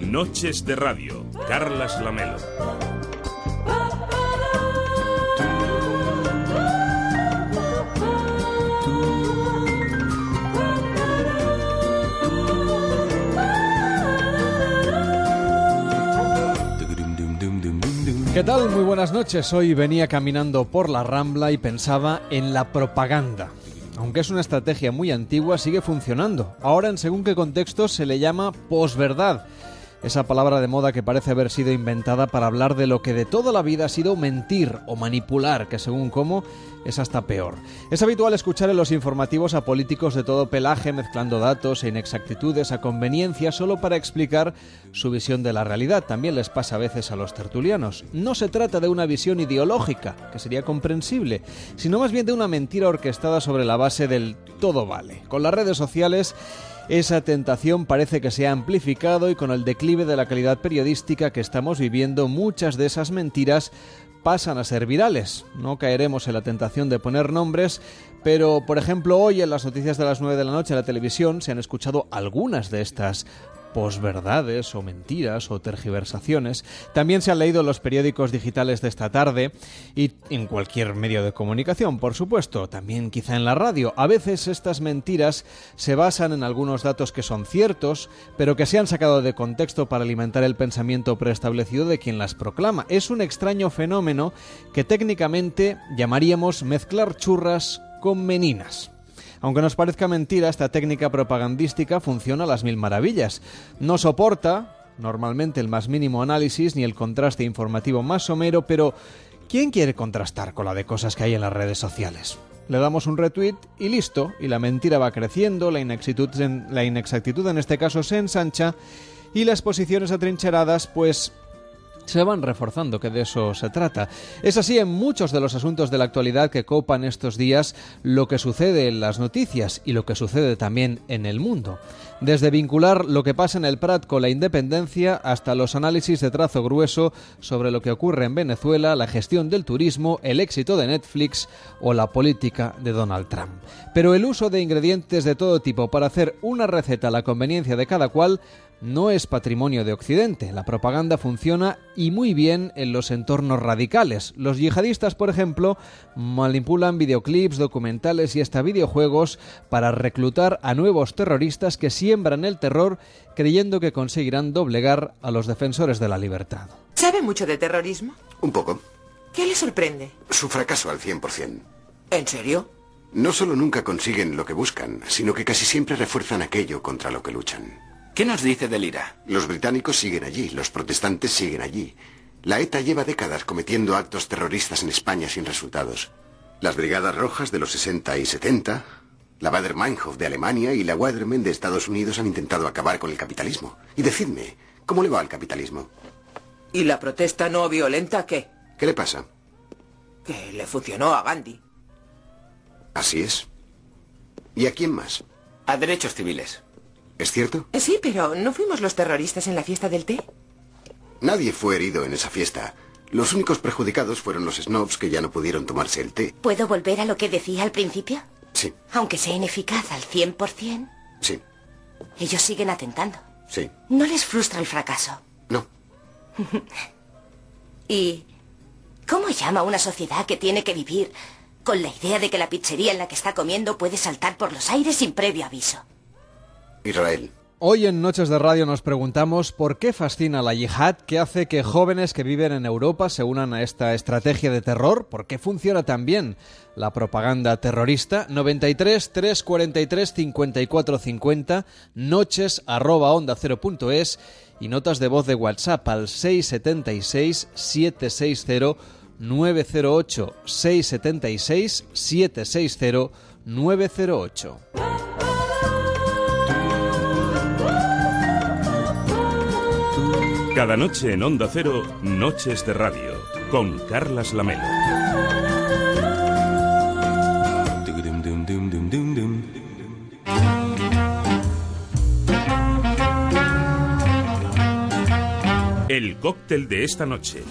Noches de Radio, Carlas Lamelo. ¿Qué tal? Muy buenas noches. Hoy venía caminando por la Rambla y pensaba en la propaganda. Aunque es una estrategia muy antigua, sigue funcionando. Ahora en según qué contexto se le llama posverdad esa palabra de moda que parece haber sido inventada para hablar de lo que de toda la vida ha sido mentir o manipular, que según cómo es hasta peor. Es habitual escuchar en los informativos a políticos de todo pelaje mezclando datos e inexactitudes a conveniencia solo para explicar su visión de la realidad. También les pasa a veces a los tertulianos. No se trata de una visión ideológica, que sería comprensible, sino más bien de una mentira orquestada sobre la base del todo vale. Con las redes sociales esa tentación parece que se ha amplificado y con el declive de la calidad periodística que estamos viviendo, muchas de esas mentiras pasan a ser virales. No caeremos en la tentación de poner nombres, pero por ejemplo hoy en las noticias de las 9 de la noche en la televisión se han escuchado algunas de estas posverdades o mentiras o tergiversaciones. También se han leído los periódicos digitales de esta tarde y en cualquier medio de comunicación, por supuesto, también quizá en la radio. A veces estas mentiras se basan en algunos datos que son ciertos, pero que se han sacado de contexto para alimentar el pensamiento preestablecido de quien las proclama. Es un extraño fenómeno que técnicamente llamaríamos mezclar churras con meninas. Aunque nos parezca mentira, esta técnica propagandística funciona a las mil maravillas. No soporta, normalmente, el más mínimo análisis ni el contraste informativo más somero, pero ¿quién quiere contrastar con la de cosas que hay en las redes sociales? Le damos un retweet y listo, y la mentira va creciendo, la inexactitud la inexactitud en este caso se ensancha y las posiciones atrincheradas pues se van reforzando, que de eso se trata. Es así en muchos de los asuntos de la actualidad que copan estos días lo que sucede en las noticias y lo que sucede también en el mundo. Desde vincular lo que pasa en el Prat con la independencia hasta los análisis de trazo grueso sobre lo que ocurre en Venezuela, la gestión del turismo, el éxito de Netflix o la política de Donald Trump. Pero el uso de ingredientes de todo tipo para hacer una receta a la conveniencia de cada cual no es patrimonio de Occidente. La propaganda funciona y muy bien en los entornos radicales. Los yihadistas, por ejemplo, manipulan videoclips, documentales y hasta videojuegos para reclutar a nuevos terroristas que siembran el terror creyendo que conseguirán doblegar a los defensores de la libertad. ¿Sabe mucho de terrorismo? Un poco. ¿Qué le sorprende? Su fracaso al 100%. ¿En serio? No solo nunca consiguen lo que buscan, sino que casi siempre refuerzan aquello contra lo que luchan. ¿Qué nos dice del IRA? Los británicos siguen allí, los protestantes siguen allí. La ETA lleva décadas cometiendo actos terroristas en España sin resultados. Las Brigadas Rojas de los 60 y 70, la Bader-Meinhof de Alemania y la Waterman de Estados Unidos han intentado acabar con el capitalismo. Y decidme, ¿cómo le va al capitalismo? ¿Y la protesta no violenta qué? ¿Qué le pasa? Que le funcionó a Gandhi. Así es. ¿Y a quién más? A derechos civiles. ¿Es cierto? Sí, pero ¿no fuimos los terroristas en la fiesta del té? Nadie fue herido en esa fiesta. Los únicos perjudicados fueron los snobs que ya no pudieron tomarse el té. ¿Puedo volver a lo que decía al principio? Sí. Aunque sea ineficaz al 100%. Sí. Ellos siguen atentando. Sí. ¿No les frustra el fracaso? No. ¿Y cómo llama una sociedad que tiene que vivir con la idea de que la pizzería en la que está comiendo puede saltar por los aires sin previo aviso? Israel. Hoy en Noches de Radio nos preguntamos por qué fascina la yihad, qué hace que jóvenes que viven en Europa se unan a esta estrategia de terror, por qué funciona tan bien la propaganda terrorista. 93 343 54 50, noches arroba onda es y notas de voz de WhatsApp al 676 760 908 676 760 908. Cada noche en Onda Cero, Noches de Radio, con Carlas Lamelo. El cóctel de esta noche.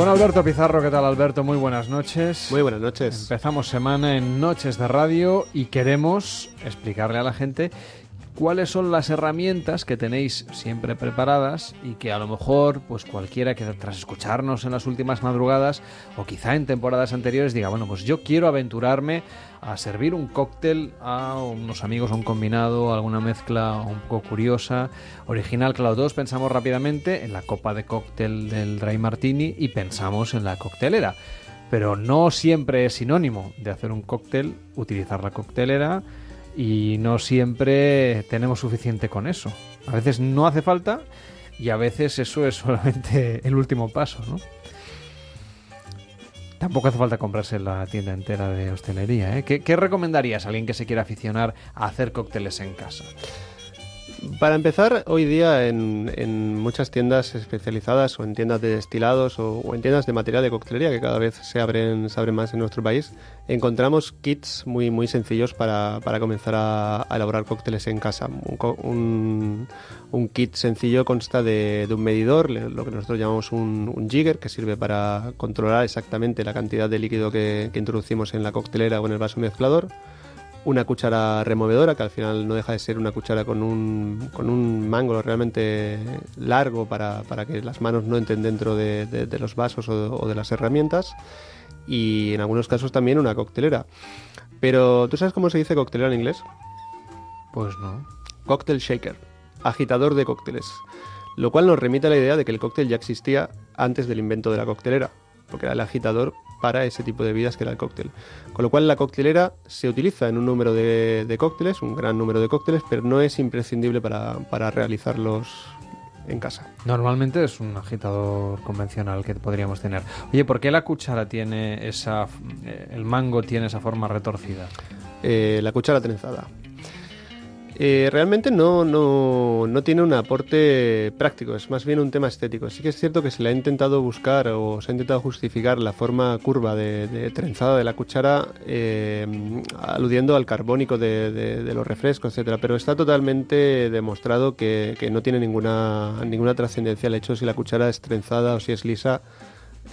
Con Alberto Pizarro, ¿qué tal Alberto? Muy buenas noches. Muy buenas noches. Empezamos semana en Noches de Radio y queremos explicarle a la gente cuáles son las herramientas que tenéis siempre preparadas y que a lo mejor pues cualquiera que tras escucharnos en las últimas madrugadas o quizá en temporadas anteriores diga, bueno, pues yo quiero aventurarme a servir un cóctel a unos amigos, a un combinado, alguna mezcla un poco curiosa, original. Claro, todos pensamos rápidamente en la copa de cóctel del Dry Martini y pensamos en la coctelera. Pero no siempre es sinónimo de hacer un cóctel, utilizar la coctelera y no siempre tenemos suficiente con eso. A veces no hace falta y a veces eso es solamente el último paso, ¿no? Tampoco hace falta comprarse la tienda entera de hostelería. ¿eh? ¿Qué, ¿Qué recomendarías a alguien que se quiera aficionar a hacer cócteles en casa? Para empezar, hoy día en, en, muchas tiendas especializadas o en tiendas de destilados o, en tiendas de material de coctelería que cada vez se abren, se abren más en nuestro país, encontramos kits muy, muy sencillos para, para comenzar a, elaborar cócteles en casa. Un, kit sencillo consta de, de, un medidor, lo que nosotros llamamos un, un, jigger, que sirve para controlar exactamente la cantidad de líquido que introducimos en la coctelera o en el vaso mezclador una cuchara removedora, que al final no deja de ser una cuchara con un, con un mango realmente largo para, para que las manos no entren dentro de, de, de los vasos o, o, de las herramientas. Y en algunos casos también una coctelera. Pero, ¿tú sabes cómo se dice coctelera en inglés? Pues no. Cocktail shaker, agitador de cócteles. Lo cual nos remite a la idea de que el cóctel ya existía antes del invento de la coctelera, porque era el agitador para ese tipo de bebidas que era el cóctel. Con lo cual la coctelera se utiliza en un número de, de cócteles, un gran número de cócteles, pero no es imprescindible para, para, realizarlos en casa. Normalmente es un agitador convencional que podríamos tener. Oye, ¿por qué la cuchara tiene esa... Eh, el mango tiene esa forma retorcida? Eh, la cuchara trenzada. Eh, realmente no, no, no, tiene un aporte práctico, es más bien un tema estético. Sí que es cierto que se le ha intentado buscar o se ha intentado justificar la forma curva de, de trenzada de la cuchara eh, aludiendo al carbónico de, de, de, los refrescos, etcétera, pero está totalmente demostrado que, que no tiene ninguna, ninguna trascendencia el hecho si la cuchara es trenzada o si es lisa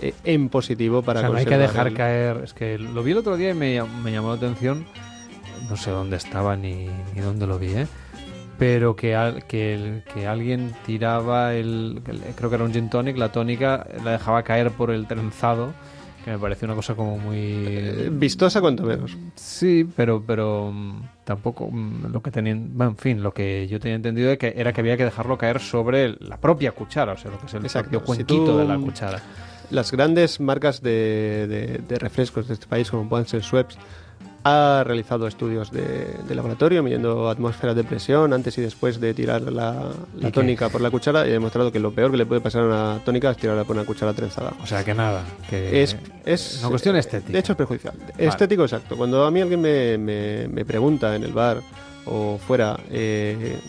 eh, en positivo para o sea, no hay que dejar el... caer. Es que lo vi el otro día y me, me llamó la atención no sé dónde estaba ni, ni dónde lo vi, ¿eh? pero que, al, que, el, que alguien tiraba el, creo que era un gin tonic, la tónica la dejaba caer por el trenzado, que me pareció una cosa como muy... Eh, vistosa cuanto menos. Sí, pero, pero mm, tampoco mm, lo que tenían, bueno, en fin, lo que yo tenía entendido de que era que había que dejarlo caer sobre la propia cuchara, o sea, lo que es el Exacto. propio cuenquito si tú... de la cuchara. Las grandes marcas de, de, de refrescos de este país, como pueden ser Schweppes, ha realizado estudios de, de, laboratorio midiendo atmósferas de presión antes y después de tirar la, la tónica por la cuchara y ha demostrado que lo peor que le puede pasar a una tónica es tirarla por una cuchara trenzada. O sea que nada, que es, es una cuestión estética. De hecho es perjudicial. Vale. Estético exacto. Cuando a mí alguien me, me, me pregunta en el bar o fuera eh,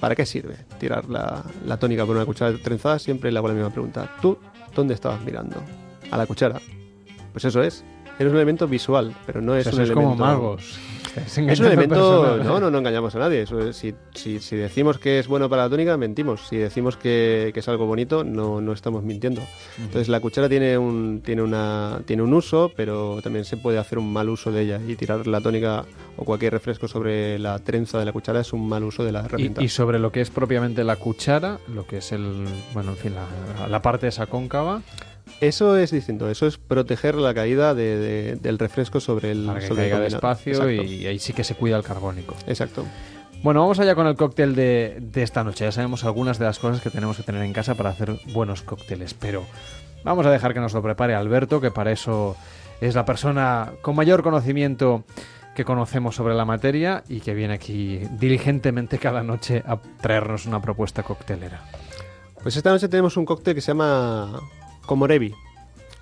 ¿para qué sirve tirar la, la tónica por una cuchara trenzada? Siempre le hago la misma pregunta. ¿Tú dónde estabas mirando? A la cuchara. Pues eso es, es un elemento visual, pero no es o sea, un es elemento. como magos. Es un elemento. No, no, no engañamos a nadie. Eso es, si, si, si, decimos que es bueno para la tónica, mentimos. Si decimos que, que es algo bonito, no, no, estamos mintiendo. Entonces, la cuchara tiene un, tiene, una, tiene un uso, pero también se puede hacer un mal uso de ella. Y tirar la tónica o cualquier refresco sobre la trenza de la cuchara es un mal uso de la herramienta. Y, y sobre lo que es propiamente la cuchara, lo que es el. Bueno, en fin, la, la parte esa cóncava. Eso es distinto, eso es proteger la caída de, de, del refresco sobre el, Para que sobre caiga despacio y ahí sí que se cuida el carbónico. Exacto. Bueno, vamos allá con el cóctel de, de, esta noche. Ya sabemos algunas de las cosas que tenemos que tener en casa para hacer buenos cócteles, pero vamos a dejar que nos lo prepare Alberto, que para eso es la persona con mayor conocimiento que conocemos sobre la materia y que viene aquí diligentemente cada noche a traernos una propuesta coctelera. Pues esta noche tenemos un cóctel que se llama Komorebi.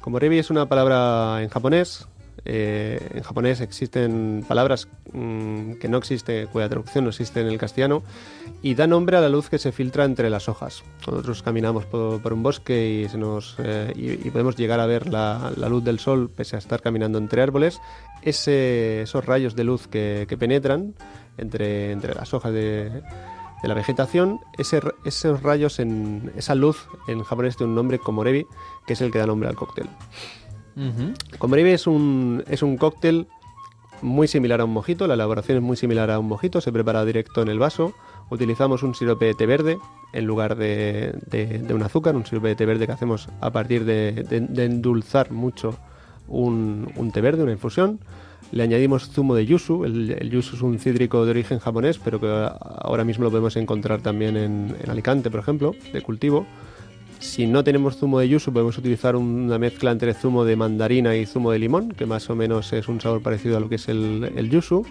Komorebi es una palabra en japonés. Eh, en japonés existen palabras mmm, que no existe, cuya traducción no existe en el castellano, y da nombre a la luz que se filtra entre las hojas. Nosotros caminamos por, por un bosque y, se nos, eh, y, y, podemos llegar a ver la, la, luz del sol pese a estar caminando entre árboles. Ese, esos rayos de luz que, que penetran entre, entre las hojas de, de la vegetación, ese, esos rayos, en esa luz, en japonés tiene un nombre komorebi, que es el que da nombre al cóctel. Komorebi es un, es un cóctel muy similar a un mojito, la elaboración es muy similar a un mojito, se prepara directo en el vaso, utilizamos un sirope de té verde en lugar de, un azúcar, un sirope de té verde que hacemos a partir de, endulzar mucho un, un té verde, una infusión. Le añadimos zumo de yuzu. El, yuzu es un cítrico de origen japonés, pero que ahora mismo lo podemos encontrar también en, Alicante, por ejemplo, de cultivo. Si no tenemos zumo de yuzu, podemos utilizar una mezcla entre zumo de mandarina y zumo de limón, que más o menos es un sabor parecido a lo que es el, el yuzu.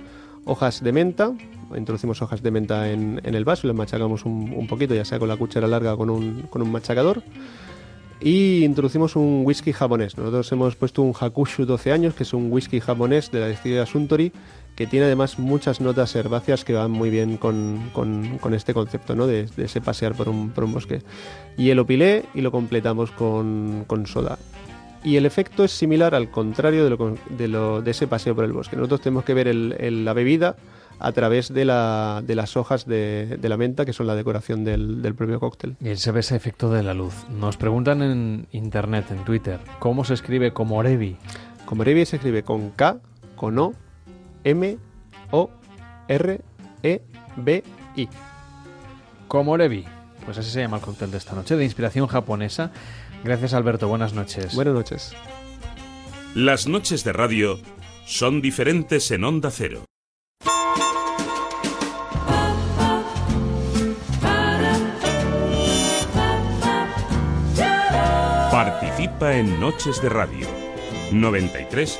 Hojas de menta, introducimos hojas de menta en, el vaso y las machacamos un, poquito, ya sea con la cuchara larga o con un, con un machacador y introducimos un whisky japonés. Nosotros hemos puesto un Hakushu 12 años, que es un whisky japonés de la destilería Suntory, que tiene además muchas notas herbáceas que van muy bien con, con, este concepto ¿no? de, ese pasear por un, por un, bosque. Y el opilé y lo completamos con, con soda. Y el efecto es similar al contrario de, lo, de, lo, de ese paseo por el bosque. Nosotros tenemos que ver el, la bebida a través de, la, de las hojas de, de, la menta, que son la decoración del, del propio cóctel. Y se ve ese efecto de la luz. Nos preguntan en internet, en Twitter, ¿cómo se escribe Komorebi? Komorebi se escribe con K, con O, M, O, R, E, B, I. Komorebi. Pues así se llama el cóctel de esta noche, de inspiración japonesa. Gracias Alberto, buenas noches. Buenas noches. Las noches de radio son diferentes en Onda Cero. Participa en Noches de Radio. 93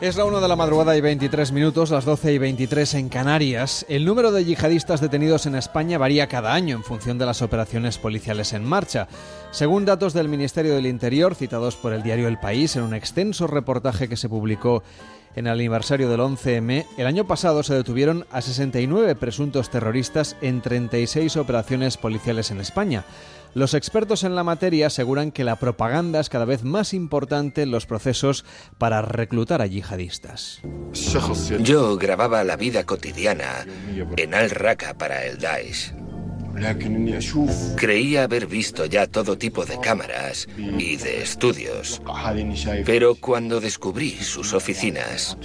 Es la 1 de la madrugada y 23 minutos, las 12 y 23 en Canarias. El número de yihadistas detenidos en España varía cada año en función de las operaciones policiales en marcha. Según datos del Ministerio del Interior, citados por el diario El País en un extenso reportaje que se publicó en el aniversario del 11M, el año pasado se detuvieron a 69 presuntos terroristas en 36 operaciones policiales en España. Los expertos en la materia aseguran que la propaganda es cada vez más importante en los procesos para reclutar a yihadistas. Yo grababa la vida cotidiana en Al-Raqqa para el Daesh. Creía haber visto ya todo tipo de cámaras y de estudios, pero cuando descubrí sus oficinas,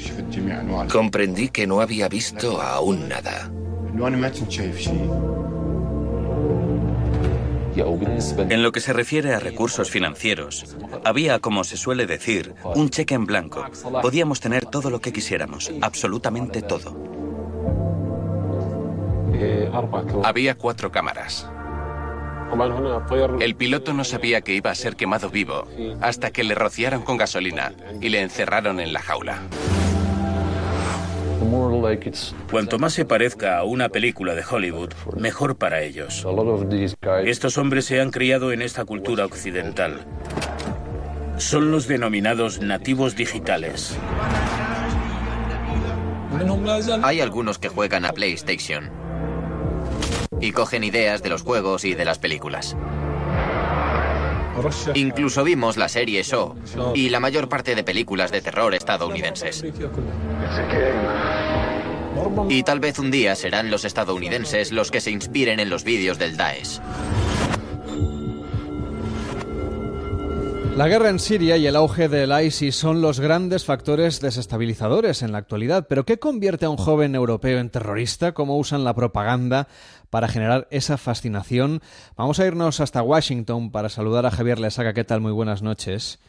comprendí que no había visto aún nada. En lo que se refiere a recursos financieros, había, como se suele decir, un cheque en blanco. Podíamos tener todo lo que quisiéramos, absolutamente todo. Había cuatro cámaras. El piloto no sabía que iba a ser quemado vivo hasta que le rociaron con gasolina y le encerraron en la jaula. Cuanto más se parezca a una película de Hollywood, mejor para ellos. Estos hombres se han criado en esta cultura occidental. Son los denominados nativos digitales. Hay algunos que juegan a PlayStation y cogen ideas de los juegos y de las películas. Incluso vimos la serie Show y la mayor parte de películas de terror estadounidenses. Y tal vez un día serán los estadounidenses los que se inspiren en los vídeos del Daesh. La guerra en Siria y el auge del ISIS son los grandes factores desestabilizadores en la actualidad. Pero ¿qué convierte a un joven europeo en terrorista? ¿Cómo usan la propaganda para generar esa fascinación? Vamos a irnos hasta Washington para saludar a Javier Lesaca. ¿Qué tal? Muy buenas noches.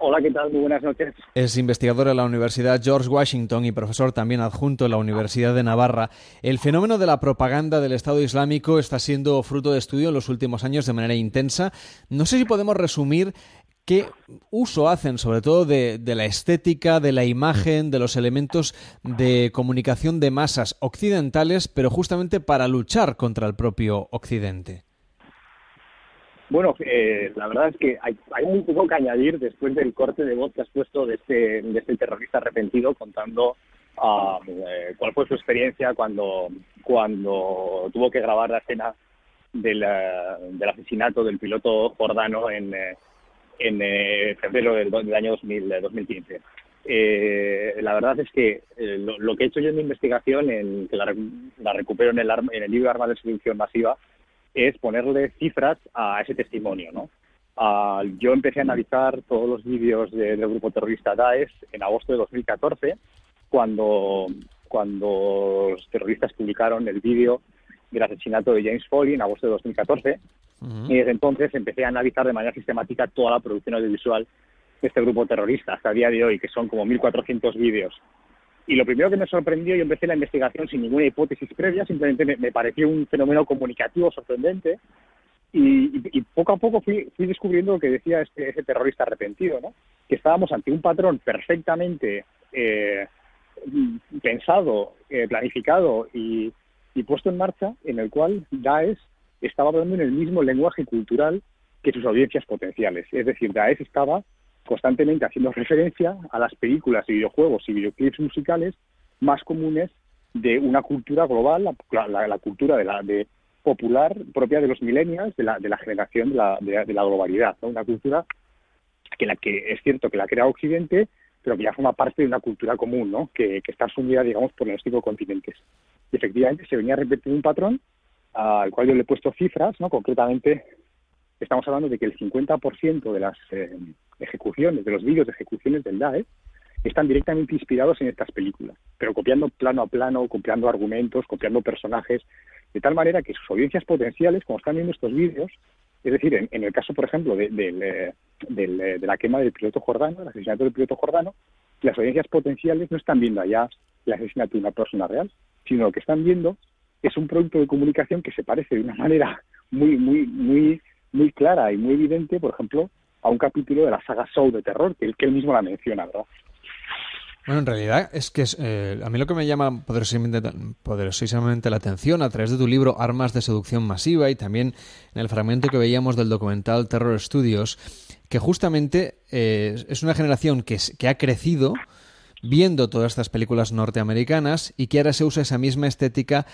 Hola, ¿qué tal? Muy buenas noches. Es investigador en la Universidad George Washington y profesor también adjunto en la Universidad de Navarra. El fenómeno de la propaganda del Estado Islámico está siendo fruto de estudio en los últimos años de manera intensa. No sé si podemos resumir qué uso hacen, sobre todo de, de, la estética, de la imagen, de los elementos de comunicación de masas occidentales, pero justamente para luchar contra el propio Occidente. Bueno, eh, la verdad es que hay, hay un poco que añadir después del corte de voz que has puesto de este, de este terrorista arrepentido contando eh, cuál fue su experiencia cuando, tuvo que grabar la escena del, eh, asesinato del piloto jordano en, eh, en eh, febrero del, del año 2000, eh, 2015. Eh, la verdad es que eh, lo, lo que he hecho yo en mi investigación, en, que la, la recupero en el, arma- en el libro Armas de Seducción Masiva, es ponerle cifras a ese testimonio, ¿no? Yo empecé a analizar todos los vídeos de- del grupo terrorista Daesh en agosto de 2014, cuando, cuando los terroristas publicaron el vídeo del asesinato de James Foley en agosto de 2014. Y desde entonces empecé a analizar de manera sistemática toda la producción audiovisual de este grupo terrorista hasta el día de hoy, que son como 1.400 vídeos. Y lo primero que me sorprendió, yo empecé la investigación sin ninguna hipótesis previa, simplemente me, me pareció un fenómeno comunicativo sorprendente. Y, y- y poco a poco fui, fui descubriendo lo que decía este, ese terrorista arrepentido, ¿no? que estábamos ante un patrón perfectamente eh, pensado, eh, planificado y, y puesto en marcha en el cual Daesh estaba hablando en el mismo lenguaje cultural que sus audiencias potenciales. Es decir, Daesh estaba constantemente haciendo referencia a las películas y videojuegos y videoclips musicales más comunes de una cultura global, la, la- la cultura de la, popular propia de los millennials, de la, generación de la, de la- globalidad, una cultura que la que es cierto que la crea Occidente, pero que ya forma parte de una cultura común, ¿no? que, que está asumida, digamos, por los cinco continentes. Y efectivamente se venía repetiendo un patrón al cual yo le he puesto cifras, ¿no? concretamente estamos hablando de que el 50% de las eh, ejecuciones, de los vídeos de ejecuciones del DAE, están directamente inspirados en estas películas, pero copiando plano a plano, copiando argumentos, copiando personajes, de tal manera que sus audiencias potenciales, como están viendo estos vídeos, es decir, en, en el caso, por ejemplo, de, eh, eh, de la quema del piloto jordano, el asesinato del piloto jordano, las audiencias potenciales no están viendo allá el asesinato de una persona real, sino lo que están viendo es un producto de comunicación que se parece de una manera muy, muy, muy, muy clara y muy evidente, por ejemplo, a un capítulo de la saga Show de terror, que, que él mismo la menciona, ¿verdad? Bueno, en realidad es que eh, a mí lo que me llama poderosamente, poderosísimamente la atención a través de tu libro Armas de Seducción Masiva y también en el fragmento que veíamos del documental Terror Studios, que justamente eh, es una generación que, que ha crecido viendo todas estas películas norteamericanas y que ahora se usa esa misma estética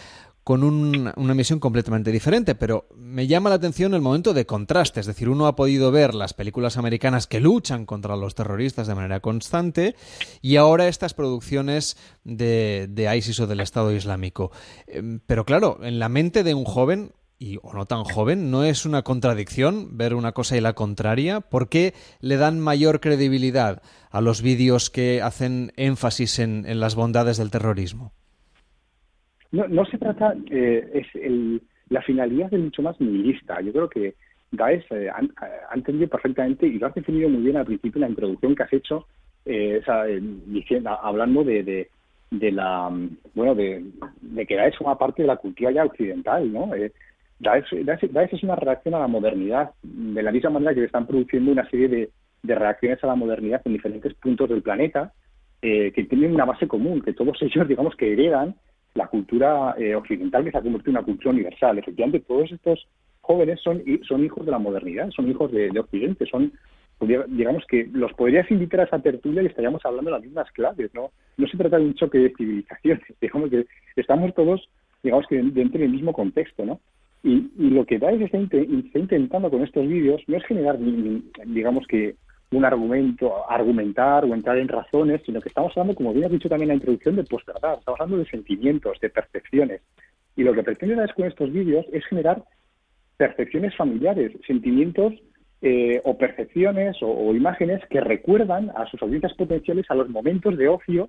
con un- una misión completamente diferente, pero me llama la atención el momento de contraste, es decir, uno ha podido ver las películas americanas que luchan contra los terroristas de manera constante y ahora estas producciones de, ISIS o del Estado Islámico. Em, Pero claro, en la mente de un joven y o no tan joven, ¿no es una contradicción ver una cosa y la contraria? ¿Por qué le dan mayor credibilidad a los vídeos que hacen énfasis en las bondades del terrorismo? No, no se trata, eh, es el, la finalidad es mucho más nihilista. Yo creo que Daesh eh, ha entendido perfectamente y lo has definido muy bien al principio en la introducción que has hecho, eh, eh, diciendo, hablando de, de, la, bueno, de, de que Daesh forma parte de la cultura ya occidental, ¿no? Eh, Daesh, Daesh- es una reacción a la modernidad, de la misma manera que se están produciendo una serie de, de reacciones a la modernidad en diferentes puntos del planeta, eh, que tienen una base común, que todos ellos, digamos, que heredan la cultura eh, occidental que se ha convertido en una cultura universal. Efectivamente, todos estos jóvenes son, son hijos de la modernidad, son hijos de, de Occidente, son, digamos que los podrías invitar a esa tertulia y estaríamos hablando las mismas claves, ¿no? No se trata de un choque de civilizaciones, digamos que estamos todos, digamos que dentro del mismo contexto, ¿no? Y, y lo que Daesh está, está intentando con estos vídeos no es generar, digamos que, un argumento, argumentar o entrar en razones, sino que estamos hablando, como bien has dicho también la introducción, de posverdad. Estamos hablando de sentimientos, de percepciones. Y lo que pretende Daesh con estos vídeos es generar percepciones familiares, sentimientos eh, o percepciones o, o imágenes que recuerdan a sus audiencias potenciales a los momentos de ocio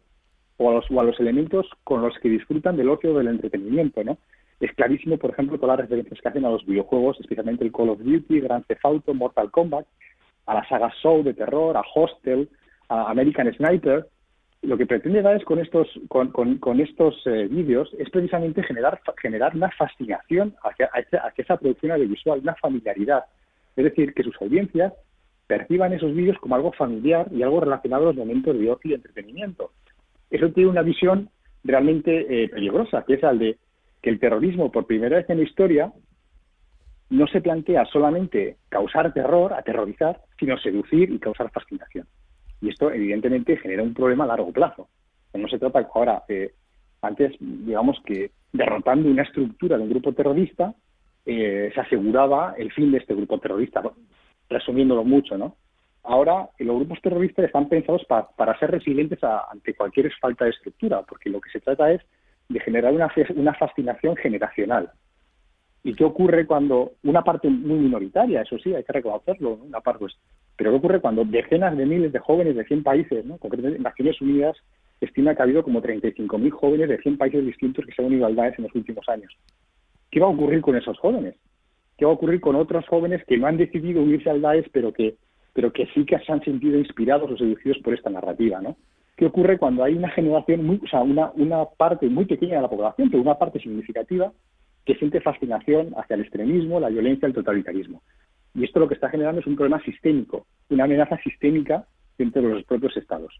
o a los, o a los elementos con los que disfrutan del ocio o del entretenimiento, ¿no? Es clarísimo, por ejemplo, todas las referencias que hacen a los videojuegos, especialmente el Call of Duty, Grand Theft Auto, Mortal Kombat, a la saga Show de terror, a Hostel, a American Sniper. Lo que pretende dar es con estos, con, con- estos eh, vídeos es precisamente generar, generar una fascinación hacia, hacia- esa producción audiovisual, una familiaridad. Es decir, que sus audiencias perciban esos vídeos como algo familiar y algo relacionado a los momentos de ocio y entretenimiento. Eso tiene una visión realmente eh, peligrosa, que es al de que el terrorismo, por primera vez en la historia, no se plantea solamente causar terror, aterrorizar, sino seducir y causar fascinación. Y esto, evidentemente, genera un problema a largo plazo. No se trata ahora, eh, antes, digamos que derrotando una estructura de un grupo terrorista, eh, se aseguraba el fin de este grupo terrorista, resumiéndolo mucho, ¿no? Ahora, los grupos terroristas están pensados para ser resilientes ante cualquier falta de estructura, porque lo que se trata es de generar una fascinación generacional. ¿Y qué ocurre cuando una parte muy minoritaria, eso sí, hay que reconocerlo, una parte, pues, pero qué ocurre cuando decenas de miles de jóvenes de 100 países, ¿no? concretamente Naciones Unidas estima que ha habido como 35.000 jóvenes de 100 países distintos que se han unido al Daesh en los últimos años. ¿Qué va a ocurrir con esos jóvenes? ¿Qué va a ocurrir con otros jóvenes que no han decidido unirse al Daesh, pero que, pero que sí que se han sentido inspirados o seducidos por esta narrativa, ¿no? ¿Qué ocurre cuando hay una generación, muy, o sea, una parte muy pequeña de la población, pero una parte significativa, que siente fascinación hacia el extremismo, la violencia, el totalitarismo? Y esto lo que está generando es un problema sistémico, una amenaza sistémica dentro de los propios estados.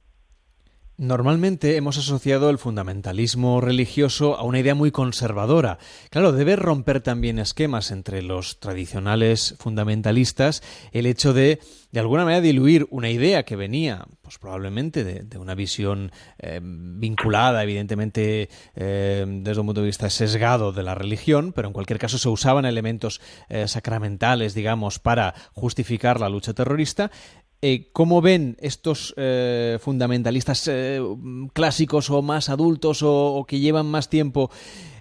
Normalmente hemos asociado el fundamentalismo religioso a una idea muy conservadora. Claro, debe romper también esquemas entre los tradicionales fundamentalistas el hecho de, de alguna manera, diluir una idea que venía, pues probablemente, de, una visión eh, vinculada, evidentemente, eh, desde un punto de vista sesgado de la religión, pero en cualquier caso se usaban elementos eh, sacramentales, digamos, para justificar la lucha terrorista, eh, ¿Cómo ven estos eh, fundamentalistas eh, clásicos o más adultos o, que llevan más tiempo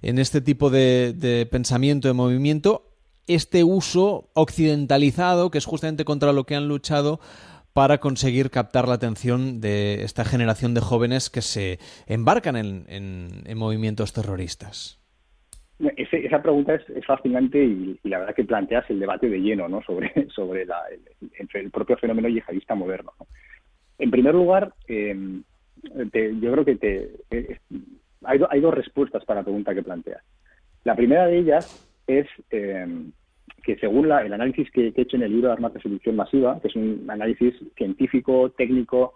en este tipo de, pensamiento, de movimiento, este uso occidentalizado, que es justamente contra lo que han luchado para conseguir captar la atención de esta generación de jóvenes que se embarcan en movimientos terroristas? Esa pregunta es, fascinante y, la verdad que planteas el debate de lleno ¿no? sobre, el, propio fenómeno yihadista moderno. En primer lugar, em, yo creo que te, hay, hay, dos respuestas para la pregunta que planteas. La primera de ellas es em, que según el análisis que, he hecho en el libro de Armas de Seducción Masiva, que es un análisis científico, técnico,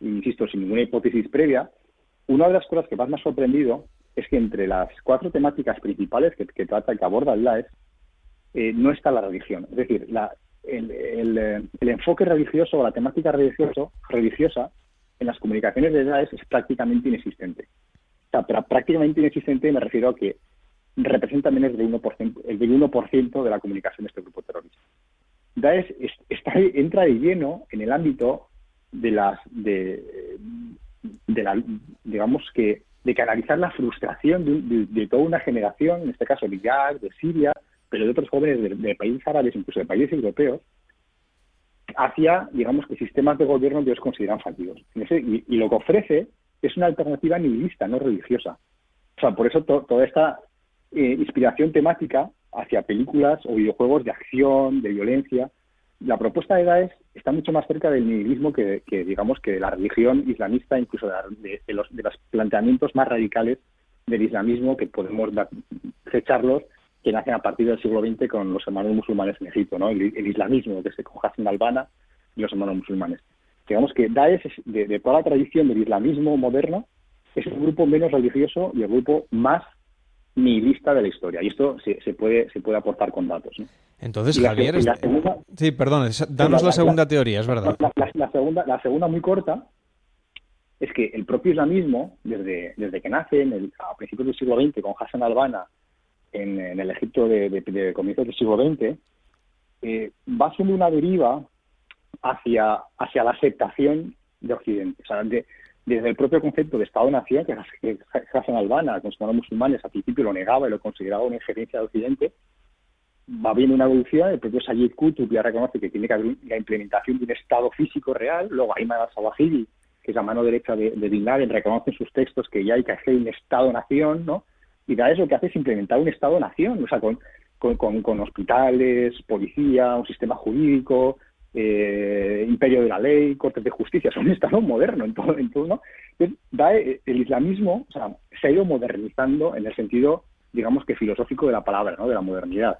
insisto, sin ninguna hipótesis previa, una de las cosas que más me ha sorprendido es que entre las cuatro temáticas principales que, trata y que aborda el LAES, eh, no está la religión. Es decir, el, enfoque religioso o la temática religiosa en las comunicaciones de Daesh es prácticamente inexistente. O sea, pero prácticamente inexistente me refiero a que representa menos del 1%, el del 1% de la comunicación de este grupo terrorista. Daesh está, entra de lleno en el ámbito de las de, de la digamos que de canalizar la frustración de, toda una generación, en este caso de Irak, de Siria, pero de otros jóvenes de, países árabes, incluso de países europeos, hacia, digamos, que sistemas de gobierno que ellos consideran fallidos. Y, lo que ofrece es una alternativa nihilista, no religiosa. O sea, por eso toda esta eh, inspiración temática hacia películas o videojuegos de acción, de violencia, la propuesta de Daesh está mucho más cerca del nihilismo que, digamos, que de la religión islamista, incluso de, los, de los planteamientos más radicales del islamismo que podemos fecharlos, que nacen a partir del siglo XX con los hermanos musulmanes en Egipto, ¿no? el, islamismo, desde con Hassan Albana y los hermanos musulmanes. Digamos que Daesh, de, de toda la tradición del islamismo moderno, es el grupo menos religioso y el grupo más nihilista de la historia. Y esto se, se puede, se puede aportar con datos. Entonces, Javier, sí, perdón, danos la, segunda teoría, es verdad. La, segunda, la segunda muy corta es que el propio islamismo, desde, desde que nace en el, a principios del siglo XX con Hassan Albana en, en el Egipto de, de, comienzos del siglo XX, eh, va haciendo una deriva hacia, hacia la aceptación de Occidente. O sea, desde el propio concepto de Estado-Nación, que Hassan Albana, con sus musulmanes, al principio lo negaba y lo consideraba una injerencia de Occidente, va viendo una evolución, el propio Sayed Qutb ya reconoce que tiene que haber la implementación de un Estado físico real, luego Ayman al-Zawahiri, que es la mano derecha de, de Bin Laden, reconoce en sus textos que ya hay que hacer un Estado-nación, ¿no? Y da eso que hace es implementar un Estado-nación, o sea, con, con, con, hospitales, policía, un sistema jurídico, eh, imperio de la ley, cortes de justicia, es un Estado moderno en todo, en todo ¿no? Entonces, da, eh, el islamismo o sea, se ha ido modernizando en el sentido, digamos que filosófico de la palabra, ¿no? De la modernidad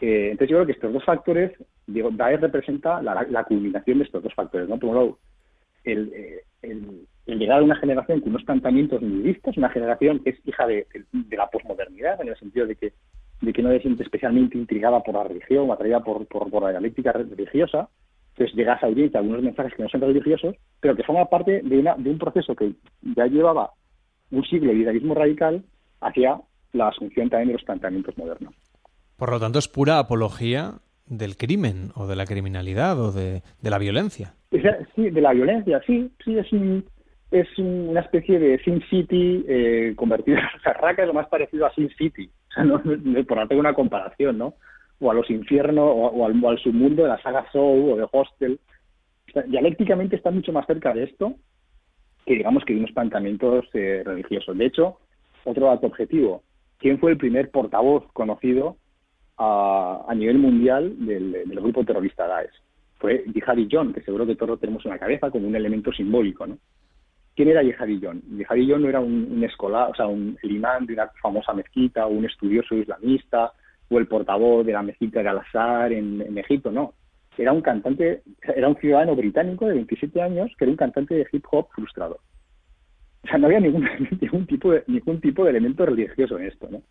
entonces yo creo que estos dos factores, digo, Daesh representa la, culminación de estos dos factores, ¿no? Por un lado, el, el, llegar a una generación con unos planteamientos nihilistas, una generación que es hija de, la posmodernidad, en el sentido de que de que no te sientes especialmente intrigada por la religión o atraída por, por, la dialéctica religiosa, entonces llegas a oír algunos mensajes que no son religiosos, pero que forman parte de, una, de un proceso que ya llevaba un siglo de idealismo radical hacia la asunción también de los planteamientos modernos. Por lo tanto, es pura apología del crimen o de la criminalidad o de, la violencia. Sí, de la violencia, sí, sí, es es una especie de Sin City eh, convertida, o sea, Raka es lo más parecido a Sin City, o sea, no, por hacer una comparación, ¿no? O a los infiernos, o, al, submundo de la saga Soul o de Hostel. dialécticamente está mucho más cerca de esto que digamos que de unos planteamientos eh, religiosos. De hecho, otro dato objetivo, ¿quién fue el primer portavoz conocido a, nivel mundial del, grupo terrorista Daesh. Fue Jihadi John, que seguro que todos tenemos en la cabeza como un elemento simbólico, ¿no? ¿Quién era Jihadi John? Jihadi John no era un, escolar, o sea, un, imán de una famosa mezquita, o un estudioso islamista, o el portavoz de la mezquita de Al-Azhar en Egipto, no. Era un cantante, era un ciudadano británico de 27 años que era un cantante de hip hop frustrado. O sea, no había ningún, ningún, tipo, de, ningún tipo de elemento religioso en esto, ¿no?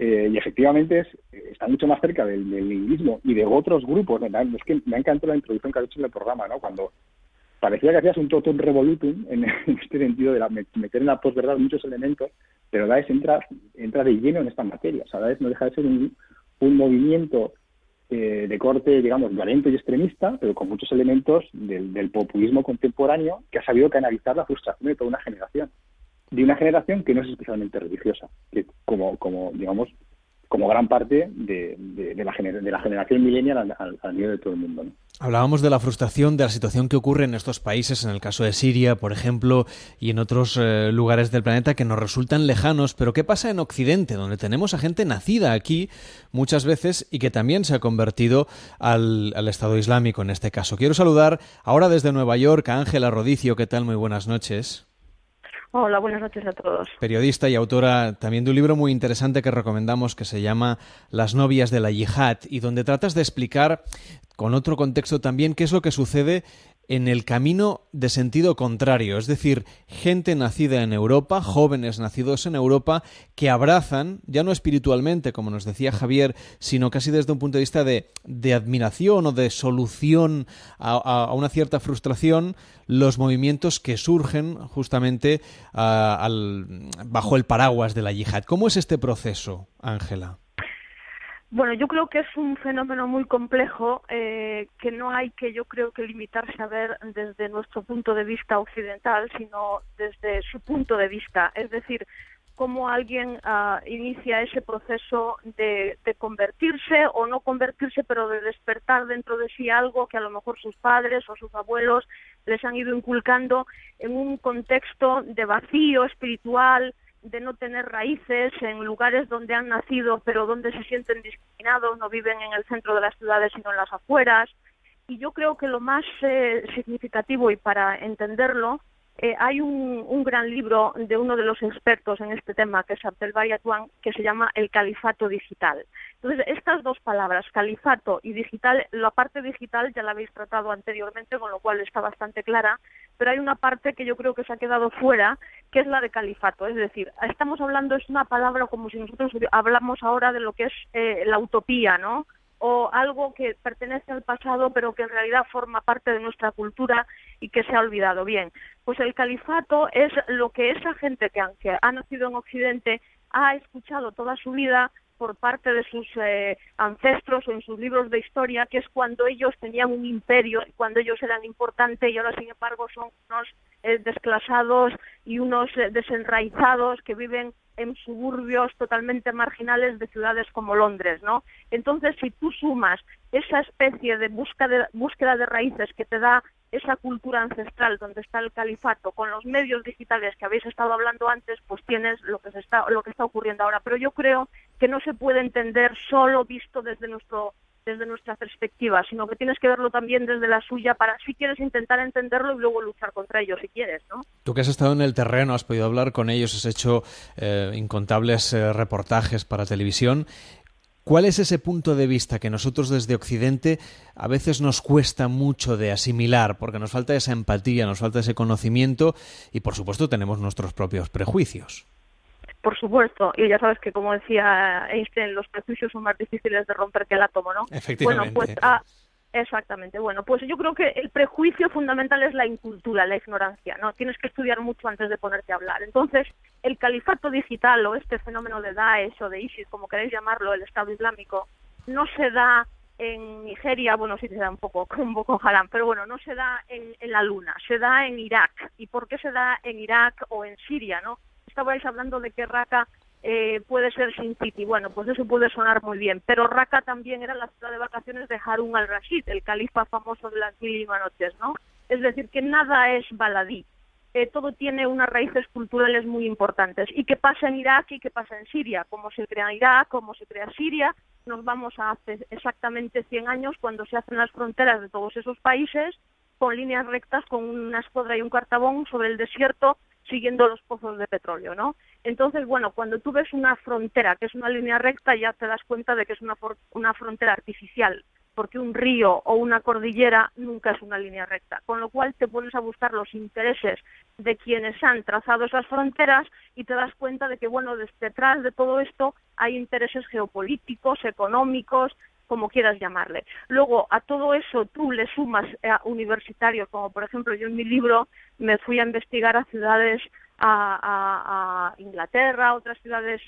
Eh, y efectivamente es, está mucho más cerca del, del y de otros grupos. Es que me ha encantado la introducción que ha hecho en el programa, ¿no? Cuando parecía que hacías un totum revolutum en, este sentido de meter en la posverdad muchos elementos, pero Daesh entra, entra de lleno en esta materia. O sea, Daesh no deja de ser un, movimiento eh, de corte, digamos, violento y extremista, pero con muchos elementos del, del populismo contemporáneo que ha sabido canalizar la frustración de toda una generación de una generación que no es especialmente religiosa, que como, como digamos, como gran parte de, la, de la, generación millennial al, nivel de todo el mundo. Hablábamos de la frustración de la situación que ocurre en estos países, en el caso de Siria, por ejemplo, y en otros eh, lugares del planeta que nos resultan lejanos, pero ¿qué pasa en Occidente, donde tenemos a gente nacida aquí muchas veces y que también se ha convertido al, al Estado Islámico en este caso? Quiero saludar ahora desde Nueva York a Ángela Rodicio, ¿qué tal? Muy buenas noches. Hola, buenas noches a todos. Periodista y autora también de un libro muy interesante que recomendamos que se llama Las novias de la yihad y donde tratas de explicar con otro contexto también qué es lo que sucede en el camino de sentido contrario, es decir, gente nacida en Europa, jóvenes nacidos en Europa, que abrazan, ya no espiritualmente, como nos decía Javier, sino casi desde un punto de vista de, admiración o de solución a, una cierta frustración, los movimientos que surgen justamente ah, bajo el paraguas de la yihad. ¿Cómo es este proceso, Ángela? Bueno, yo creo que es un fenómeno muy complejo eh, que no hay que, yo creo, que limitarse a ver desde nuestro punto de vista occidental, sino desde su punto de vista. Es decir, cómo alguien uh, inicia ese proceso de, de, convertirse o no convertirse, pero de despertar dentro de sí algo que a lo mejor sus padres o sus abuelos les han ido inculcando en un contexto de vacío espiritual, de no tener raíces en lugares donde han nacido pero donde se sienten discriminados, no viven en el centro de las ciudades sino en las afueras. Y yo creo que lo más eh, significativo y para entenderlo eh, hay un, un, gran libro de uno de los expertos en este tema, que es Abdel Bayatwan, que se llama El Califato Digital. Entonces, estas dos palabras, califato y digital, la parte digital ya la habéis tratado anteriormente, con lo cual está bastante clara, pero hay una parte que yo creo que se ha quedado fuera, que es la de califato. Es decir, estamos hablando, es una palabra como si nosotros hablamos ahora de lo que es eh, la utopía, ¿no? o algo que pertenece al pasado pero que en realidad forma parte de nuestra cultura y que se ha olvidado. Bien, pues el califato es lo que esa gente que aunque ha nacido en Occidente ha escuchado toda su vida por parte de sus eh, ancestros o en sus libros de historia, que es cuando ellos tenían un imperio, cuando ellos eran importantes y ahora sin embargo son unos eh, desclasados y unos eh, desenraizados que viven en suburbios totalmente marginales de ciudades como Londres, ¿no? Entonces, si tú sumas esa especie de búsqueda de, búsqueda de raíces que te da esa cultura ancestral donde está el califato con los medios digitales que habéis estado hablando antes, pues tienes lo que se está lo que está ocurriendo ahora, pero yo creo que no se puede entender solo visto desde nuestro desde nuestra perspectiva, sino que tienes que verlo también desde la suya para si quieres intentar entenderlo y luego luchar contra ellos si quieres, ¿no? Tú que has estado en el terreno, has podido hablar con ellos, has hecho eh, incontables eh, reportajes para televisión. ¿Cuál es ese punto de vista que nosotros desde Occidente a veces nos cuesta mucho de asimilar porque nos falta esa empatía, nos falta ese conocimiento y por supuesto tenemos nuestros propios prejuicios? por supuesto. Y ya sabes que, como decía Einstein, los prejuicios son más difíciles de romper que el átomo, ¿no? Efectivamente. Bueno, pues ah, Exactamente. Bueno, pues yo creo que el prejuicio fundamental es la incultura, la ignorancia, ¿no? Tienes que estudiar mucho antes de ponerte a hablar. Entonces, el califato digital o este fenómeno de Daesh o de ISIS, como queréis llamarlo, el Estado Islámico, no se da en Nigeria, bueno, sí se da un poco con Boko Haram, pero bueno, no se da en, la Luna, se da en Irak. ¿Y por qué se da en Irak o en Siria, no? Estabais hablando de que Raqqa eh, puede ser Sin City. Bueno, pues eso puede sonar muy bien. Pero Raqqa también era la ciudad de vacaciones de Harun al-Rashid, el califa famoso de las mil y una noches, ¿no? Es decir, que nada es baladí. Eh, todo tiene unas raíces culturales muy importantes. ¿Y qué pasa en Irak y qué pasa en Siria? ¿Cómo se crea Irak? ¿Cómo se crea Siria? Nos vamos a hace exactamente 100 años cuando se hacen las fronteras de todos esos países con líneas rectas, con una escuadra y un cartabón sobre el desierto siguiendo los pozos de petróleo, ¿no? Entonces, bueno, cuando tú ves una frontera que es una línea recta, ya te das cuenta de que es una, una frontera artificial, porque un río o una cordillera nunca es una línea recta, con lo cual te pones a buscar los intereses de quienes han trazado esas fronteras y te das cuenta de que, bueno, detrás de todo esto hay intereses geopolíticos, económicos, como quieras llamarle. Luego, a todo eso tú le sumas a eh, universitarios, como por ejemplo yo en mi libro me fui a investigar a ciudades, a, Inglaterra, a otras ciudades,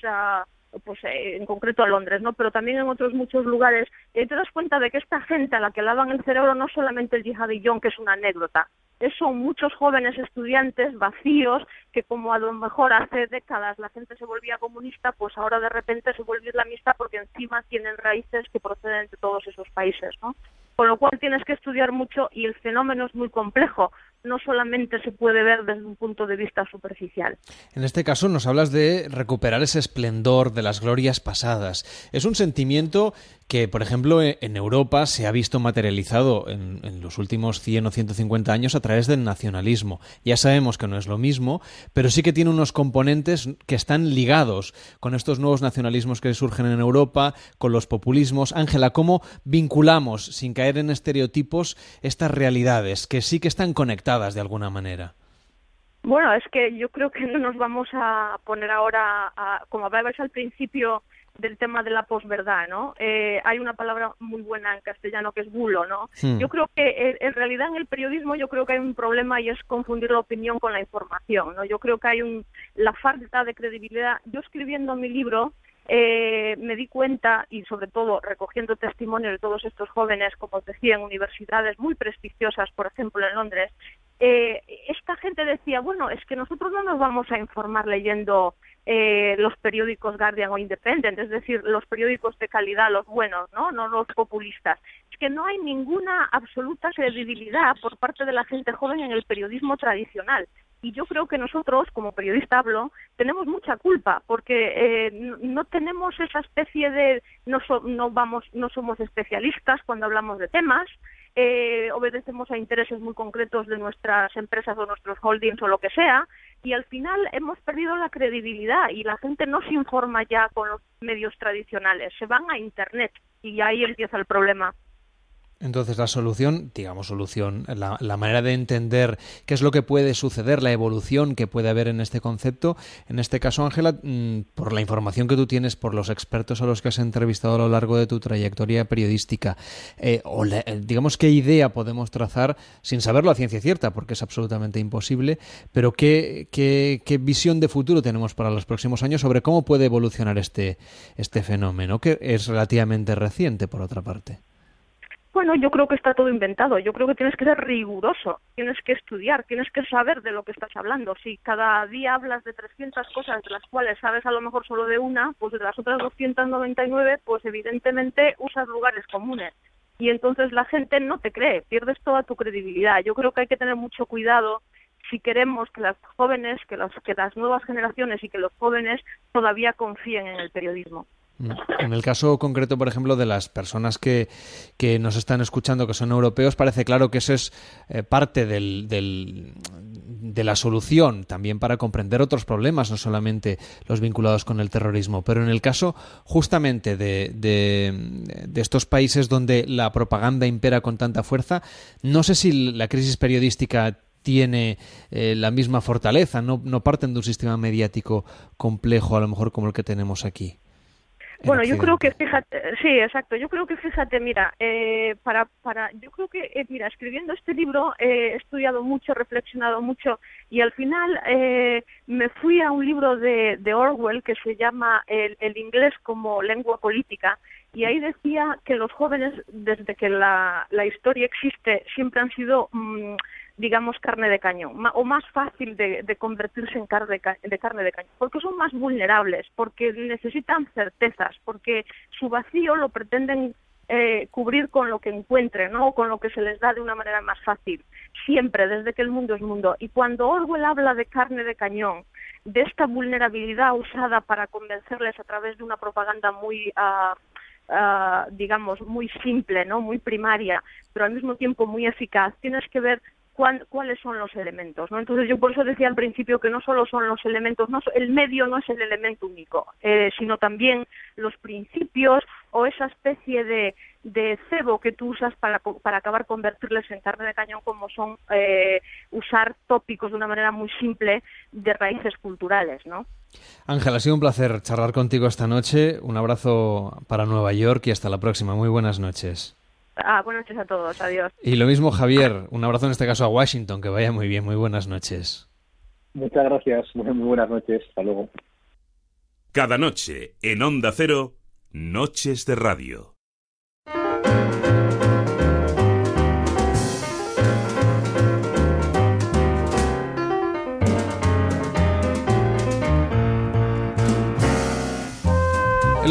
pues eh, en concreto a Londres, ¿no? Pero también en otros muchos lugares, y te das cuenta de que esta gente a la que lavan el cerebro no solamente el yihadillón, que es una anécdota, son muchos jóvenes estudiantes vacíos que como a lo mejor hace décadas la gente se volvía comunista, pues ahora de repente se vuelve islamista porque encima tienen raíces que proceden de todos esos países, ¿no? Con lo cual tienes que estudiar mucho y el fenómeno es muy complejo no solamente se puede ver desde un punto de vista superficial. En este caso nos hablas de recuperar ese esplendor de las glorias pasadas. Es un sentimiento que, por ejemplo, e, en Europa se ha visto materializado en, los últimos 100 o 150 años a través del nacionalismo. Ya sabemos que no es lo mismo, pero sí que tiene unos componentes que están ligados con estos nuevos nacionalismos que surgen en Europa, con los populismos. Ángela, ¿cómo vinculamos, sin caer en estereotipos, estas realidades que sí que están conectadas de alguna manera? Bueno, es que yo creo que no nos vamos a poner ahora, como hablabais al principio, del tema de la posverdad, ¿no? Eh, hay una palabra muy buena en castellano que es bulo, ¿no? Hmm. Yo creo que eh, en realidad en el periodismo yo creo que hay un problema y es confundir la opinión con la información, ¿no? Yo creo que hay un, la falta de credibilidad. Yo escribiendo mi libro eh, me di cuenta, y sobre todo recogiendo testimonio de todos estos jóvenes, como os decía, en universidades muy prestigiosas, por ejemplo en Londres, eh, esta gente decía, bueno, es que nosotros no nos vamos a informar leyendo eh, los periódicos Guardian o Independent, es decir, los periódicos de calidad, los buenos, ¿no? No los populistas. Es que no hay ninguna absoluta credibilidad por parte de la gente joven en el periodismo tradicional. Y yo creo que nosotros, como periodista hablo, tenemos mucha culpa porque eh, no, tenemos esa especie de no, no vamos no somos especialistas cuando hablamos de temas, eh, obedecemos a intereses muy concretos de nuestras empresas o nuestros holdings o lo que sea, y al final hemos perdido la credibilidad y la gente no se informa ya con los medios tradicionales, se van a Internet y ahí empieza el problema. Entonces la solución, digamos solución, la, manera de entender qué es lo que puede suceder, la evolución que puede haber en este concepto, en este caso Ángela, mm, por la información que tú tienes, por los expertos a los que has entrevistado a lo largo de tu trayectoria periodística, eh, o eh, digamos qué idea podemos trazar sin saberlo a ciencia cierta, porque es absolutamente imposible, pero qué, qué, qué visión de futuro tenemos para los próximos años sobre cómo puede evolucionar este, este fenómeno, que es relativamente reciente por otra parte. Bueno, yo creo que está todo inventado. Yo creo que tienes que ser riguroso, tienes que estudiar, tienes que saber de lo que estás hablando. Si cada día hablas de 300 cosas de las cuales sabes a lo mejor solo de una, pues de las otras 299, pues evidentemente usas lugares comunes. Y entonces la gente no te cree, pierdes toda tu credibilidad. Yo creo que hay que tener mucho cuidado si queremos que las jóvenes, que, que las nuevas generaciones y que los jóvenes todavía confíen en el periodismo. En el caso concreto, por ejemplo, de las personas que, que nos están escuchando, que son europeos, parece claro que eso es eh, parte del, del, de la solución también para comprender otros problemas, no solamente los vinculados con el terrorismo. Pero en el caso justamente de, de, de estos países donde la propaganda impera con tanta fuerza, no sé si la crisis periodística tiene eh, la misma fortaleza, no, no parten de un sistema mediático complejo, a lo mejor como el que tenemos aquí. Bueno, yo creo que fíjate, sí, exacto. Yo creo que fíjate, mira, eh, para, para, yo creo que, eh, mira, escribiendo este libro he estudiado mucho, reflexionado mucho y al final eh, me fui a un libro de, de Orwell que se llama el, el, inglés como lengua política y ahí decía que los jóvenes, desde que la, la historia existe, siempre han sido mmm, digamos, carne de cañón, o más fácil de, de convertirse en carne de, carne de cañón, porque son más vulnerables, porque necesitan certezas, porque su vacío lo pretenden eh, cubrir con lo que encuentren, ¿no? con lo que se les da de una manera más fácil, siempre, desde que el mundo es mundo. Y cuando Orwell habla de carne de cañón, de esta vulnerabilidad usada para convencerles a través de una propaganda muy... Uh, digamos, muy simple, ¿no? Muy primaria, pero al mismo tiempo muy eficaz. Tienes que ver cuáles son los elementos. ¿no? Entonces yo por eso decía al principio que no solo son los elementos, no, el medio no es el elemento único, eh, sino también los principios o esa especie de, cebo que tú usas para, acabar convertirles en carne de cañón como son eh, usar tópicos de una manera muy simple de raíces culturales, ¿no? Ángel, ha sido un placer charlar contigo esta noche. Un abrazo para Nueva York y hasta la próxima. Muy buenas noches. Ah, buenas noches a todos, adiós. Y lo mismo, Javier, un abrazo en este caso a Washington, que vaya muy bien, muy buenas noches. Muchas gracias, muy, muy buenas noches, hasta luego. Cada noche, en Onda Cero, Noches de Radio.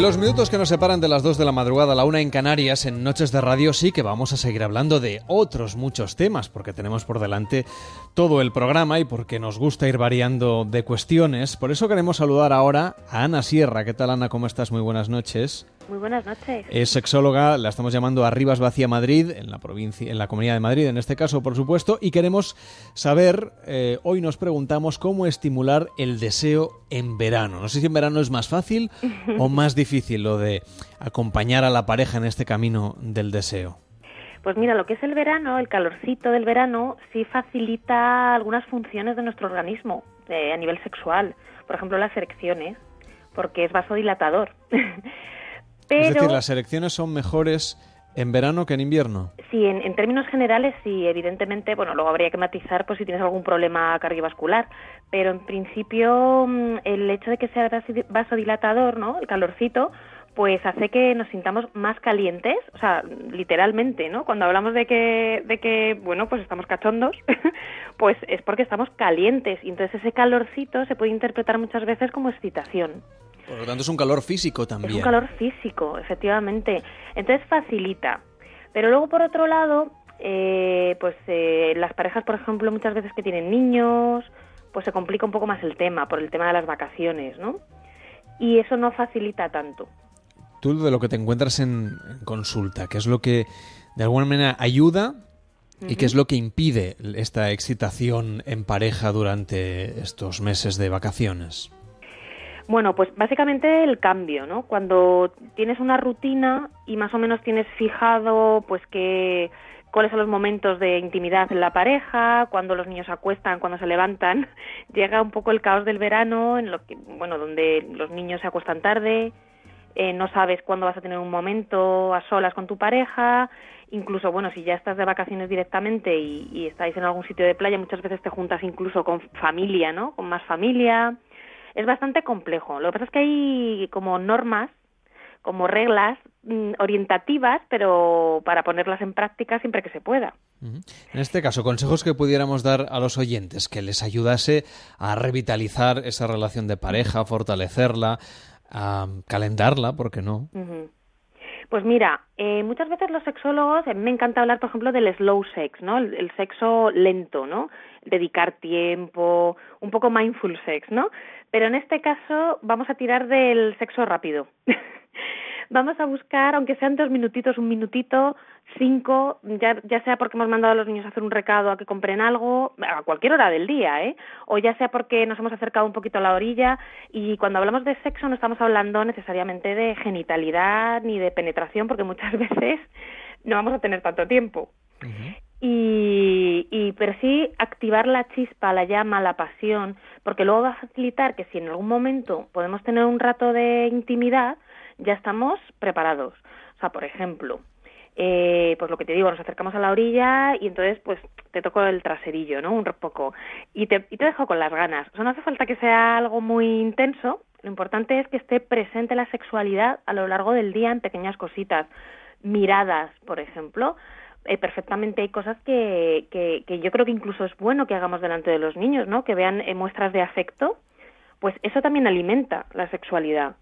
Los minutos que nos separan de las 2 de la madrugada a la una en Canarias, en Noches de Radio, sí que vamos a seguir hablando de otros muchos temas, porque tenemos por delante todo el programa y porque nos gusta ir variando de cuestiones. Por eso queremos saludar ahora a Ana Sierra. ¿Qué tal, Ana? ¿Cómo estás? Muy buenas noches. Muy buenas noches. Es sexóloga, la estamos llamando Arribas Vacía Madrid, en la provincia, en la Comunidad de Madrid, en este caso, por supuesto, y queremos saber, eh, hoy nos preguntamos cómo estimular el deseo en verano. No sé si en verano es más fácil o más difícil lo de acompañar a la pareja en este camino del deseo. Pues mira, lo que es el verano, el calorcito del verano, sí facilita algunas funciones de nuestro organismo eh, a nivel sexual. Por ejemplo, las erecciones, porque es vasodilatador. Es decir, las elecciones son mejores en verano que en invierno. Sí, en, términos generales sí, evidentemente, bueno, luego habría que matizar pues si tienes algún problema cardiovascular, pero en principio mm, el hecho de que sea vasodilatador, ¿no? El calorcito, pues hace que nos sintamos más calientes, o sea, literalmente, ¿no? Cuando hablamos de que, de que bueno, pues estamos cachondos, pues es porque estamos calientes y entonces ese calorcito se puede interpretar muchas veces como excitación. Por lo tanto, es un calor físico también. Es un calor físico, efectivamente. Entonces facilita. Pero luego, por otro lado, eh, pues eh, las parejas, por ejemplo, muchas veces que tienen niños, pues se complica un poco más el tema, por el tema de las vacaciones, ¿no? Y eso no facilita tanto. Tú de lo que te encuentras en, consulta, ¿qué es lo que de alguna manera ayuda y qué es lo que impide esta excitación en pareja durante estos meses de vacaciones? Bueno, pues básicamente el cambio, ¿no? Cuando tienes una rutina y más o menos tienes fijado, pues que cuáles son los momentos de intimidad en la pareja, cuando los niños se acuestan, cuando se levantan, llega un poco el caos del verano, en lo que, bueno, donde los niños se acuestan tarde, eh, no sabes cuándo vas a tener un momento a solas con tu pareja, incluso, bueno, si ya estás de vacaciones directamente y, y estáis en algún sitio de playa, muchas veces te juntas incluso con familia, ¿no? Con más familia es bastante complejo. Lo que pasa es que hay como normas, como reglas mm, orientativas, pero para ponerlas en práctica siempre que se pueda. En este caso, consejos que pudiéramos dar a los oyentes que les ayudase a revitalizar esa relación de pareja, fortalecerla, a calentarla, ¿por qué no? Pues mira, eh, muchas veces los sexólogos, me encanta hablar, por ejemplo, del slow sex, ¿no? El, el, sexo lento, ¿no? Dedicar tiempo, un poco mindful sex, ¿no? Pero en este caso vamos a tirar del sexo rápido. vamos a buscar, aunque sean dos minutitos, un minutito, cinco, ya, sea porque hemos mandado a los niños a hacer un recado a que compren algo, a cualquier hora del día, ¿eh? O ya sea porque nos hemos acercado un poquito a la orilla y cuando hablamos de sexo no estamos hablando necesariamente de genitalidad ni de penetración porque muchas veces no vamos a tener tanto tiempo. Y, y, pero sí activar la chispa, la llama, la pasión, porque luego va a facilitar que si en algún momento podemos tener un rato de intimidad, ya estamos preparados. O sea, por ejemplo, eh, pues lo que te digo, nos acercamos a la orilla y entonces pues te toco el traserillo, ¿no? Un poco. Y te, y te dejo con las ganas. O sea, no hace falta que sea algo muy intenso, lo importante es que esté presente la sexualidad a lo largo del día en pequeñas cositas. Miradas, por ejemplo. Eh, perfectamente hay cosas que, que, que, yo creo que incluso es bueno que hagamos delante de los niños, ¿no? Que vean eh, muestras de afecto. Pues eso también alimenta la sexualidad.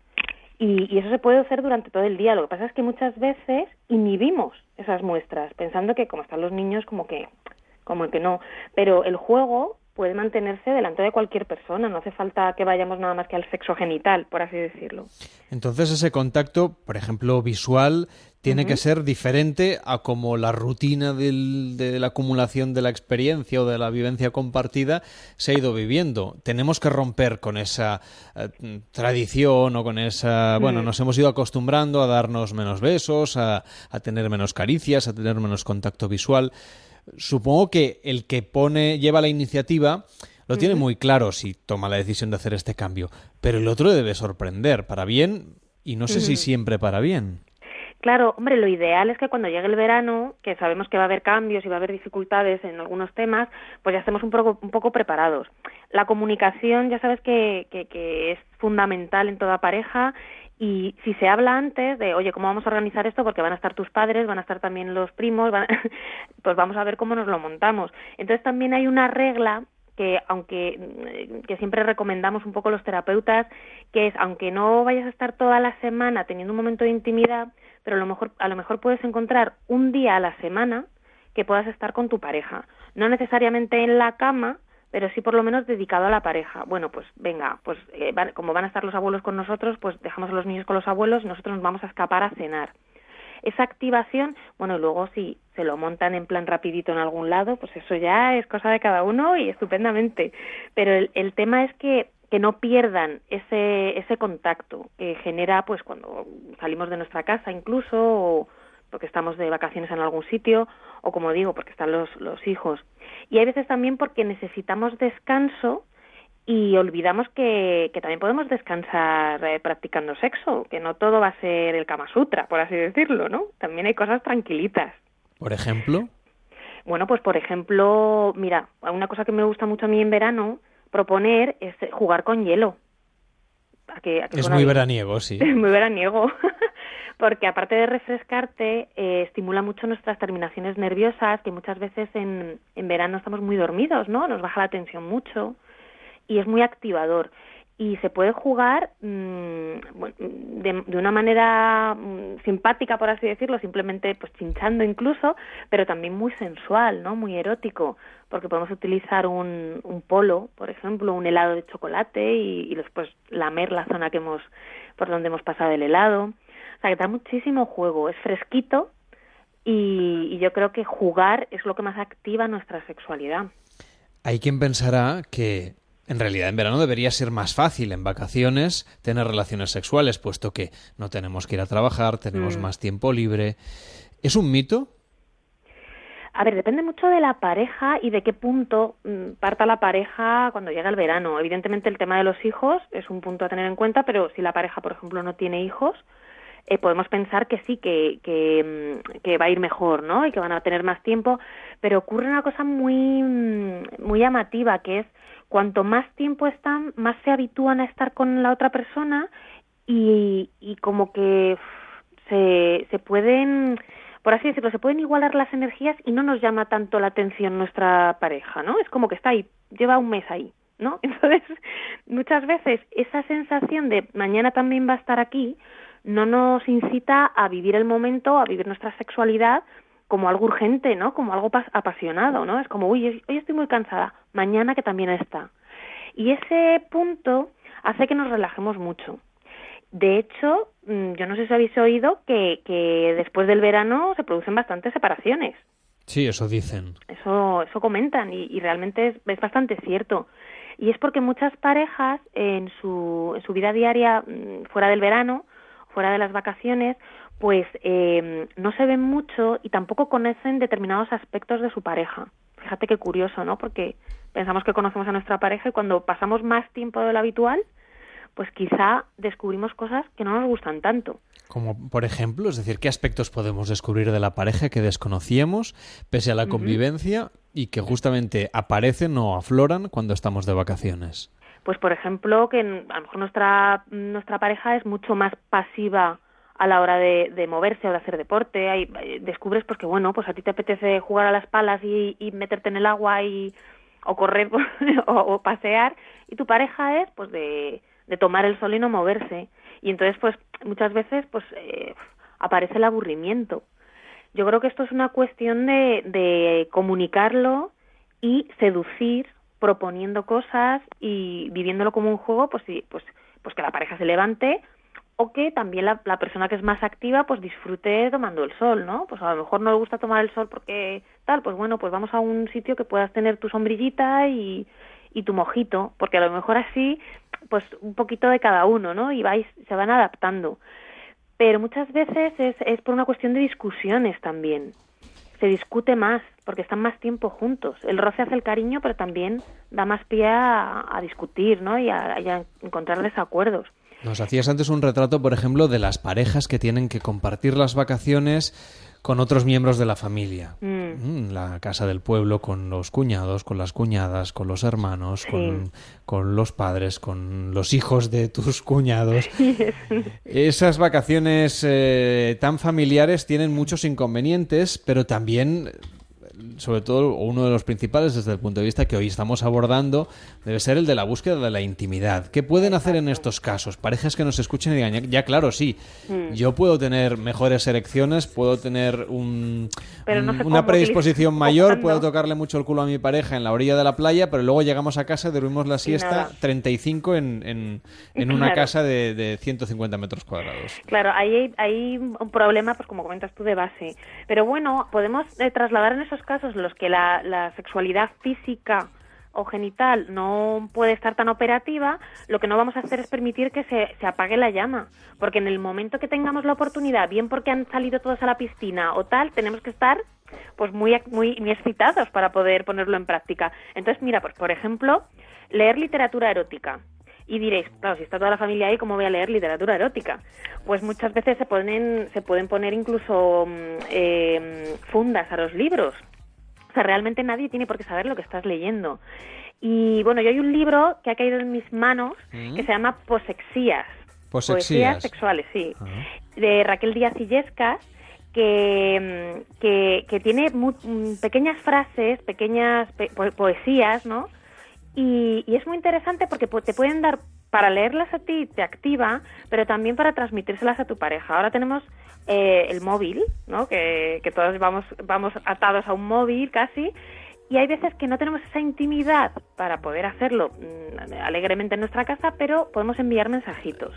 Y, y, eso se puede hacer durante todo el día. Lo que pasa es que muchas veces inhibimos esas muestras, pensando que como están los niños, como que, como que no. Pero el juego puede mantenerse delante de cualquier persona, no hace falta que vayamos nada más que al sexo genital, por así decirlo. Entonces ese contacto, por ejemplo, visual, tiene uh -huh. que ser diferente a como la rutina del, de la acumulación de la experiencia o de la vivencia compartida se ha ido viviendo. Tenemos que romper con esa eh, tradición o con esa... Uh -huh. Bueno, nos hemos ido acostumbrando a darnos menos besos, a, a tener menos caricias, a tener menos contacto visual supongo que el que pone, lleva la iniciativa, lo tiene muy claro si toma la decisión de hacer este cambio, pero el otro debe sorprender para bien y no sé si siempre para bien. Claro, hombre, lo ideal es que cuando llegue el verano, que sabemos que va a haber cambios y va a haber dificultades en algunos temas, pues ya estemos un poco, un poco preparados. La comunicación, ya sabes que, que, que es fundamental en toda pareja y si se habla antes de, oye, ¿cómo vamos a organizar esto? Porque van a estar tus padres, van a estar también los primos, van... pues vamos a ver cómo nos lo montamos. Entonces también hay una regla que aunque que siempre recomendamos un poco los terapeutas, que es aunque no vayas a estar toda la semana teniendo un momento de intimidad, pero a lo mejor a lo mejor puedes encontrar un día a la semana que puedas estar con tu pareja, no necesariamente en la cama, pero sí por lo menos dedicado a la pareja. Bueno, pues venga, pues eh, van, como van a estar los abuelos con nosotros, pues dejamos a los niños con los abuelos nosotros nos vamos a escapar a cenar. Esa activación, bueno, luego si se lo montan en plan rapidito en algún lado, pues eso ya es cosa de cada uno y estupendamente. Pero el, el tema es que que no pierdan ese ese contacto que genera pues cuando salimos de nuestra casa incluso o porque estamos de vacaciones en algún sitio o como digo porque están los los hijos y hay veces también porque necesitamos descanso y olvidamos que, que también podemos descansar eh, practicando sexo, que no todo va a ser el Kama Sutra, por así decirlo, ¿no? También hay cosas tranquilitas. ¿Por ejemplo? Bueno, pues por ejemplo, mira, una cosa que me gusta mucho a mí en verano proponer es jugar con hielo. ¿A que, a que es muy veraniego, sí. Es muy veraniego. Porque aparte de refrescarte, eh, estimula mucho nuestras terminaciones nerviosas, que muchas veces en, en verano estamos muy dormidos, ¿no? Nos baja la tensión mucho y es muy activador. Y se puede jugar mmm, de, una manera mmm, simpática, por así decirlo, simplemente pues chinchando incluso, pero también muy sensual, ¿no? Muy erótico, porque podemos utilizar un, un polo, por ejemplo, un helado de chocolate y, y después lamer la zona que hemos, por donde hemos pasado el helado o sea, que da muchísimo juego, es fresquito y, y, yo creo que jugar es lo que más activa nuestra sexualidad. Hay quien pensará que en realidad en verano debería ser más fácil en vacaciones tener relaciones sexuales, puesto que no tenemos que ir a trabajar, tenemos mm. más tiempo libre. ¿Es un mito? A ver, depende mucho de la pareja y de qué punto mm, parta la pareja cuando llega el verano. Evidentemente el tema de los hijos es un punto a tener en cuenta, pero si la pareja, por ejemplo, no tiene hijos, eh, podemos pensar que sí, que, que, mm, que, va a ir mejor, ¿no? Y que van a tener más tiempo, pero ocurre una cosa muy, mm, muy llamativa, que es cuanto más tiempo están, más se habitúan a estar con la otra persona y, y como que se, se pueden, por así decirlo, se pueden igualar las energías y no nos llama tanto la atención nuestra pareja, ¿no? Es como que está ahí, lleva un mes ahí, ¿no? Entonces, muchas veces esa sensación de mañana también va a estar aquí, no nos incita a vivir el momento, a vivir nuestra sexualidad como algo urgente, ¿no? Como algo apasionado, ¿no? Es como, uy, hoy estoy muy cansada, mañana que también está. Y ese punto hace que nos relajemos mucho. De hecho, mm, yo no sé si habéis oído que, que después del verano se producen bastantes separaciones. Sí, eso dicen. Eso, eso comentan y, y realmente es, es, bastante cierto. Y es porque muchas parejas en su, en su vida diaria, mm, fuera del verano, fuera de las vacaciones, pues eh, no se ven mucho y tampoco conocen determinados aspectos de su pareja. Fíjate qué curioso, ¿no? Porque pensamos que conocemos a nuestra pareja y cuando pasamos más tiempo de lo habitual, pues quizá descubrimos cosas que no nos gustan tanto. Como por ejemplo, es decir, ¿qué aspectos podemos descubrir de la pareja que desconocíamos pese a la convivencia y que justamente aparecen o afloran cuando estamos de vacaciones? Pues por ejemplo, que a lo mejor nuestra, nuestra pareja es mucho más pasiva a la hora de, moverse o de hacer deporte. Hay, descubres pues que bueno, pues a ti te apetece jugar a las palas y, meterte en el agua y o correr o, pasear y tu pareja es pues de, de, tomar el sol y no moverse y entonces pues muchas veces pues eh, aparece el aburrimiento. Yo creo que esto es una cuestión de, de comunicarlo y seducir proponiendo cosas y viviéndolo como un juego, pues pues, pues que la pareja se levante o que también la, persona que es más activa pues disfrute tomando el sol, ¿no? Pues a lo mejor no le gusta tomar el sol porque tal, pues bueno, pues vamos a un sitio que puedas tener tu sombrillita y, y tu mojito, porque a lo mejor así, pues un poquito de cada uno, ¿no? Y vais, se van adaptando. Pero muchas veces es, es por una cuestión de discusiones también. Se discute más, porque están más tiempo juntos. El roce hace el cariño, pero también da más pie a, discutir, ¿no? Y a, y a encontrar desacuerdos. Nos hacías antes un retrato, por ejemplo, de las parejas que tienen que compartir las vacaciones con otros miembros de la familia. Mm. Mm, la casa del pueblo con los cuñados, con las cuñadas, con los hermanos, con, los padres, con los hijos de tus cuñados. Esas vacaciones eh, tan familiares tienen muchos inconvenientes, pero también sobre todo uno de los principales desde el punto de vista que hoy estamos abordando, debe ser el de la búsqueda de la intimidad. ¿Qué pueden hacer en estos casos? Parejas que nos escuchen y digan, ya, claro, sí, mm. yo puedo tener mejores erecciones, puedo tener un, una predisposición mayor, puedo tocarle mucho el culo a mi pareja en la orilla de la playa, pero luego llegamos a casa, dormimos la siesta 35 en, en, en una casa de, de, 150 metros cuadrados. Claro, ahí hay, un problema, pues como comentas tú, de base. Pero bueno, podemos eh, trasladar en esos casos los que la, sexualidad física o genital no puede estar tan operativa, lo que no vamos a hacer es permitir que se, apague la llama. Porque en el momento que tengamos la oportunidad, bien porque han salido todos a la piscina o tal, tenemos que estar pues muy, muy, muy excitados para poder ponerlo en práctica. Entonces, mira, pues por ejemplo, leer literatura erótica. Y diréis, claro, si está toda la familia ahí, ¿cómo voy a leer literatura erótica? Pues muchas veces se, ponen, se pueden poner incluso mm, eh, fundas a los libros o sea, realmente nadie tiene por qué saber lo que estás leyendo. Y bueno, yo hay un libro que ha caído en mis manos mm. que se llama Posexías. Posexías. sexuales, sí. De Raquel Díaz Illescas, que, que, que tiene mm, pequeñas frases, pequeñas poesías, ¿no? Y, y, es muy interesante porque te pueden dar, para leerlas a ti te activa, pero también para transmitírselas a tu pareja. Ahora tenemos eh, el móvil, ¿no? Que, que todos vamos, vamos atados a un móvil casi, y hay veces que no tenemos esa intimidad para poder hacerlo mm, alegremente en nuestra casa, pero podemos enviar mensajitos.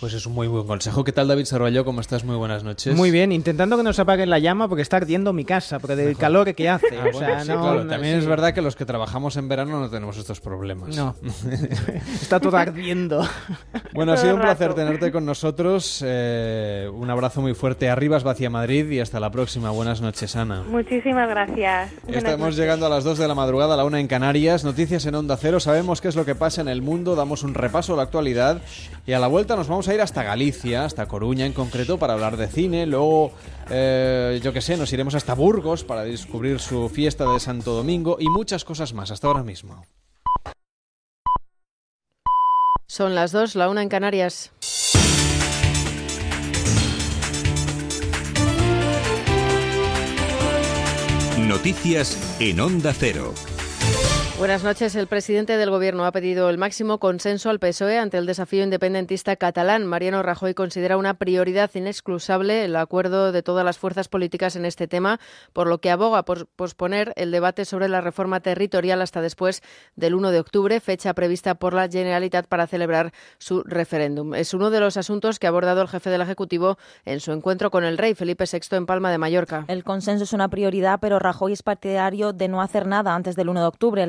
Pues es un muy buen consejo. ¿Qué tal, David Sarvallo? ¿Cómo estás? Muy buenas noches. Muy bien, intentando que no se apague la llama porque está ardiendo mi casa, porque del calor que hace. Ah, también es verdad que los que trabajamos en verano no tenemos estos problemas. No, está todo ardiendo. Bueno, ha sido un placer tenerte con nosotros. Eh, un abrazo muy fuerte. Arriba, Vacía Madrid y hasta la próxima. Buenas noches, Ana. Muchísimas gracias. Estamos llegando a las 2 de la madrugada, a la una en Canarias. Noticias en Onda Cero. Sabemos qué es lo que pasa en el mundo. Damos un repaso a la actualidad y a la vuelta nos vamos a ir hasta Galicia, hasta Coruña en concreto, para hablar de cine. Luego, eh, yo qué sé, nos iremos hasta Burgos para descubrir su fiesta de Santo Domingo y muchas cosas más. Hasta ahora mismo. Son las dos, la una en Canarias. Noticias en Onda Cero. Buenas noches. El presidente del Gobierno ha pedido el máximo consenso al PSOE ante el desafío independentista catalán. Mariano Rajoy considera una prioridad inexcusable el acuerdo de todas las fuerzas políticas en este tema, por lo que aboga por posponer el debate sobre la reforma territorial hasta después del 1 de octubre, fecha prevista por la Generalitat para celebrar su referéndum. Es uno de los asuntos que ha abordado el jefe del Ejecutivo en su encuentro con el rey Felipe VI en Palma de Mallorca. El consenso es una prioridad, pero Rajoy es partidario de no hacer nada antes del 1 de octubre.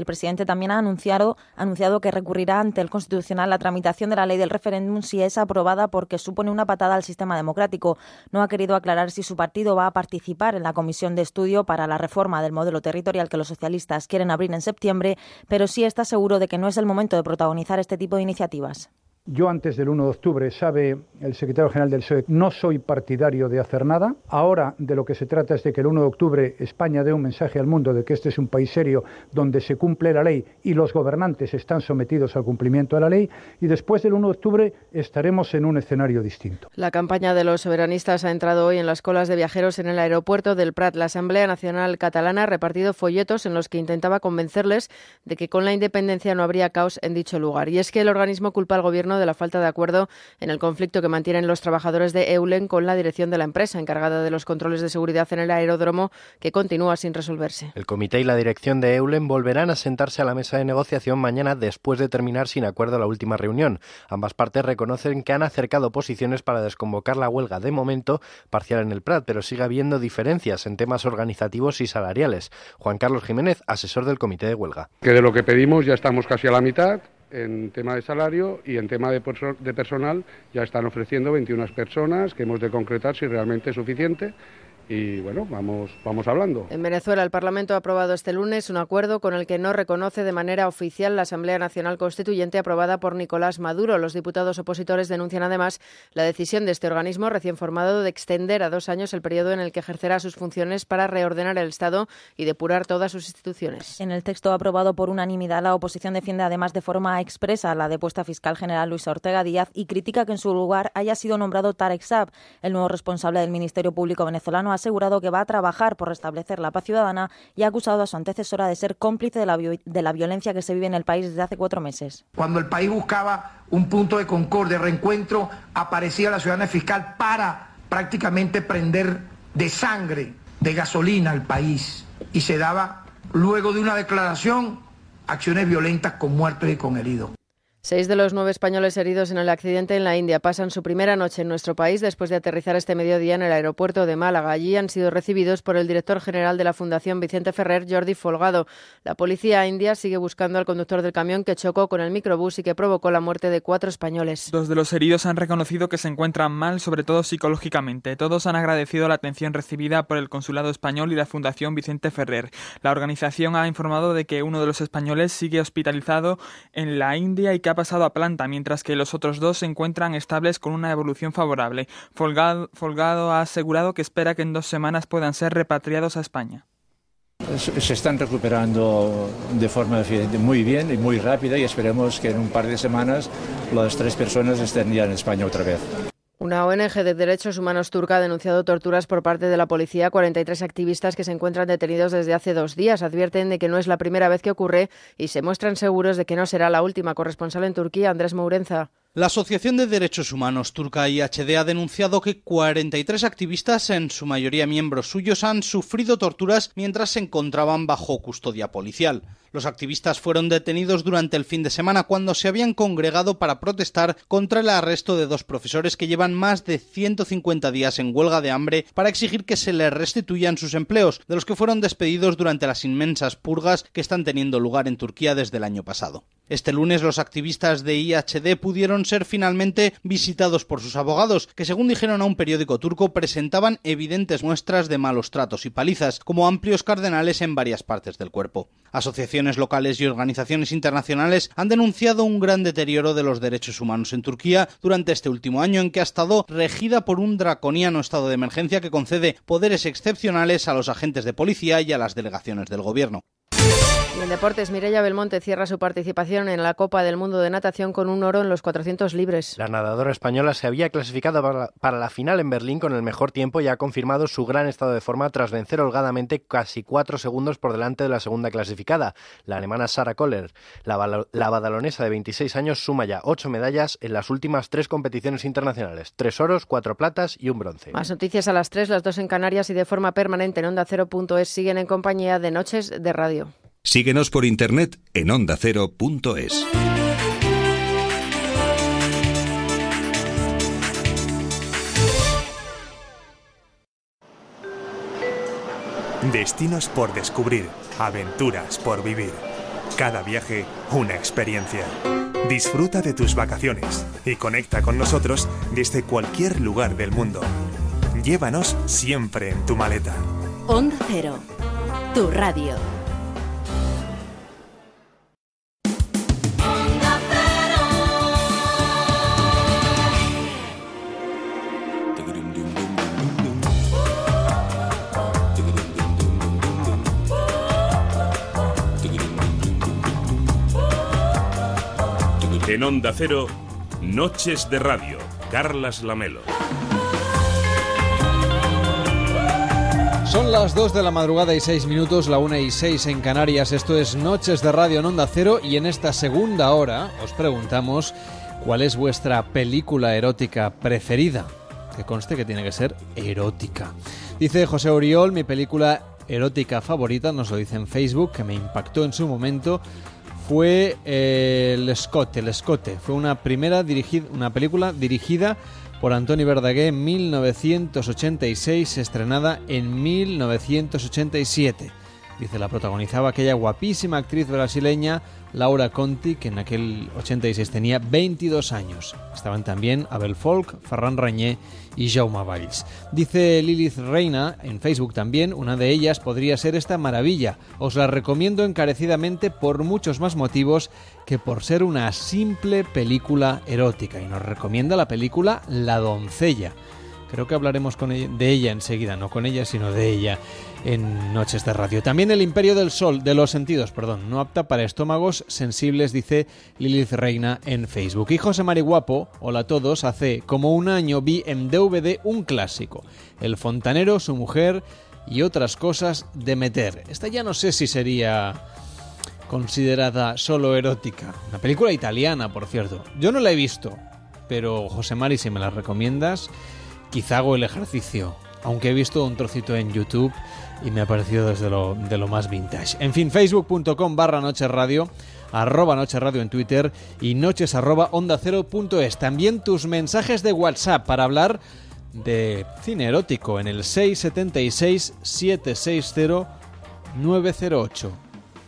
También ha anunciado, anunciado que recurrirá ante el Constitucional la tramitación de la ley del referéndum si es aprobada porque supone una patada al sistema democrático. No ha querido aclarar si su partido va a participar en la comisión de estudio para la reforma del modelo territorial que los socialistas quieren abrir en septiembre, pero sí está seguro de que no es el momento de protagonizar este tipo de iniciativas. Yo antes del 1 de octubre, sabe el secretario general del PSOE, no soy partidario de hacer nada. Ahora de lo que se trata es de que el 1 de octubre España dé un mensaje al mundo de que este es un país serio donde se cumple la ley y los gobernantes están sometidos al cumplimiento de la ley. Y después del 1 de octubre estaremos en un escenario distinto. La campaña de los soberanistas ha entrado hoy en las colas de viajeros en el aeropuerto del Prat. La Asamblea Nacional Catalana ha repartido folletos en los que intentaba convencerles de que con la independencia no habría caos en dicho lugar. Y es que el organismo culpa al gobierno de la falta de acuerdo en el conflicto que mantienen los trabajadores de Eulen con la dirección de la empresa encargada de los controles de seguridad en el aeródromo, que continúa sin resolverse. El comité y la dirección de Eulen volverán a sentarse a la mesa de negociación mañana después de terminar sin acuerdo la última reunión. Ambas partes reconocen que han acercado posiciones para desconvocar la huelga de momento parcial en el Prat, pero sigue habiendo diferencias en temas organizativos y salariales. Juan Carlos Jiménez, asesor del comité de huelga. Que de lo que pedimos ya estamos casi a la mitad en tema de salario y en tema de, de personal ya están ofreciendo 21 personas que hemos de concretar si realmente es suficiente y bueno, vamos, vamos hablando. En Venezuela, el Parlamento ha aprobado este lunes un acuerdo con el que no reconoce de manera oficial la Asamblea Nacional Constituyente aprobada por Nicolás Maduro. Los diputados opositores denuncian además la decisión de este organismo recién formado de extender a dos años el periodo en el que ejercerá sus funciones para reordenar el Estado y depurar todas sus instituciones. En el texto aprobado por unanimidad, la oposición defiende además de forma expresa la depuesta fiscal general Luisa Ortega Díaz y critica que en su lugar haya sido nombrado Tarek Saab, el nuevo responsable del Ministerio Público venezolano asegurado que va a trabajar por restablecer la paz ciudadana y ha acusado a su antecesora de ser cómplice de la, de la violencia que se vive en el país desde hace cuatro meses. Cuando el país buscaba un punto de concordia, reencuentro, aparecía la ciudadana fiscal para prácticamente prender de sangre, de gasolina al país. Y se daba, luego de una declaración, acciones violentas con muertos y con heridos. Seis de los nueve españoles heridos en el accidente en la India pasan su primera noche en nuestro país después de aterrizar este mediodía en el aeropuerto de Málaga. Allí han sido recibidos por el director general de la Fundación Vicente Ferrer, Jordi Folgado. La policía india sigue buscando al conductor del camión que chocó con el microbús y que provocó la muerte de cuatro españoles. Dos de los heridos han reconocido que se encuentran mal, sobre todo psicológicamente. Todos han agradecido la atención recibida por el Consulado Español y la Fundación Vicente Ferrer. La organización ha informado de que uno de los españoles sigue hospitalizado en la India y que ha pasado a planta, mientras que los otros dos se encuentran estables con una evolución favorable. Folgado, Folgado ha asegurado que espera que en dos semanas puedan ser repatriados a España. Se están recuperando de forma muy bien y muy rápida y esperemos que en un par de semanas las tres personas estén ya en España otra vez. Una ONG de derechos humanos turca ha denunciado torturas por parte de la policía a 43 activistas que se encuentran detenidos desde hace dos días. Advierten de que no es la primera vez que ocurre y se muestran seguros de que no será la última. Corresponsal en Turquía, Andrés Mourenza. La Asociación de Derechos Humanos turca IHD ha denunciado que 43 activistas, en su mayoría miembros suyos, han sufrido torturas mientras se encontraban bajo custodia policial. Los activistas fueron detenidos durante el fin de semana cuando se habían congregado para protestar contra el arresto de dos profesores que llevan más de 150 días en huelga de hambre para exigir que se les restituyan sus empleos, de los que fueron despedidos durante las inmensas purgas que están teniendo lugar en Turquía desde el año pasado. Este lunes los activistas de IHD pudieron ser finalmente visitados por sus abogados, que según dijeron a un periódico turco presentaban evidentes muestras de malos tratos y palizas, como amplios cardenales en varias partes del cuerpo. Asociaciones locales y organizaciones internacionales han denunciado un gran deterioro de los derechos humanos en Turquía durante este último año en que ha estado regida por un draconiano estado de emergencia que concede poderes excepcionales a los agentes de policía y a las delegaciones del gobierno. Y en deportes, Mireia Belmonte cierra su participación en la Copa del Mundo de Natación con un oro en los 400 libres. La nadadora española se había clasificado para la, final en Berlín con el mejor tiempo y ha confirmado su gran estado de forma tras vencer holgadamente casi cuatro segundos por delante de la segunda clasificada, la alemana Sarah Kohler. La, la badalonesa de 26 años suma ya ocho medallas en las últimas tres competiciones internacionales, tres oros, cuatro platas y un bronce. Más noticias a las tres, las dos en Canarias y de forma permanente en Onda Cero.es siguen en compañía de Noches de Radio. Síguenos por internet en ondacero.es. Destinos por descubrir, aventuras por vivir. Cada viaje, una experiencia. Disfruta de tus vacaciones y conecta con nosotros desde cualquier lugar del mundo. Llévanos siempre en tu maleta. Onda Cero, tu radio. En Onda Cero, Noches de Radio, Carlas Lamelo. Son las 2 de la madrugada y 6 minutos, la 1 y 6 en Canarias. Esto es Noches de Radio en Onda Cero y en esta segunda hora os preguntamos cuál es vuestra película erótica preferida. Que conste que tiene que ser erótica. Dice José Oriol, mi película erótica favorita, nos lo dice en Facebook, que me impactó en su momento, fue eh, El Escote, El Escote. Fue una primera dirigida, una película dirigida por Antoni Verdaguer en 1986, estrenada en 1987. Dice, la protagonizaba aquella guapísima actriz brasileña Laura Conti, que en aquel 86 tenía 22 años. Estaban también Abel Folk, Ferran Rañé y Jaume Valls. Dice Lilith Reina en Facebook también, una de ellas podría ser esta maravilla. Os la recomiendo encarecidamente por muchos más motivos que por ser una simple película erótica. Y nos recomienda la película La doncella. Creo que hablaremos con ella, de ella enseguida, no con ella, sino de ella en Noches de Radio. También el Imperio del Sol, de los sentidos, perdón, no apta para estómagos sensibles, dice Lilith Reina en Facebook. Y José Guapo, hola a todos, hace como un año vi en DVD un clásico, El fontanero, su mujer y otras cosas de meter. Esta ya no sé si sería considerada solo erótica. Una película italiana, por cierto. Yo no la he visto, pero José Mari, si me la recomiendas, quizá hago el ejercicio, aunque he visto un trocito en YouTube y me ha parecido desde lo, de lo más vintage. En fin, facebook.com barra noche radio, arroba noche radio en Twitter y noches arroba onda cero. También tus mensajes de WhatsApp para hablar de cine erótico en el 676 760 908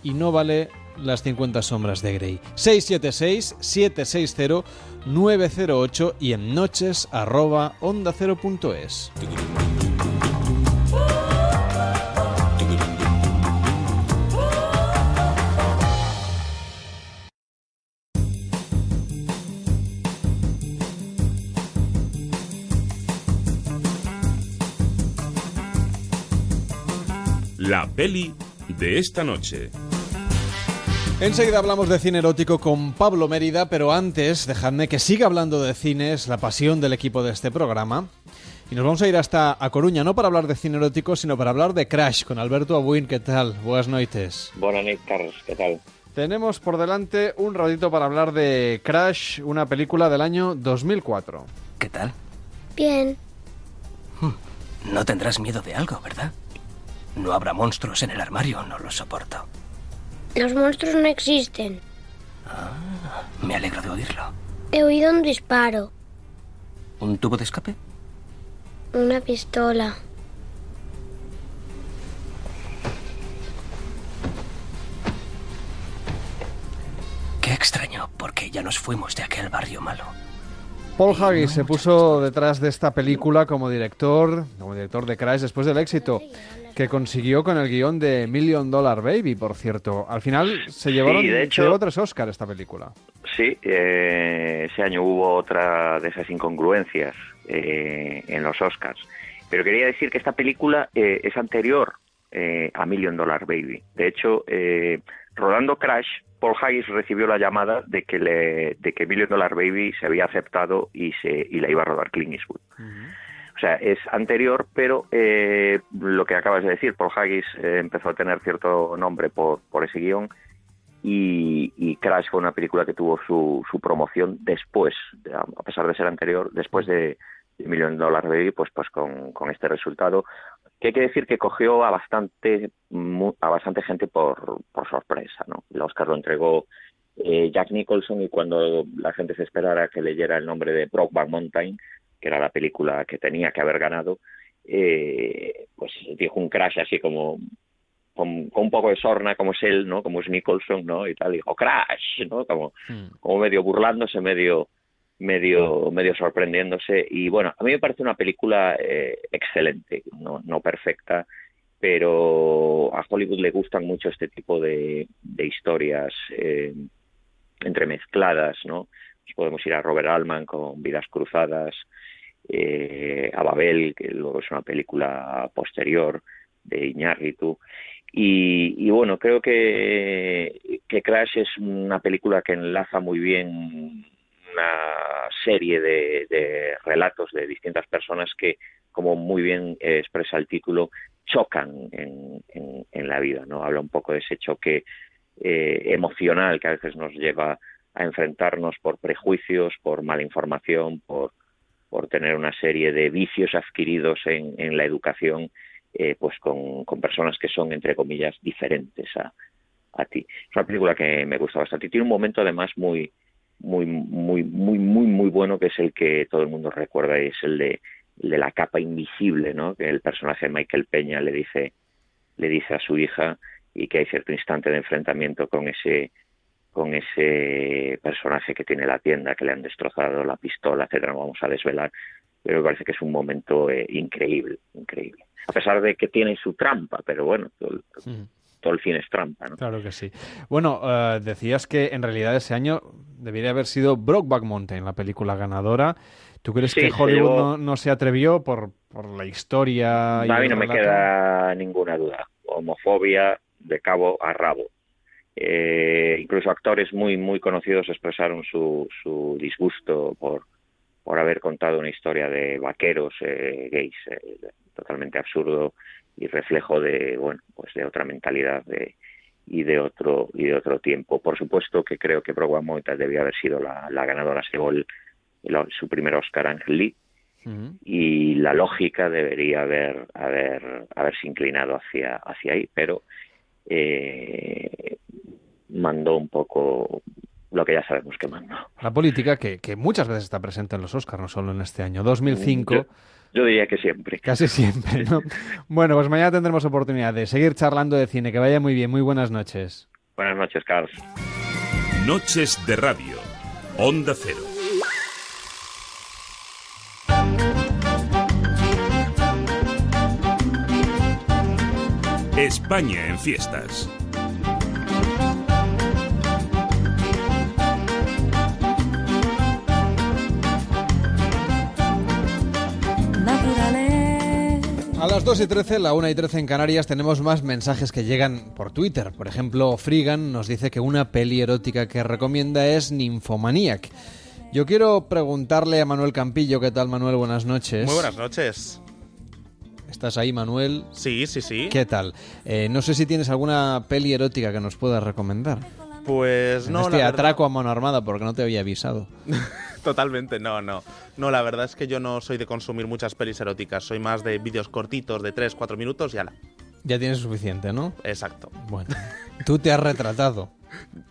y no vale las 50 sombras de Grey. 676 760 908 y en noches arroba onda cero. La peli de esta noche. Enseguida hablamos de cine erótico con Pablo Mérida, pero antes dejadme que siga hablando de cine, es la pasión del equipo de este programa. Y nos vamos a ir hasta a Coruña, no para hablar de cine erótico, sino para hablar de Crash con Alberto Abuin. ¿Qué tal? Buenas noches. Buenas noches, Carlos. ¿Qué tal? Tenemos por delante un ratito para hablar de Crash, una película del año 2004. ¿Qué tal? Bien. Hmm. No tendrás miedo de algo, ¿verdad? No habrá monstruos en el armario, no lo soporto. Los monstruos no existen. Ah, me alegro de oírlo. He oído un disparo. ¿Un tubo de escape? Una pistola. Qué extraño, porque ya nos fuimos de aquel barrio malo. Paul Haggis se puso detrás de esta película como director, como director de Crash después del éxito que consiguió con el guion de Million Dollar Baby, por cierto. Al final se llevaron de hecho, llevó tres Oscar esta película. Sí, eh, ese año hubo otra de esas incongruencias eh, en los Oscars. Pero quería decir que esta película eh, es anterior a Million Dollar Baby. De hecho, rodando Crash, Paul Haggis recibió la llamada de que, le, de que Million Dollar Baby se había aceptado y, se, y la iba a rodar Clint Eastwood. O sea, es anterior, pero eh, lo que acabas de decir, Paul Haggis eh, empezó a tener cierto nombre por, por ese guion y, Crash fue una película que tuvo su, su promoción después, a pesar de ser anterior, después de, Million Dollar Baby, pues, pues con, con este resultado que hay que decir que cogió a bastante a bastante gente por, por sorpresa, ¿no? El Oscar lo entregó eh, Jack Nicholson y cuando la gente se esperara que leyera el nombre de Brokeback Mountain, que era la película que tenía que haber ganado, eh, pues dijo un crash así como con, con, un poco de sorna como es él, ¿no? Como es Nicholson, ¿no? Y tal, dijo Crash, ¿no? Como, como medio burlándose, medio medio medio sorprendiéndose y bueno, a mí me parece una película eh, excelente, no, no perfecta, pero a Hollywood le gustan mucho este tipo de, de historias eh, entremezcladas, ¿no? Pues podemos ir a Robert Altman con Vidas Cruzadas, eh, a Babel, que luego es una película posterior de Iñárritu. Y, bueno, creo que, que Crash es una película que enlaza muy bien una serie de, relatos de distintas personas que, como muy bien expresa el título, chocan en, en, en la vida, ¿no? Habla un poco de ese choque eh, emocional que a veces nos lleva a enfrentarnos por prejuicios, por mala información, por, por tener una serie de vicios adquiridos en, en la educación, eh, pues con, con, personas que son, entre comillas, diferentes a, a ti. Es una película que me gusta bastante. Tiene un momento además muy, muy, muy, muy, muy, muy bueno que es el que todo el mundo recuerda y es el de, el de la capa invisible, ¿no? Que el personaje de Michael Peña le dice, le dice a su hija y que hay cierto instante de enfrentamiento con ese con ese personaje que tiene la tienda, que le han destrozado la pistola, etcétera, no vamos a desvelar, pero me parece que es un momento eh, increíble, increíble. A pesar de que tiene su trampa, pero bueno, todo, mm. todo el cine es trampa, ¿no? Claro que sí. Bueno, uh, decías que en realidad ese año debería haber sido Brokeback Mountain, la película ganadora. ¿Tú crees sí, que Hollywood llevó... no, no, se atrevió por, por la historia? Y a mí no me queda ninguna duda. Homofobia de cabo a rabo. Eh, incluso actores muy muy conocidos expresaron su, su disgusto por, por haber contado una historia de vaqueros eh, gays eh, totalmente absurdo y reflejo de bueno pues de otra mentalidad de, y de otro y de otro tiempo por supuesto que creo que Broadway Moita debía haber sido la, la ganadora el, el, su primer Oscar Angel Lee uh -huh. y la lógica debería haber haber haberse inclinado hacia hacia ahí pero eh, mandó un poco lo que ya sabemos que mandó. La política que, que muchas veces está presente en los Oscars, no solo en este año. 2005... Yo, yo diría que siempre. Casi siempre, ¿no? bueno, pues mañana tendremos oportunidad de seguir charlando de cine. Que vaya muy bien. Muy buenas noches. Buenas noches, Carlos. Noches de Radio. Onda Cero. España en fiestas. A las 2 y 13, la 1 y 13 en Canarias, tenemos más mensajes que llegan por Twitter. Por ejemplo, Frigan nos dice que una peli erótica que recomienda es Nymphomaniac. Yo quiero preguntarle a Manuel Campillo, ¿qué tal Manuel? Buenas noches. Muy buenas noches. ¿Estás ahí, Manuel? Sí, sí, sí. ¿Qué tal? Eh, no sé si tienes alguna peli erótica que nos puedas recomendar. Pues en no. Este la atraco verdad... a mano armada porque no te había avisado. Totalmente, no, no. No, la verdad es que yo no soy de consumir muchas pelis eróticas. Soy más de vídeos cortitos de 3, 4 minutos y ala. Ya tienes suficiente, ¿no? Exacto. Bueno, tú te has retratado.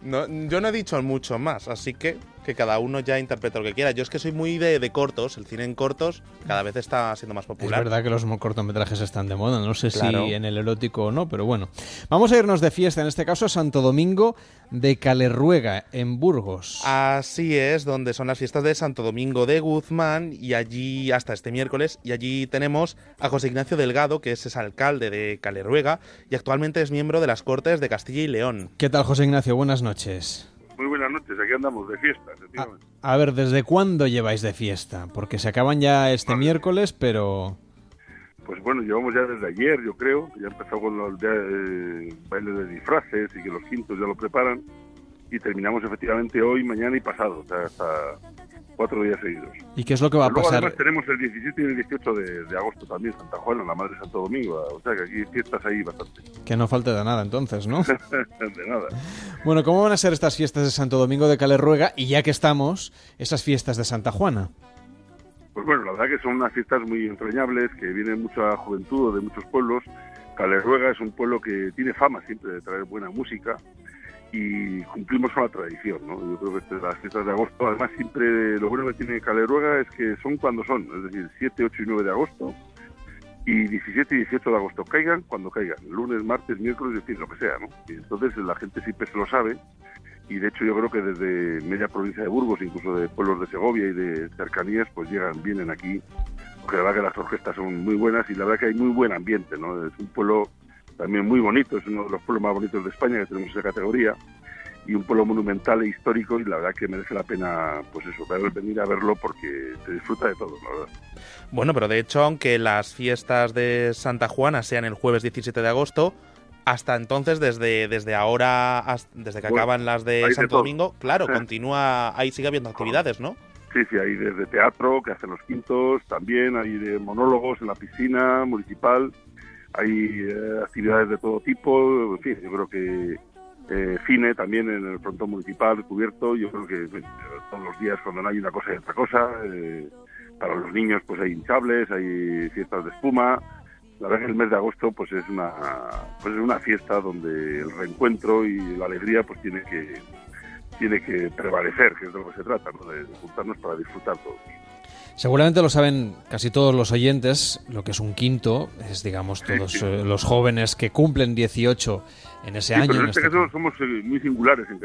No, yo no he dicho mucho más, así que que cada uno ya interprete lo que quiera. Yo es que soy muy de, de, cortos, el cine en cortos cada vez está siendo más popular. Es verdad que los cortometrajes están de moda, no sé claro. si en el erótico o no, pero bueno. Vamos a irnos de fiesta, en este caso a Santo Domingo de Calerruega, en Burgos. Así es, donde son las fiestas de Santo Domingo de Guzmán y allí hasta este miércoles y allí tenemos a José Ignacio Delgado, que es, es alcalde de Calerruega y actualmente es miembro de las Cortes de Castilla y León. ¿Qué tal, José Ignacio? Buenas noches. Muy buenas noches, aquí andamos de fiesta. A, a, ver, ¿desde cuándo lleváis de fiesta? Porque se acaban ya este vale. miércoles, pero... Pues bueno, llevamos ya desde ayer, yo creo. Ya empezó con los eh, bailes de disfraces y que los quintos ya lo preparan. Y terminamos efectivamente hoy, mañana y pasado. O sea, hasta cuatro días seguidos. ¿Y qué es lo que va a pasar? Además tenemos el 17 y el 18 de, de, agosto también, Santa Juana, la Madre Santo Domingo. O sea que aquí fiestas ahí bastante. Que no falte de nada entonces, ¿no? de nada. Bueno, ¿cómo van a ser estas fiestas de Santo Domingo de Calerruega? Y ya que estamos, esas fiestas de Santa Juana. Pues bueno, la verdad que son unas fiestas muy entrañables, que viene mucha juventud de muchos pueblos. Calerruega es un pueblo que tiene fama siempre de traer buena música y cumplimos con la tradición, ¿no? Yo creo que este, las fiestas de agosto, además siempre lo bueno que tiene Calerruega es que son cuando son, es decir, 7, 8 y 9 de agosto y 17 y 18 de agosto caigan cuando caigan, lunes, martes, miércoles, es decir, lo que sea, ¿no? Y entonces la gente siempre se lo sabe y de hecho yo creo que desde media provincia de Burgos, incluso de pueblos de Segovia y de cercanías, pues llegan, vienen aquí, porque la verdad que las orquestas son muy buenas y la verdad que hay muy buen ambiente, ¿no? Es un pueblo también muy bonito, es uno de los pueblos más bonitos de España que tenemos esa categoría y un pueblo monumental e histórico y la verdad que merece la pena pues eso, venir a verlo porque se disfruta de todo, la verdad. Bueno, pero de hecho, aunque las fiestas de Santa Juana sean el jueves 17 de agosto, hasta entonces, desde, desde ahora, desde que acaban las de Santo Domingo, claro, continúa, ahí sigue habiendo actividades, ¿no? Sí, sí, hay desde teatro, que hacen los quintos, también hay de monólogos en la piscina municipal, hay eh, actividades de todo tipo, en fin, yo creo que eh, cine también en el frontón municipal cubierto, yo creo que eh, todos los días cuando no hay una cosa y otra cosa, para los niños pues hay hinchables, hay fiestas de espuma, la verdad que el mes de agosto pues es una pues es una fiesta donde el reencuentro y la alegría pues tiene que tiene que prevalecer, que es de lo que se trata, ¿no? de juntarnos para disfrutar todos. Seguramente lo saben casi todos los oyentes, lo que es un quinto, es digamos todos eh, los jóvenes que cumplen 18 en ese año. Pero en este, este caso somos eh, muy singulares en.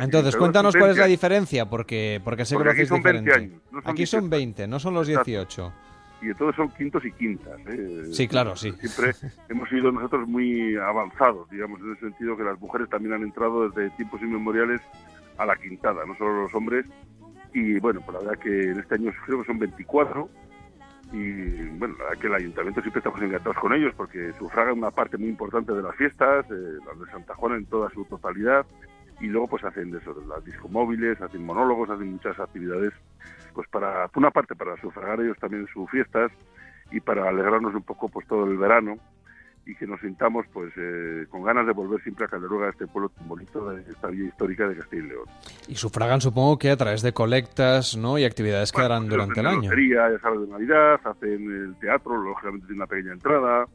Entonces, cuéntanos cuál es la diferencia, porque, porque sé que lo hacéis diferente. aquí son 20, no son los 18 y todos son quintos y quintas. ¿eh? Sí, claro, sí. Siempre hemos sido nosotros muy avanzados, digamos, en el sentido que las mujeres también han entrado desde tiempos inmemoriales a la quintada, no solo los hombres, y bueno, pues la verdad que en este año creo que son 24 y bueno, la verdad que el ayuntamiento siempre estamos encantados con ellos porque sufragan una parte muy importante de las fiestas, eh, las de Santa Juana en toda su totalidad y luego pues hacen de las discomóviles, hacen monólogos, hacen muchas actividades pues para, una parte para sufragar ellos también sus fiestas y para alegrarnos un poco pues todo el verano y que nos sintamos pues eh, con ganas de volver siempre a Calderuega, este pueblo tan bonito de esta vía histórica de Castilla y León. Y sufragan supongo que a través de colectas ¿no? y actividades que harán pues, durante el año. ya sabes, de Navidad, hacen el teatro, lógicamente tiene una pequeña entrada,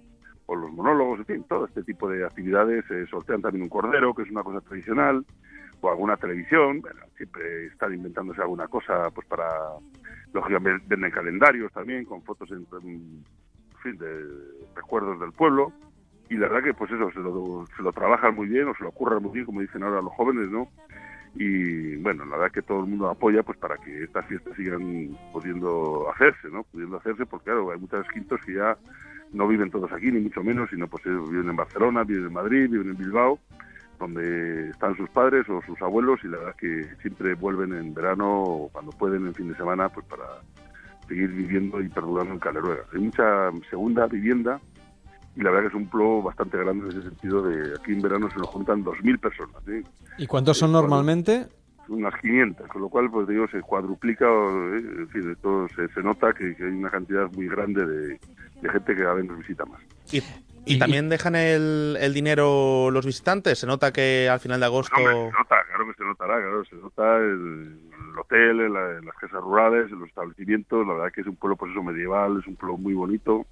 o los monólogos, en fin, todo este tipo de actividades. Eh, sortean también un cordero, que es una cosa tradicional, o alguna televisión, bueno, siempre están inventándose alguna cosa pues para, lógicamente venden calendarios también con fotos en fin, de recuerdos del pueblo. Y la verdad que, pues eso, se lo, se lo trabajan muy bien o se lo ocurran muy bien, como dicen ahora los jóvenes, ¿no? Y bueno, la verdad que todo el mundo apoya pues para que estas fiestas sigan pudiendo hacerse, ¿no? Pudiendo hacerse, porque claro, hay muchos quintos que ya no viven todos aquí, ni mucho menos, sino pues viven en Barcelona, viven en Madrid, viven en Bilbao, donde están sus padres o sus abuelos y la verdad que siempre vuelven en verano o cuando pueden en fin de semana pues para seguir viviendo y perdurando en Caleruega. Hay mucha segunda vivienda y la verdad que es un pueblo bastante grande en ese sentido de aquí en verano se nos juntan 2.000 personas. ¿eh? ¿Y cuántos son normalmente? Unas 500, con lo cual pues digo se cuadruplica, ¿eh? en fin, todo, se, se nota que, hay una cantidad muy grande de, gente que cada vez nos visita más. ¿Y, también dejan el, el, dinero los visitantes? ¿Se nota que al final de agosto...? se nota, claro que se notará, claro, se nota el, el hotel, en, las casas rurales, en los establecimientos, la verdad que es un pueblo pues eso medieval, es un pueblo muy bonito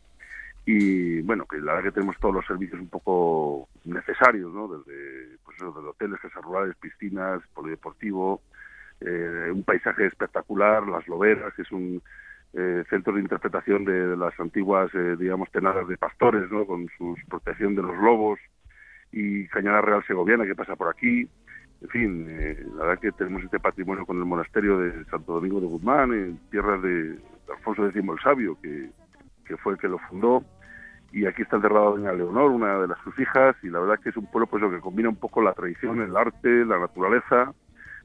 y bueno, que la verdad que tenemos todos los servicios un poco necesarios, ¿no? Desde, pues eso, desde hoteles, casas rurales, piscinas, polideportivo, eh, un paisaje espectacular, las loberas, que es un eh, centro de interpretación de, las antiguas, eh, digamos, tenadas de pastores, ¿no? Con su protección de los lobos y Cañada Real Segoviana que pasa por aquí. En fin, eh, la verdad que tenemos este patrimonio con el monasterio de Santo Domingo de Guzmán, en tierras de Alfonso X el Sabio, que, fue el que lo fundó. Y aquí está enterrada doña Leonor, una de las sus hijas, y la verdad que es un pueblo pues, que combina un poco la tradición, el arte, la naturaleza,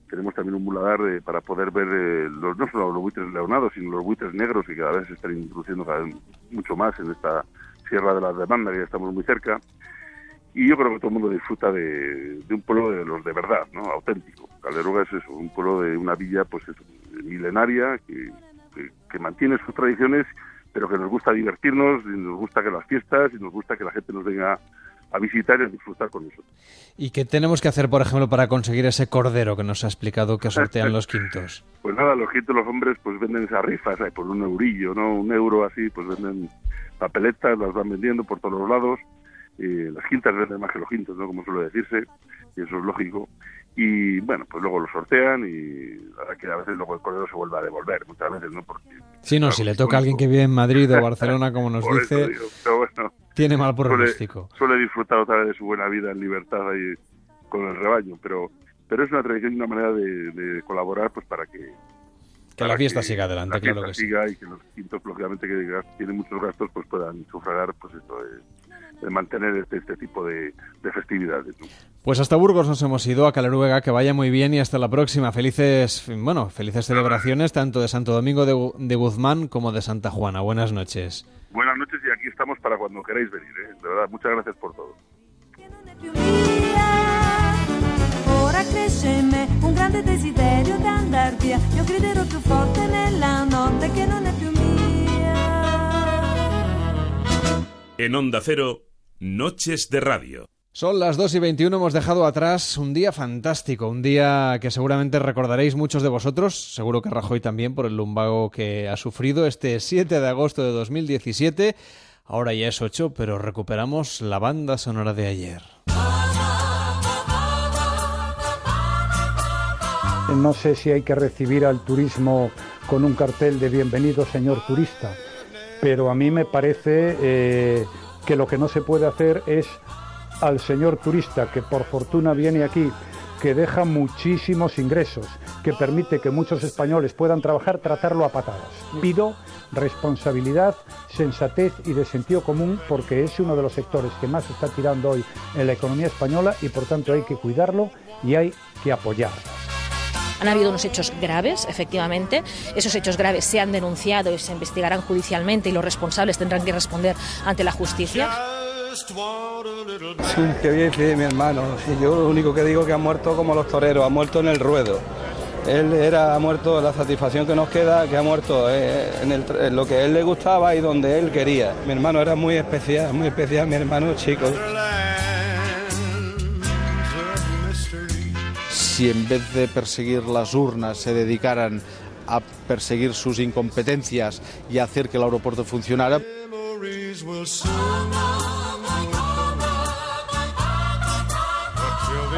tenemos también un muladar eh, para poder ver eh, los, no solo los buitres leonados, sino los buitres negros que cada vez se están introduciendo cada vez mucho más en esta Sierra de la Demanda, que ya estamos muy cerca. Y yo creo que todo el mundo disfruta de, un pueblo de los de verdad, ¿no? auténtico. Calderuga es eso, un pueblo de una villa pues milenaria que, que mantiene sus tradiciones, pero que nos gusta divertirnos, y nos gusta que las fiestas y nos gusta que la gente nos venga a visitar y a disfrutar con nosotros. ¿Y qué tenemos que hacer, por ejemplo, para conseguir ese cordero que nos ha explicado que sortean los quintos? Pues nada, los quintos los hombres pues venden esas rifas por un eurillo, ¿no? Un euro así, pues venden papeletas, las van vendiendo por todos los lados eh, las quintas venden más que los quintos, ¿no? Como suele decirse, y eso es lógico. Y bueno, pues luego lo sortean y la que a veces luego el correo se vuelve a devolver, muchas veces, ¿no? Porque, Sí, no, si le toca a alguien que vive en Madrid o Barcelona, como nos dice, digo, bueno, tiene mal suele, pronóstico. suele disfrutar otra vez de su buena vida en libertad ahí con el rebaño, pero pero es una tradición y una manera de, de colaborar pues para que Que la fiesta siga adelante, la claro que sí. siga y que los quintos lógicamente que tienen muchos gastos pues puedan sufragar pues esto de, de mantener este, este tipo de, de festividades ¿no? Pues hasta Burgos nos hemos ido, a Caleruega, que vaya muy bien y hasta la próxima. Felices, bueno, felices celebraciones tanto de Santo Domingo de, de Guzmán como de Santa Juana. Buenas noches. buenas noches y aquí estamos para cuando queráis venir ¿eh? de verdad muchas gracias por todo Ora cresce in me un grande desiderio di andar via. Io griderò più forte nella notte che non è più En Onda Cero, Noches de Radio. Son las 2 y 21, hemos dejado atrás un día fantástico, un día que seguramente recordaréis muchos de vosotros, seguro que Rajoy también por el lumbago que ha sufrido este 7 de agosto de 2017. Ahora ya es 8, pero recuperamos la banda sonora de ayer. No sé si hay que recibir al turismo con un cartel de bienvenido señor turista, pero a mí me parece eh, que lo que no se puede hacer es al señor turista que por fortuna viene aquí, que deja muchísimos ingresos, que permite que muchos españoles puedan trabajar, tratarlo a patadas. Pido responsabilidad, sensatez y de sentido común porque es uno de los sectores que más está tirando hoy en la economía española y por tanto hay que cuidarlo y hay que apoyarlo. Han habido unos hechos graves, efectivamente. Esos hechos graves se han denunciado y se investigarán judicialmente y los responsables tendrán que responder ante la justicia. ¿Qué decir de mi hermano? Si yo lo único que digo es que ha muerto como los toreros, ha muerto en el ruedo. Él era, ha muerto la satisfacción que nos queda, que ha muerto eh, en, el en lo que él le gustaba y donde él quería. Mi hermano era muy especial, muy especial, mi hermano chico. Si en vez de perseguir las urnas se dedicaran a perseguir sus incompetencias y hacer que el aeropuerto funcionara,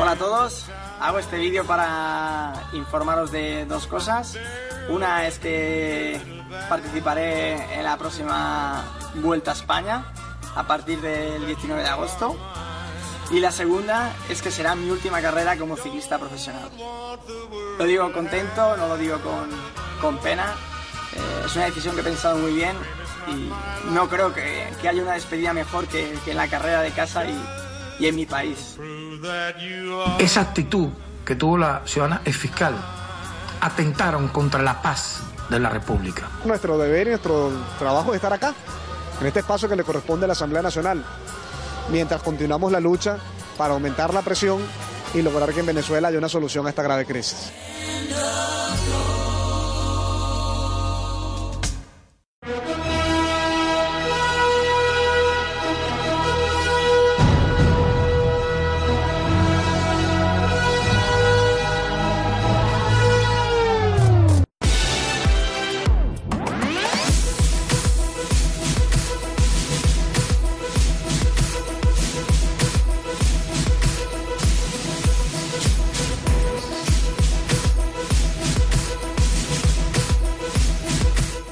Hola a todos, hago este vídeo para informaros de dos cosas. Una es que participaré en la próxima Vuelta a España a partir del 19 de agosto. Y la segunda es que será mi última carrera como ciclista profesional. Lo digo contento, no lo digo con, con pena. Eh, es una decisión que he pensado muy bien y no creo que, que haya una despedida mejor que, que en la carrera de casa y, y en mi país. Esa actitud que tuvo la ciudadana es fiscal. Atentaron contra la paz de la República. Nuestro deber y nuestro trabajo es estar acá, en este espacio que le corresponde a la Asamblea Nacional, mientras continuamos la lucha para aumentar la presión y lograr que en Venezuela haya una solución a esta grave crisis.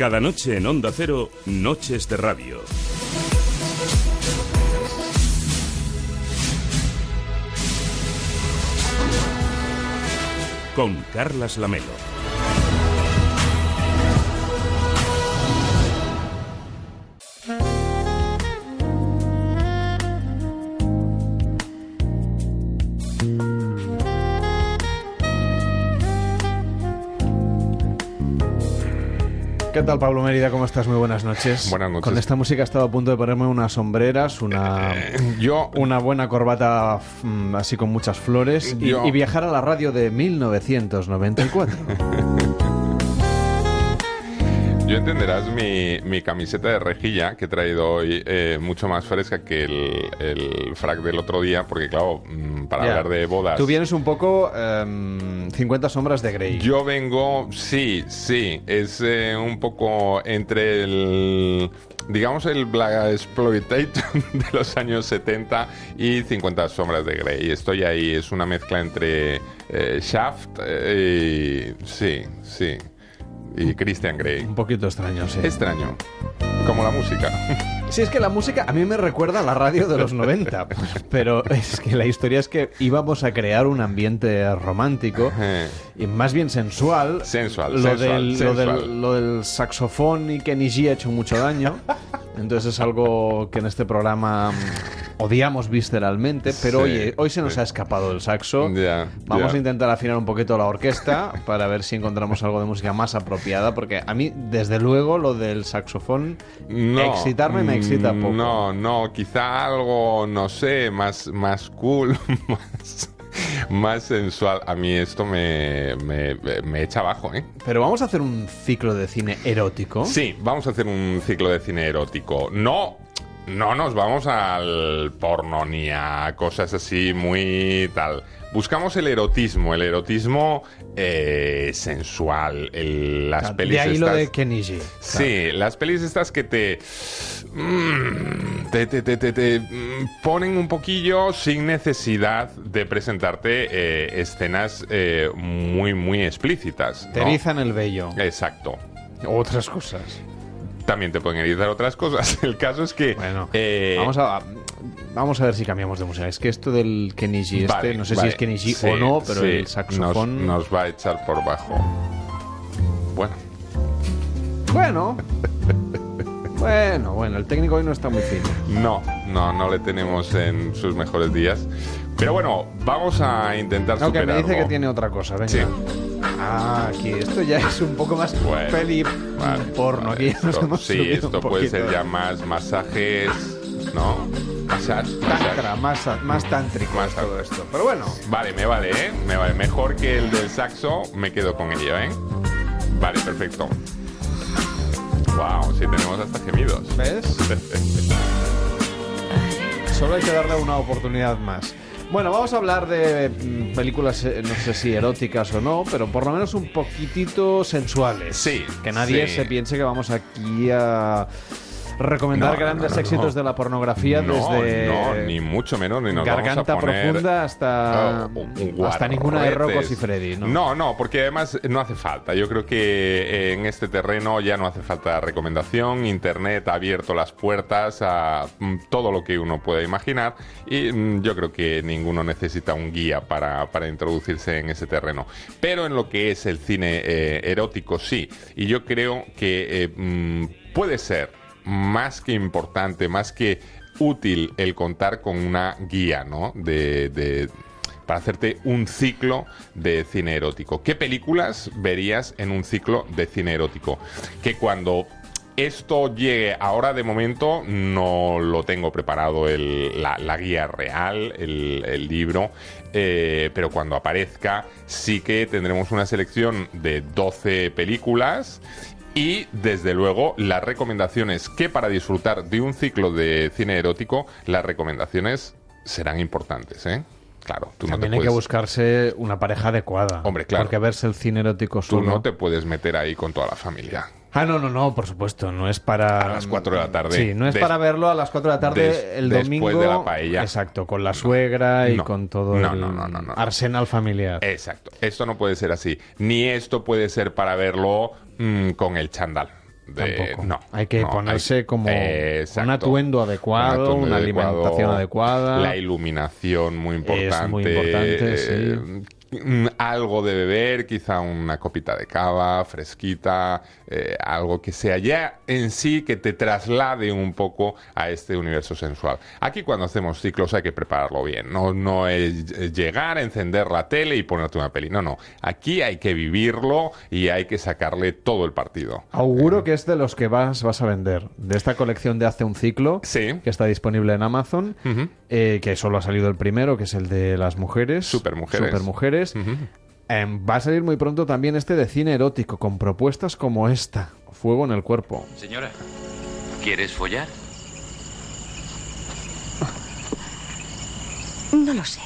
Cada noche en Onda Cero, Noches de Radio. Con Carlas Lamelo. ¿Qué tal, Pablo Mérida? ¿Cómo estás? Muy buenas noches. Buenas noches. Con esta música he estado a punto de ponerme unas sombreras, una, yo, una buena corbata mm, así con muchas flores y, Yo- y viajar a la radio de 1994. Yo entenderás mi, mi camiseta de rejilla que he traído hoy eh, mucho más fresca que el, el frac del otro día, porque claro, mm, para hablar de bodas... Tú vienes un poco em, 50 sombras de Grey. Yo vengo, sí, sí, es eh, un poco entre el, digamos, el Black Exploitation de los años 70 y 50 sombras de Grey. Estoy ahí, es una mezcla entre eh, Shaft eh, y... Sí, sí. Y Christian Grey. Un poquito extraño, sí. Extraño. Como la música. Sí, es que la música a mí me recuerda a la radio de los 90, pero es que la historia es que íbamos a crear un ambiente romántico y más bien sensual. Sensual, Lo, sensual, del, lo, del, lo del saxofón y Kenny G ha hecho mucho daño. Entonces es algo que en este programa odiamos visceralmente, pero Sí, oye, hoy se nos sí. ha escapado el saxo. Vamos a intentar afinar un poquito la orquesta para ver si encontramos algo de música más apropiada, porque a mí, desde luego, lo del saxofón, excitarme me excita mm, poco. No, no, quizá algo, no sé, más, más cool, más, más sensual. A mí esto me, me, me echa abajo, ¿eh? Pero vamos a hacer un ciclo de cine erótico. Sí, vamos a hacer un ciclo de cine erótico. No, no nos vamos al porno ni a cosas así muy tal. Buscamos el erotismo, el erotismo eh, sensual, el- las pelis de ahí lo de G. Sí, las pelis estas que te, mm, te, te- te- te- te, mm, ponen un poquillo sin necesidad de presentarte eh, escenas eh, muy, muy explícitas. Te ¿no? erizan el vello. Exacto. Otras cosas. También te pueden erizar otras cosas. El caso es que... Bueno, eh, vamos, a, vamos a ver si cambiamos de música. Es que esto del Kenny G, este, vale, no sé vale, si es Kenny G sí, o no, pero sí, el saxofón. Nos, nos va a echar por bajo. Bueno. Bueno. bueno, bueno, el técnico hoy no está muy fino. No, no, no le tenemos en sus mejores días. Pero bueno, vamos a intentar No, que me superarlo. dice que tiene otra cosa, venga. Sí. Ah, aquí esto ya es un poco más Bueno, peli vale, porno. Aquí ya nos Esto- hemos sí, esto puede ser ya más masajes, ¿no? Masaje, Tantra, más, más tántrico es todo esto. Pero bueno. Vale, me vale, ¿eh? Me vale. Mejor que el del saxo, me quedo con ello, ¿eh? Vale, perfecto. Wow, sí tenemos hasta gemidos. ¿Ves? Solo hay que darle una oportunidad más. Bueno, vamos a hablar de mm, películas, eh, no sé si eróticas o no, pero por lo menos un poquitito sensuales. Sí. Que nadie sí. se piense que vamos aquí a recomendar No, grandes no, no, éxitos de la pornografía no, desde no, ni mucho menos, ni nos garganta vamos a poner... profunda hasta, hasta ninguna de. Rocos y Freddy. ¿no? No, no, porque además no hace falta. Yo creo que eh, en este terreno ya no hace falta recomendación. Internet ha abierto las puertas a mm, todo lo que uno pueda imaginar y mm, yo creo que ninguno necesita un guía para, para introducirse en ese terreno. Pero en lo que es el cine eh, erótico, sí. Y yo creo que eh, mm, puede ser más que importante, más que útil el contar con una guía, ¿no? De, de- para hacerte un ciclo de cine erótico. ¿Qué películas verías en un ciclo de cine erótico? Que cuando esto llegue ahora de momento no lo tengo preparado el- la, guía real, el, el libro, eh, pero cuando aparezca sí que tendremos una selección de 12 películas y desde luego las recomendaciones que para disfrutar de un ciclo de cine erótico, las recomendaciones serán importantes, ¿eh? Claro, tú no También te hay que puedes, buscarse una pareja adecuada. Hombre, claro. Porque verse el cine erótico tú no te puedes meter ahí con toda la familia. Ah, no, no, no, por supuesto, no es para... A las 4 de la tarde. Sí, no es Des- para verlo a las 4 de la tarde des- el después domingo. de la paella. Exacto, con la suegra y No. con todo No, el no, no, no, no. arsenal familiar. Exacto. Esto no puede ser así. Ni esto puede ser para verlo mm, con el chandal. De- Tampoco. No. Hay que no, ponerse hay- como Exacto. un atuendo adecuado, Un atuendo una adecuado, alimentación adecuada. La iluminación muy importante. muy importante, eh, mm, Algo de beber, quizá una copita de cava fresquita, eh, algo que sea ya en sí que te traslade un poco a este universo sensual. Aquí cuando hacemos ciclos hay que prepararlo bien, no, no es llegar, encender la tele y ponerte una peli, no, no. Aquí hay que vivirlo y hay que sacarle todo el partido. Auguro que es de los que vas, vas a vender. De esta colección de Hace un ciclo, que está disponible en Amazon, eh, que solo ha salido el primero, que es el de las mujeres. Supermujeres. Supermujeres. Em, va a salir muy pronto también este de cine erótico, con propuestas como esta. Fuego en el cuerpo. Señora, ¿quieres follar? No lo sé.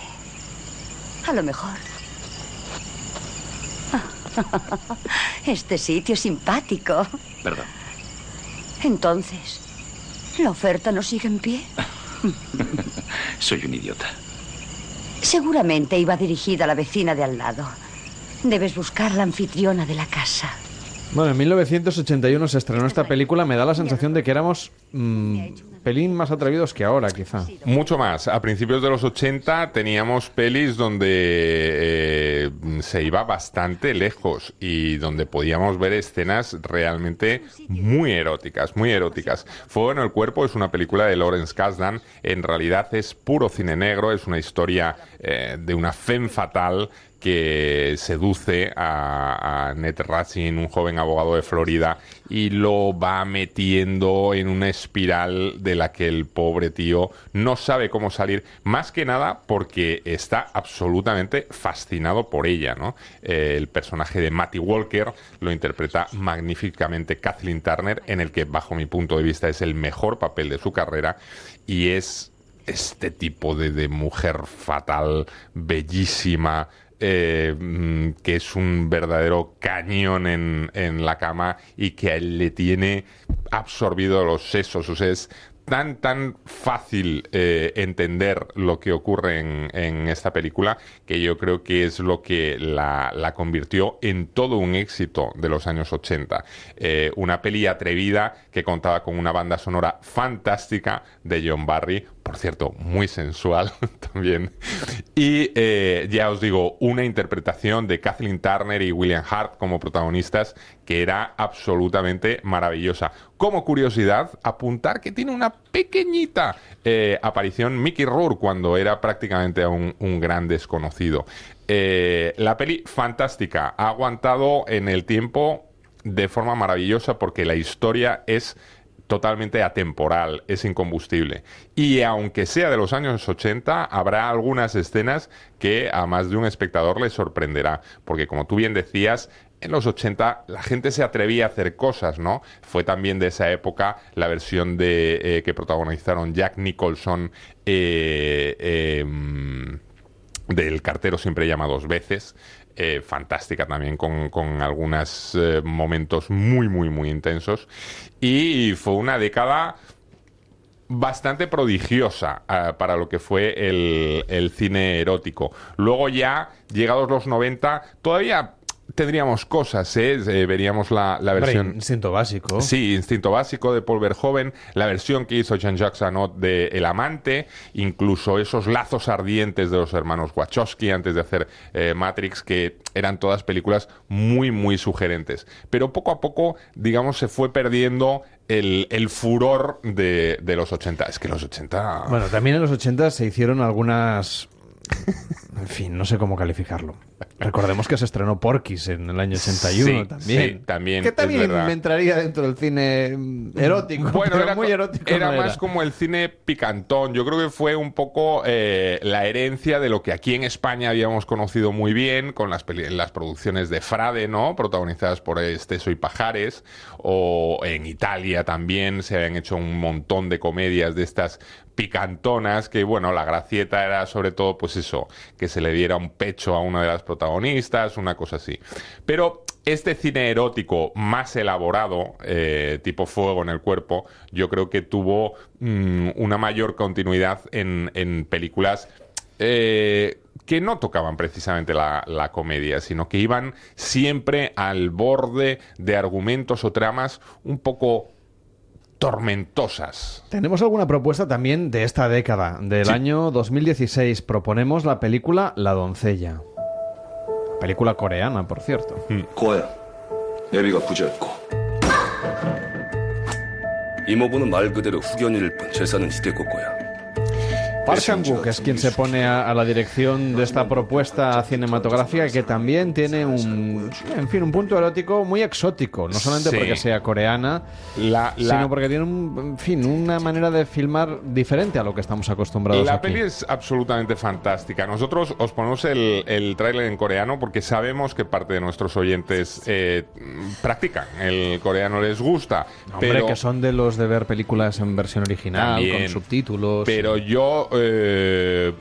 A lo mejor. Este sitio es simpático. Perdón. Entonces, ¿la oferta no sigue en pie? Soy un idiota. Seguramente iba dirigida a la vecina de al lado. Debes buscar la anfitriona de la casa. Bueno, en 1981 se estrenó esta película. Me da la sensación de que éramos mm, pelín más atrevidos que ahora, quizá. Mucho más. A principios de los 80 teníamos pelis donde eh, se iba bastante lejos y donde podíamos ver escenas realmente muy eróticas, muy eróticas. Fuego en el cuerpo es una película de Lawrence Kasdan. En realidad es puro cine negro, es una historia eh, de una femme fatal que seduce a, a Ned Racing, un joven abogado de Florida, y lo va metiendo en una espiral de la que el pobre tío no sabe cómo salir, más que nada porque está absolutamente fascinado por ella, ¿no? Eh, el personaje de Matty Walker lo interpreta magníficamente Kathleen Turner, en el que bajo mi punto de vista es el mejor papel de su carrera y es este tipo de, de mujer fatal, bellísima, eh, mm, que es un verdadero cañón en, en la cama y que a él le tiene absorbido los sesos. O sea, es tan, tan fácil eh, entender lo que ocurre en, en esta película que yo creo que es lo que la, la convirtió en todo un éxito de los años 80. Eh, una peli atrevida que contaba con una banda sonora fantástica de John Barry, por cierto, muy sensual también. Y eh, ya os digo, una interpretación de Kathleen Turner y William Hart como protagonistas que era absolutamente maravillosa. Como curiosidad, apuntar que tiene una pequeñita eh, aparición Mickey Rourke cuando era prácticamente un, un gran desconocido. Eh, la peli fantástica, ha aguantado en el tiempo de forma maravillosa porque la historia es totalmente atemporal, es incombustible. Y aunque sea de los años 80, habrá algunas escenas que a más de un espectador le sorprenderá, porque como tú bien decías, en los 80 la gente se atrevía a hacer cosas, ¿no? Fue también de esa época la versión de eh, que protagonizaron Jack Nicholson eh, eh, del cartero siempre llama dos veces. Eh, fantástica también con, con algunos eh, momentos muy, muy, muy intensos. Y fue una década bastante prodigiosa uh, para lo que fue el, el, cine erótico. Luego ya, llegados los 90, todavía tendríamos cosas, ¿eh? eh veríamos la, la versión... Hombre, instinto básico. Sí, Instinto Básico de Paul Verhoeven, la versión que hizo Jean-Jacques Anot de El Amante, incluso esos lazos ardientes de los hermanos Wachowski antes de hacer eh, Matrix, que eran todas películas muy, muy sugerentes. Pero poco a poco, digamos, se fue perdiendo el, el, furor de, de, los 80. Es que los 80... Bueno, también en los 80 se hicieron algunas... En fin, no sé cómo calificarlo. Recordemos que se estrenó Porky's en el año 81 sí, también. Sí, también. Que también me entraría dentro del cine erótico. Bueno, pero era, muy erótico. Era no más como el cine picantón. Yo creo que fue un poco eh, la herencia de lo que aquí en España habíamos conocido muy bien con las, las producciones de Frade, ¿no? Protagonizadas por Esteso y Pajares. O en Italia también se habían hecho un montón de comedias de estas picantonas que, bueno, la gracieta era sobre todo, pues eso, que se le diera un pecho a una de las protagonistas, una cosa así. Pero este cine erótico más elaborado, eh, tipo fuego en el cuerpo, yo creo que tuvo mmm, una mayor continuidad en, en películas eh, que no tocaban precisamente la, la, comedia, sino que iban siempre al borde de argumentos o tramas un poco tormentosas. Tenemos alguna propuesta también de esta década, del sí. año 2016. Proponemos la película La doncella. Película coreana, por cierto. Hmm. 고아야, 애비가 부자였고 이모부는 말 그대로 후견일 뿐 재산은 시대 꼬꼬야. Park Chan-wook es quien se pone a, a la dirección de esta propuesta cinematográfica que también tiene un, en fin, un punto erótico muy exótico, no solamente Sí. porque sea coreana, La- la- sino porque tiene, un, en fin, una manera de filmar diferente a lo que estamos acostumbrados La aquí. peli es absolutamente fantástica. Nosotros os ponemos el, el tráiler en coreano porque sabemos que parte de nuestros oyentes eh, practican el coreano, les gusta. Hombre, pero que son de los de ver películas en versión original, También. con subtítulos. Pero yo eh,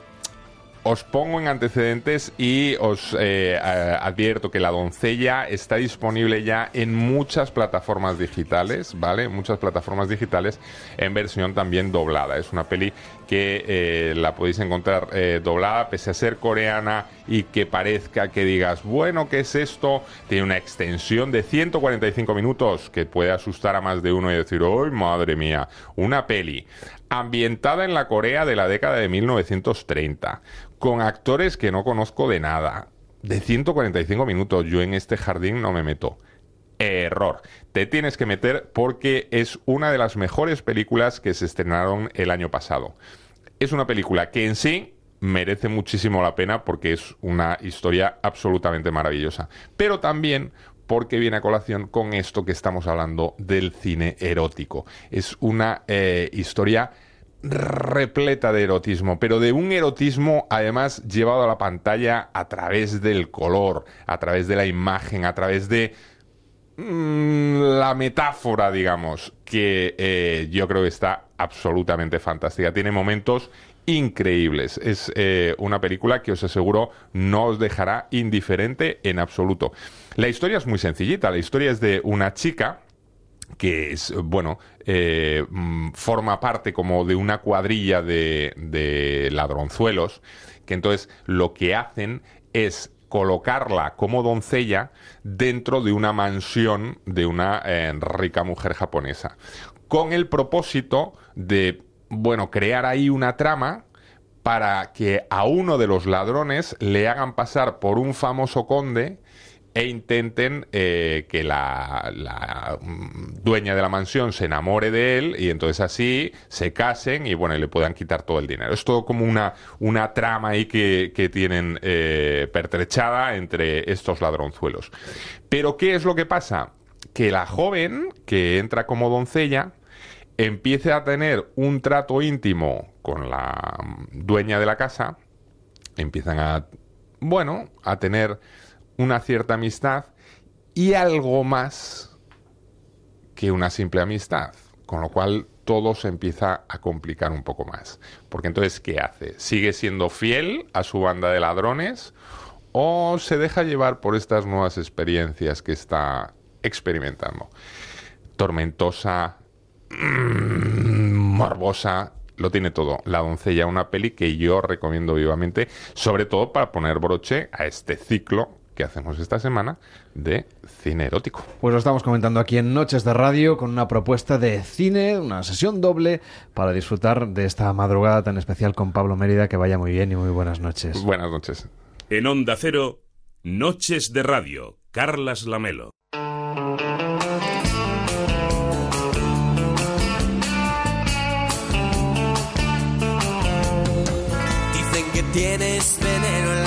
os pongo en antecedentes y os eh, advierto que La doncella está disponible ya en muchas plataformas digitales, ¿vale? Muchas plataformas digitales en versión también doblada. Es una peli que eh, la podéis encontrar doblada, pese a ser coreana y que parezca que digas, bueno, ¿qué es esto? Tiene una extensión de 145 minutos que puede asustar a más de uno y decir, ¡ay, madre mía! Una peli ambientada en la Corea de la década de 1930, con actores que no conozco de nada. De 145 minutos, yo en este jardín no me meto. Error. Te tienes que meter porque es una de las mejores películas que se estrenaron el año pasado. Es una película que en sí merece muchísimo la pena porque es una historia absolutamente maravillosa. Pero también porque viene a colación con esto que estamos hablando del cine erótico. Es una eh, historia repleta de erotismo, pero de un erotismo además llevado a la pantalla a través del color, a través de la imagen, a través de mm, la metáfora, digamos, que eh, yo creo que está absolutamente fantástica. Tiene momentos increíbles. Es eh, una película que os aseguro no os dejará indiferente en absoluto. La historia es muy sencillita. La historia es de una chica que es, bueno, eh, mm, forma parte como de una cuadrilla de, de ladronzuelos, que entonces lo que hacen es colocarla como doncella dentro de una mansión de una eh, rica mujer japonesa, con el propósito de, bueno, crear ahí una trama para que a uno de los ladrones le hagan pasar por un famoso conde e intenten eh, que la, la, mm, dueña de la mansión se enamore de él y entonces así se casen y bueno, le puedan quitar todo el dinero. Es todo como una, una trama ahí que, que tienen eh, pertrechada entre estos ladronzuelos. Pero ¿qué es lo que pasa? Que la joven que entra como doncella empiece a tener un trato íntimo con la mm, dueña de la casa, empiezan a, bueno, a tener una cierta amistad y algo más que una simple amistad. Con lo cual todo se empieza a complicar un poco más. Porque entonces, ¿qué hace? ¿Sigue siendo fiel a su banda de ladrones o se deja llevar por estas nuevas experiencias que está experimentando? Tormentosa, mm, morbosa, lo tiene todo. La doncella, una peli que yo recomiendo vivamente, sobre todo para poner broche a este ciclo que hacemos esta semana de cine erótico. Pues lo estamos comentando aquí en Noches de Radio con una propuesta de cine, una sesión doble para disfrutar de esta madrugada tan especial con Pablo Mérida. Que vaya muy bien y muy buenas noches. Buenas noches. En Onda Cero, Noches de Radio, Carlas Lamelo. Dicen que tienes veneno en la piel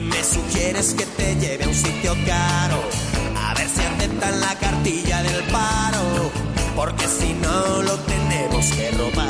me sugieres que te lleve a un sitio caro. A ver si aceptan la cartilla del paro, porque si no lo tenemos que robar.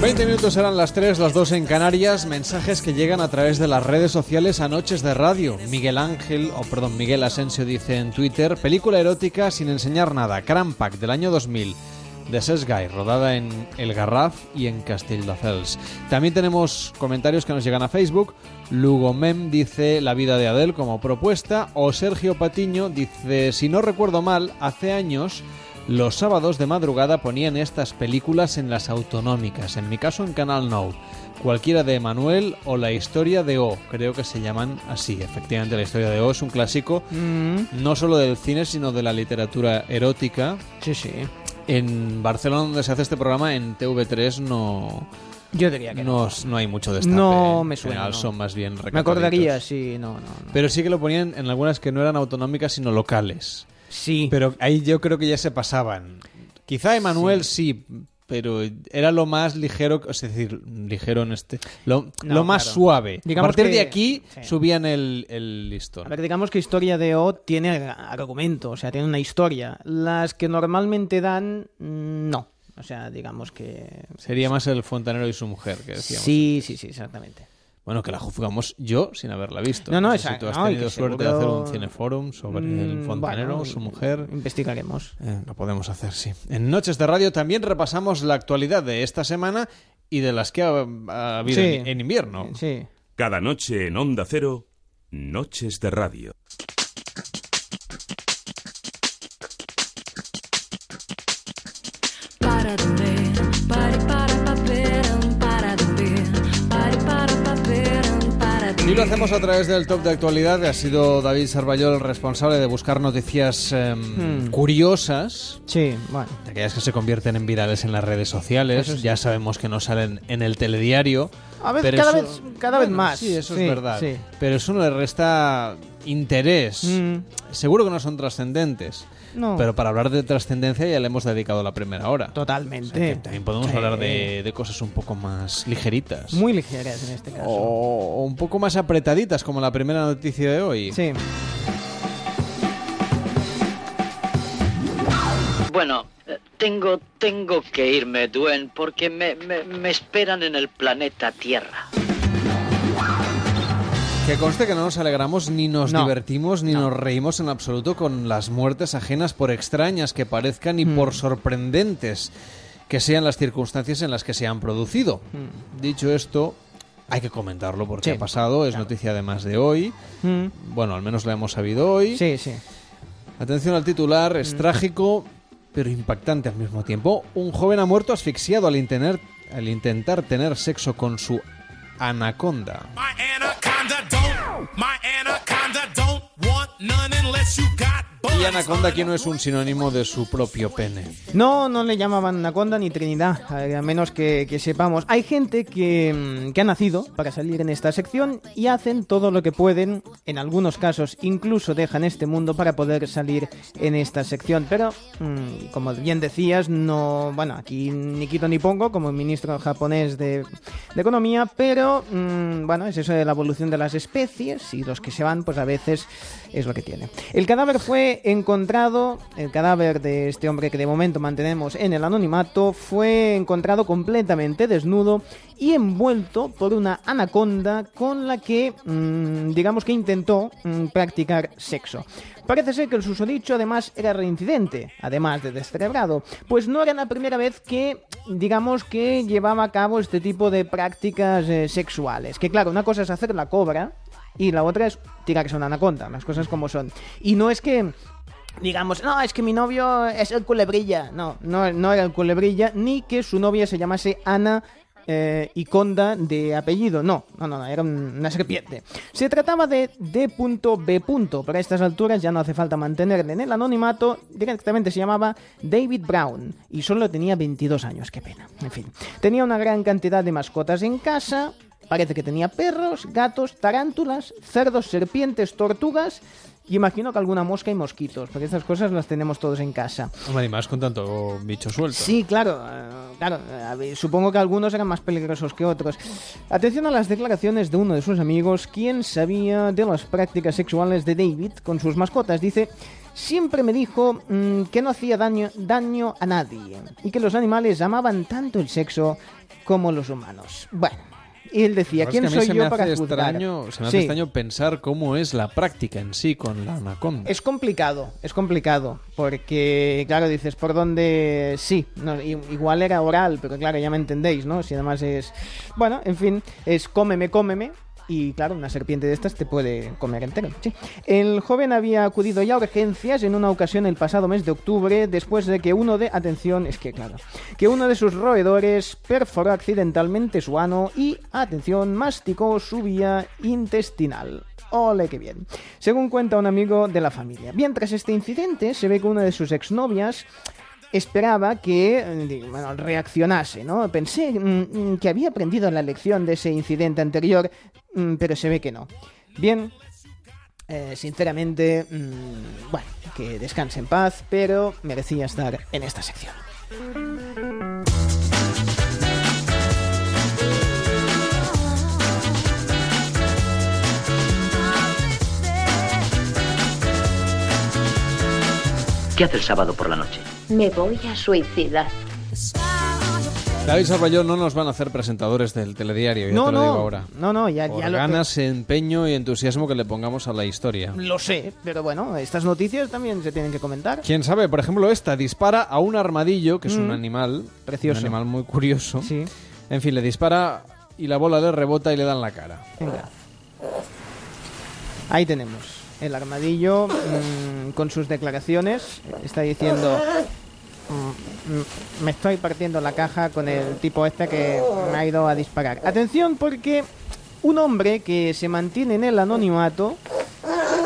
20 minutos serán las 3, las 2 en Canarias. Mensajes que llegan a través de las redes sociales a Noches de Radio. Miguel Ángel, o perdón, Miguel Asensio dice en Twitter: película erótica sin enseñar nada. Crampac del año 2000. De Sesgay, rodada en El Garraf y en Castelldefels. También tenemos comentarios que nos llegan a Facebook. Lugo Mem dice La vida de Adele como propuesta. O Sergio Patiño dice: Si no recuerdo mal, hace años los sábados de madrugada ponían estas películas en las autonómicas, en mi caso en Canal Now. Cualquiera de Emanuel o La historia de O, creo que se llaman así. Efectivamente, La historia de O es un clásico Mm. no solo del cine, sino de la literatura erótica. Sí, sí. En Barcelona, donde se hace este programa, en TV3 no... Yo diría que no. No hay mucho destape. No me suena, general no. son más bien Me acordaría, sí, no, no. no. Pero sí que lo ponían en algunas que no eran autonómicas, sino locales. Sí. Pero ahí yo creo que ya se pasaban. Quizá Emanuel sí, pero era lo más ligero, es decir, ligero en este. Lo, No, lo más claro. suave. Digamos a partir que- de aquí sí. subían el, el listón. A ver, digamos que Historia de O tiene argumento, o sea, tiene una historia. Las que normalmente dan, mm, no. O sea, digamos que... Sería más el fontanero y su mujer, que decíamos. Sí, sí, sí, exactamente. Bueno, que la juzgamos yo sin haberla visto. No, no, sé si exacto, tú has no, tenido suerte de seguro- hacer un cineforum sobre el Mm, fontanero, bueno, su mujer. Investigaremos. Eh, lo podemos hacer, sí. En Noches de Radio también repasamos la actualidad de esta semana y de las que ha, ha habido Sí. en, en invierno. Sí. Cada noche en Onda Cero, Noches de Radio. Y lo hacemos a través del top de actualidad. Ha sido David Sarballol el responsable de buscar noticias em, Hmm. curiosas. Sí, bueno. De aquellas que se convierten en virales en las redes sociales. Sí. Ya sabemos que no salen en el telediario. A ver, cada eso- vez, cada vez Bueno, más. Sí, eso Sí, es verdad. sí. Pero eso no le resta interés. Mm. Seguro que no son trascendentes. No. Pero para hablar de trascendencia ya le hemos dedicado la primera hora. Totalmente. O sea que también podemos Sí. hablar de, de cosas un poco más ligeritas. Muy ligeras en este caso. O, o un poco más apretaditas, como la primera noticia de hoy. Sí. Bueno, eh, tengo, tengo que irme, Duen, porque me, me, me esperan en el planeta Tierra. Que conste que no nos alegramos ni nos No. divertimos ni nos reímos en absoluto con las muertes ajenas por extrañas que parezcan y Mm. por sorprendentes que sean las circunstancias en las que se han producido. Dicho esto, hay que comentarlo porque Mm. Sí, ha pasado, es noticia además de hoy. Mm. Bueno, al menos la hemos sabido hoy. Sí, sí. Atención al titular, Mm. es trágico pero impactante al mismo tiempo. Un joven ha muerto asfixiado al, intener- al intentar tener sexo con su Anaconda. My anaconda don't, my anaconda don't want none unless you got Y anaconda aquí no es un sinónimo de su propio pene. No, no le llamaban Anaconda ni Trinidad, eh, a menos que, sepamos. Hay gente que, mm, que ha nacido para salir en esta sección y hacen todo lo que pueden, en algunos casos incluso dejan este mundo para poder salir en esta sección. Pero, mm, como bien decías, no, bueno, aquí ni quito ni pongo como ministro japonés de, de Economía, pero, mm, bueno, es eso de la evolución de las especies y los que se van, pues a veces es lo que tiene. El cadáver fue encontrado, el cadáver de este hombre que de momento mantenemos en el anonimato, fue encontrado completamente desnudo y envuelto por una anaconda con la que, mm, digamos que intentó mm, practicar sexo. Parece ser que el susodicho además era reincidente, además de descerebrado, pues no era la primera vez que, digamos que llevaba a cabo este tipo de prácticas eh, sexuales. Que claro, una cosa es hacer la cobra y la otra es tirarse una anaconda, las cosas como son. Y no es que digamos, no, es que mi novio es el culebrilla. No, no, no era el culebrilla, ni que su novia se llamase Ana eh, y Conda de apellido. No, no, no, era un- una serpiente. Se trataba de D.B. Para estas alturas ya no hace falta mantenerle en el anonimato. Directamente se llamaba David Brown y solo tenía 22 años. Qué pena. En fin, tenía una gran cantidad de mascotas en casa. Parece que tenía perros, gatos, tarántulas, cerdos, serpientes, tortugas. Y imagino que alguna mosca y mosquitos, porque estas cosas las tenemos todos en casa. Hombre, y más con tanto bicho suelto. Sí, claro, eh, claro. supongo que algunos eran más peligrosos que otros. Atención a las declaraciones de uno de sus amigos, quien sabía de las prácticas sexuales de David con sus mascotas. Dice, siempre me dijo mm, que no hacía daño, daño a nadie y que los animales amaban tanto el sexo como los humanos. Bueno, y él decía, ¿quién soy yo para juzgar? extraño, se me hace Sí. extraño pensar cómo es la práctica en sí con la anaconda. Es complicado, es complicado, porque, claro, dices, ¿por dónde? Sí, no, igual era oral, pero claro, ya me entendéis, ¿no? Si además es... Bueno, en fin, es cómeme, cómeme, y claro, una serpiente de estas te puede comer entero. sí. El joven había acudido ya a urgencias en una ocasión el pasado mes de octubre, después de que uno de... Atención, es que claro, que uno de sus roedores perforó accidentalmente su ano y, atención, masticó su vía intestinal. Ole, qué bien. Según cuenta un amigo de la familia. Bien, tras este incidente, se ve que una de sus exnovias esperaba que eh, reaccionase, ¿no? Pensé mm, mm, que había aprendido la lección de ese incidente anterior, mm, pero se ve que no. Bien, eh, sinceramente, bueno, que descanse en paz, pero merecía estar en esta sección. ¿Qué hace el sábado por la noche? Me voy a suicidar. David Sarballó no nos van a hacer presentadores del telediario, ya No, te lo no, digo ahora. no, no, ya, Por ya lo ganas, empeño y entusiasmo que le pongamos a la historia. Lo sé, pero bueno, estas noticias también se tienen que comentar. Quién sabe, por ejemplo, esta dispara a un armadillo, que es un Mm. animal Precioso. un animal muy curioso. Sí. En fin, le dispara y la bola le rebota y le da en la cara. Venga. Ahí tenemos el armadillo mm, con sus declaraciones. Está diciendo, mm, mm, me estoy partiendo la caja con el tipo este que me ha ido a disparar. Atención porque un hombre que se mantiene en el anonimato,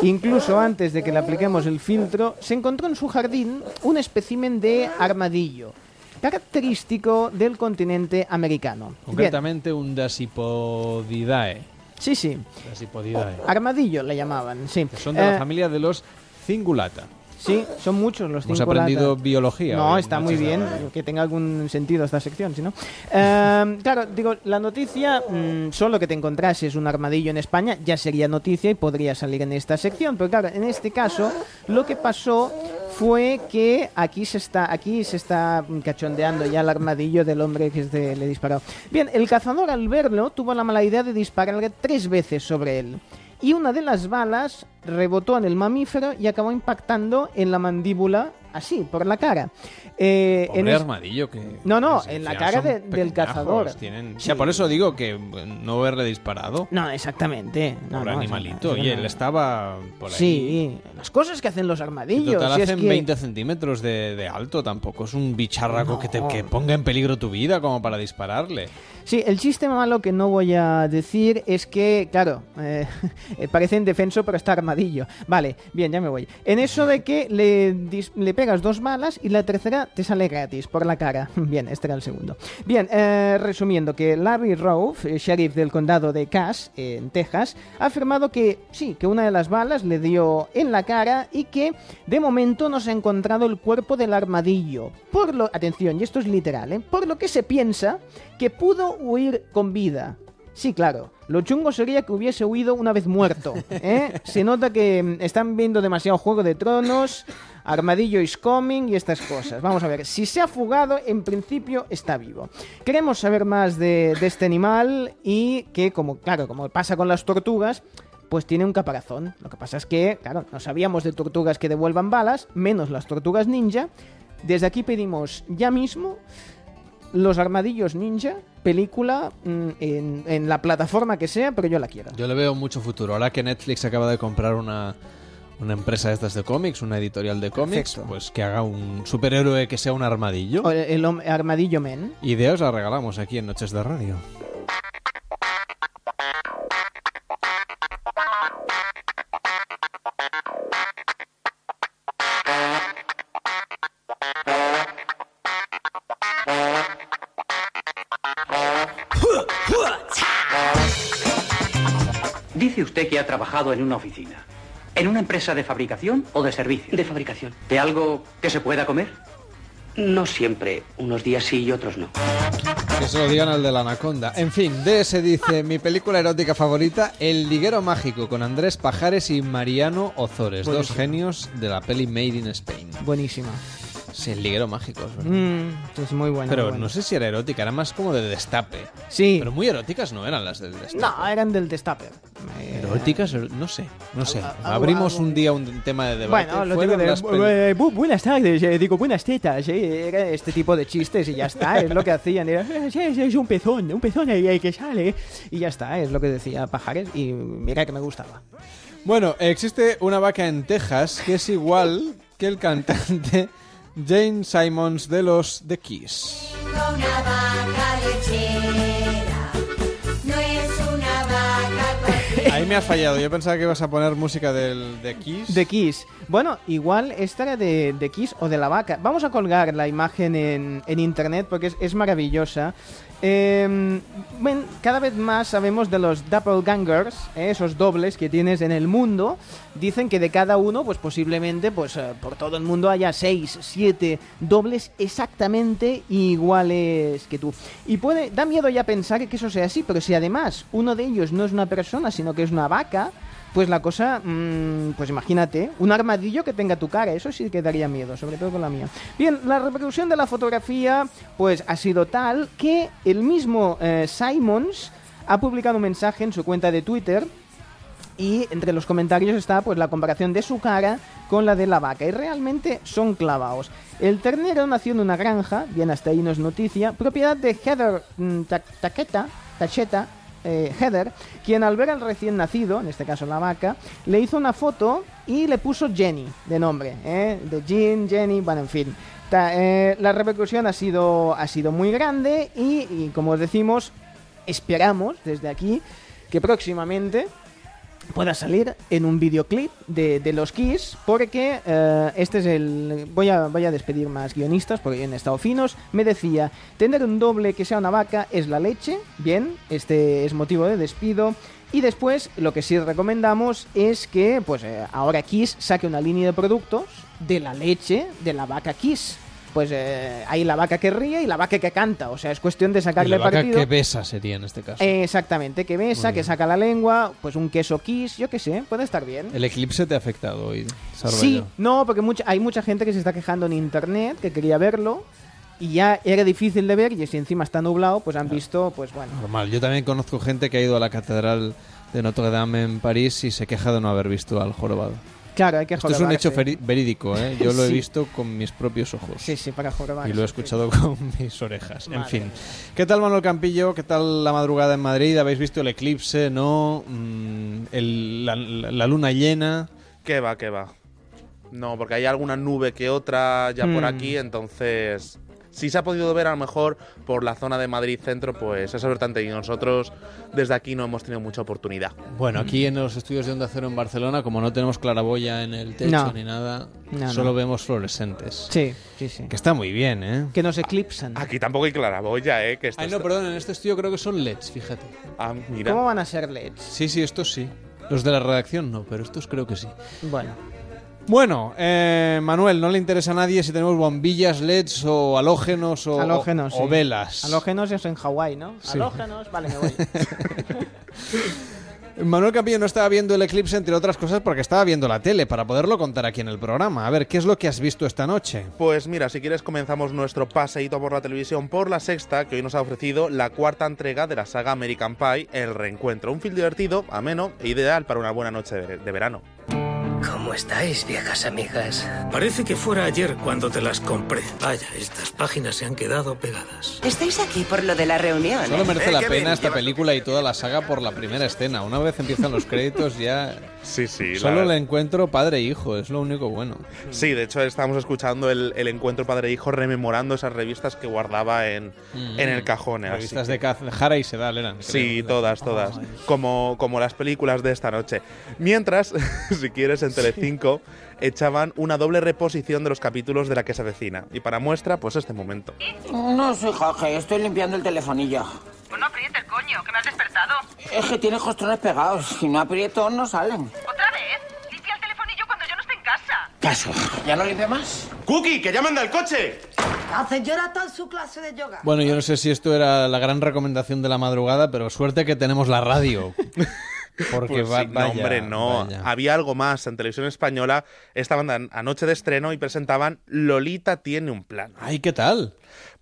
incluso antes de que le apliquemos el filtro, se encontró en su jardín un espécimen de armadillo. Característico del continente americano. Concretamente un Dasipodidae. Sí, sí. Dasipodidae. Armadillo le llamaban, sí. Son de la Eh, familia de los Cingulata. Sí, son muchos los Hemos cingulata. aprendido biología. No, está muy bien, que tenga algún sentido esta sección, si no. Eh, claro, digo, la noticia, mm, solo que te encontrases un armadillo en España, ya sería noticia y podría salir en esta sección. Pero claro, en este caso, lo que pasó fue que aquí se está, aquí se está cachondeando ya el armadillo del hombre que este le disparó. Bien, el cazador al verlo tuvo la mala idea de dispararle tres veces sobre él. Y una de las balas rebotó en el mamífero y acabó impactando en la mandíbula, así, por la cara. Eh, en Pobre es- armadillo que... No, no, en la cara de- del cazador. Tienen... Sí. Ya, por eso digo que no haberle disparado. No, exactamente. No, Pobre no, animalito. exactamente. Y él estaba por ahí. Sí, las cosas que hacen los En armadillos. total si es hacen que- 20 centímetros de, de alto, tampoco es un bicharraco que, te, No. que ponga en peligro tu vida como para dispararle. Sí, el chiste malo que no voy a decir es que, claro, eh, parece indefenso, pero está armadillo. Vale, bien, ya me voy. En eso de que le, le pegas dos balas y la tercera te sale gratis por la cara. Bien, este era el segundo. Bien, eh, resumiendo, que Larry Rove, eh, sheriff del condado de Cass, en Texas, ha afirmado que sí, que una de las balas le dio en la cara y que de momento no se ha encontrado el cuerpo del armadillo. Por lo, atención, y esto es literal, ¿eh? por lo que se piensa que pudo huir con vida. Sí, claro. Lo chungo sería que hubiese huido una vez muerto. ¿eh? Se nota que mm, están viendo demasiado Juego de Tronos, Armadillo is coming y estas cosas. Vamos a ver, si se ha fugado, en principio está vivo. Queremos saber más de, de este animal y que, como claro, como pasa con las tortugas, pues tiene un caparazón. Lo que pasa es que, claro, no sabíamos de tortugas que devuelvan balas, menos las tortugas ninja. Desde aquí pedimos ya mismo los armadillos ninja, película mm, en, en la plataforma que sea, pero yo la quiero. Yo le veo mucho futuro. Ahora que Netflix acaba de comprar una, una empresa de estas de cómics, una editorial de cómics, Perfecto. pues que haga un superhéroe que sea un armadillo. O el, el armadillo men. Idea os la regalamos aquí en Noches de Radio. Dice usted que ha trabajado en una oficina. ¿En una empresa de fabricación o de servicio? De fabricación. ¿De algo que se pueda comer? No siempre. Unos días sí y otros no. Que se lo digan al de la anaconda. En fin, de ese dice mi película erótica favorita, El liguero mágico, con Andrés Pajares y Mariano Ozores, dos Buenísimo. genios de la peli Made in Spain. Buenísima. Sí, el liguero mágico, es verdad. Mm, es muy buena. Pero muy no sé si era erótica, era más como de destape. Sí. Pero muy eróticas no eran las del destape. No, eran del Destaper. Eh, Eróticas, no sé, no sé. Abrimos un día un tema de debate. Bueno, lo digo de, eh, bu- buenas tardes, eh, digo buenas tetas, eh, era este tipo de chistes y ya está, es lo que hacían, era, "Eh, sí, sí, es un pezón, un pezón ahí, ahí que sale, y ya está, es lo que decía Pajares y mira que me gustaba. Bueno, existe una vaca en Texas que es igual que el cantante Jane Simons de los The Kiss. Una vaca lechera, no es una vaca cualquiera. Ahí me has fallado. Yo pensaba que ibas a poner música del The Kiss. De Kiss. Bueno, igual esta era de, de Kiss o de la vaca. Vamos a colgar la imagen en, en internet porque es, es maravillosa. Eh, ven, cada vez más sabemos de los doppelgangers, eh, esos dobles que tienes en el mundo. Dicen que de cada uno, pues posiblemente, pues eh, por todo el mundo haya seis, siete dobles exactamente iguales que tú. Y puede, da miedo ya pensar que eso sea así, pero si además uno de ellos no es una persona, sino que es una vaca, pues la cosa, mm, pues imagínate, un armadillo que tenga tu cara, eso sí que daría miedo, sobre todo con la mía. Bien, la repercusión de la fotografía, pues ha sido tal que el mismo eh, Simons ha publicado un mensaje en su cuenta de Twitter y entre los comentarios está pues la comparación de su cara con la de la vaca y realmente son clavados. El ternero nació en una granja, bien hasta ahí no es noticia, propiedad de Heather mm, Ta- Taqueta, Tacheta, eh, Heather, quien al ver al recién nacido, en este caso la vaca, le hizo una foto y le puso Jenny de nombre, ¿eh? de Jean, Jenny, bueno, en fin. Eh, la repercusión ha sido, ha sido muy grande y, y como decimos, esperamos desde aquí que próximamente pueda salir en un videoclip de, de los Kiss porque eh, este es el voy a voy a despedir más guionistas porque han estado finos. Me decía tener un doble que sea una vaca es la leche bien este es motivo de despido. Y después lo que sí recomendamos es que pues eh, ahora Kiss saque una línea de productos de la leche de la vaca Kiss pues eh, hay la vaca que ríe y la vaca que canta o sea es cuestión de Y sacarle la vaca partido que besa sería en este caso. Eh, Exactamente, que besa, que saca la lengua, pues un queso kiss, yo qué sé, puede estar bien. El eclipse te ha afectado hoy. Sí, no, porque mucha, hay mucha gente que se está quejando en internet, que quería verlo, y ya era difícil de ver, y si encima está nublado, pues han visto, pues bueno. Normal. Yo también conozco gente que ha ido a la catedral de Notre Dame en París y se queja de no haber visto al jorobado. Claro, hay que Esto es un hecho verídico, ¿eh? Yo lo he Sí. visto con mis propios ojos. Sí, sí, para jorobarse. Y lo he escuchado con mis orejas. En fin. ¿Qué tal Manuel Campillo? ¿Qué tal la madrugada en Madrid? ¿Habéis visto el eclipse? ¿No? Mm, el- la, la- la luna llena. ¿Qué va, qué va? No, porque hay alguna nube que otra ya por Mm. aquí, entonces... Si se ha podido ver a lo mejor por la zona de Madrid Centro, pues es importante y nosotros desde aquí no hemos tenido mucha oportunidad. Bueno, aquí en los estudios de Onda Cero en Barcelona, como no tenemos claraboya en el techo No. ni nada, No, solo no. vemos fluorescentes. Sí, sí, sí. Que está muy bien, ¿eh? Que nos eclipsan. Aquí tampoco hay claraboya, ¿eh? Que esto Ay, no, está- perdón, en este estudio creo que son LEDs, fíjate. Ah, mira. ¿Cómo van a ser LEDs? Sí, sí, estos sí. Los de la redacción no, pero estos creo que sí. Bueno. Bueno, eh, Manuel, no le interesa a nadie si tenemos bombillas, LEDs o halógenos o, Halógenos, o, o sí. velas. Halógenos es en Hawái, ¿no? Sí. Halógenos, vale, me voy. Manuel Campillo no estaba viendo el eclipse, entre otras cosas, porque estaba viendo la tele, para poderlo contar aquí en el programa. A ver, ¿qué es lo que has visto esta noche? Pues mira, si quieres comenzamos nuestro paseíto por la televisión por la sexta, que hoy nos ha ofrecido la cuarta entrega de la saga American Pie, El Reencuentro. Un film divertido, ameno e ideal para una buena noche de, de verano. ¿Cómo estáis, viejas amigas? Parece que fuera ayer cuando te las compré. Vaya, estas páginas se han quedado pegadas. Estáis aquí por lo de la reunión. Solo ¿eh? merece la pena esta película y toda la saga por la primera escena. Una vez empiezan los créditos ya... Sí, sí. Solo la- le encuentro padre e hijo, es lo único bueno. Sí, de hecho estábamos escuchando el, el encuentro padre-hijo rememorando esas revistas que guardaba en, Mm. en el cajón. Revistas que- de Jara y Sedal eran. Sí, creo. todas, todas. Como, como las películas de esta noche. Mientras, si quieres, en Telecinco echaban una doble reposición de los capítulos de La que se avecina. Y para muestra, pues este momento. No soy Jorge, estoy limpiando el telefonillo. Pues no aprietes, coño, que me has despertado. Es que tiene costrones pegados. Si no aprieto, no salen. ¿Otra vez? Limpia el telefonillo cuando yo no esté en casa. Paso. ¿Ya no limpia más? ¡Cookie, que llaman del coche! Hace Jonathan su clase de yoga. Bueno, yo no sé si esto era la gran recomendación de la madrugada, pero suerte que tenemos la radio. Porque Pues va- sí, no, vaya, hombre, no. vaya. Había algo más. En televisión española estaban anoche de estreno y presentaban Lolita tiene un plan. Ay, ¿qué tal?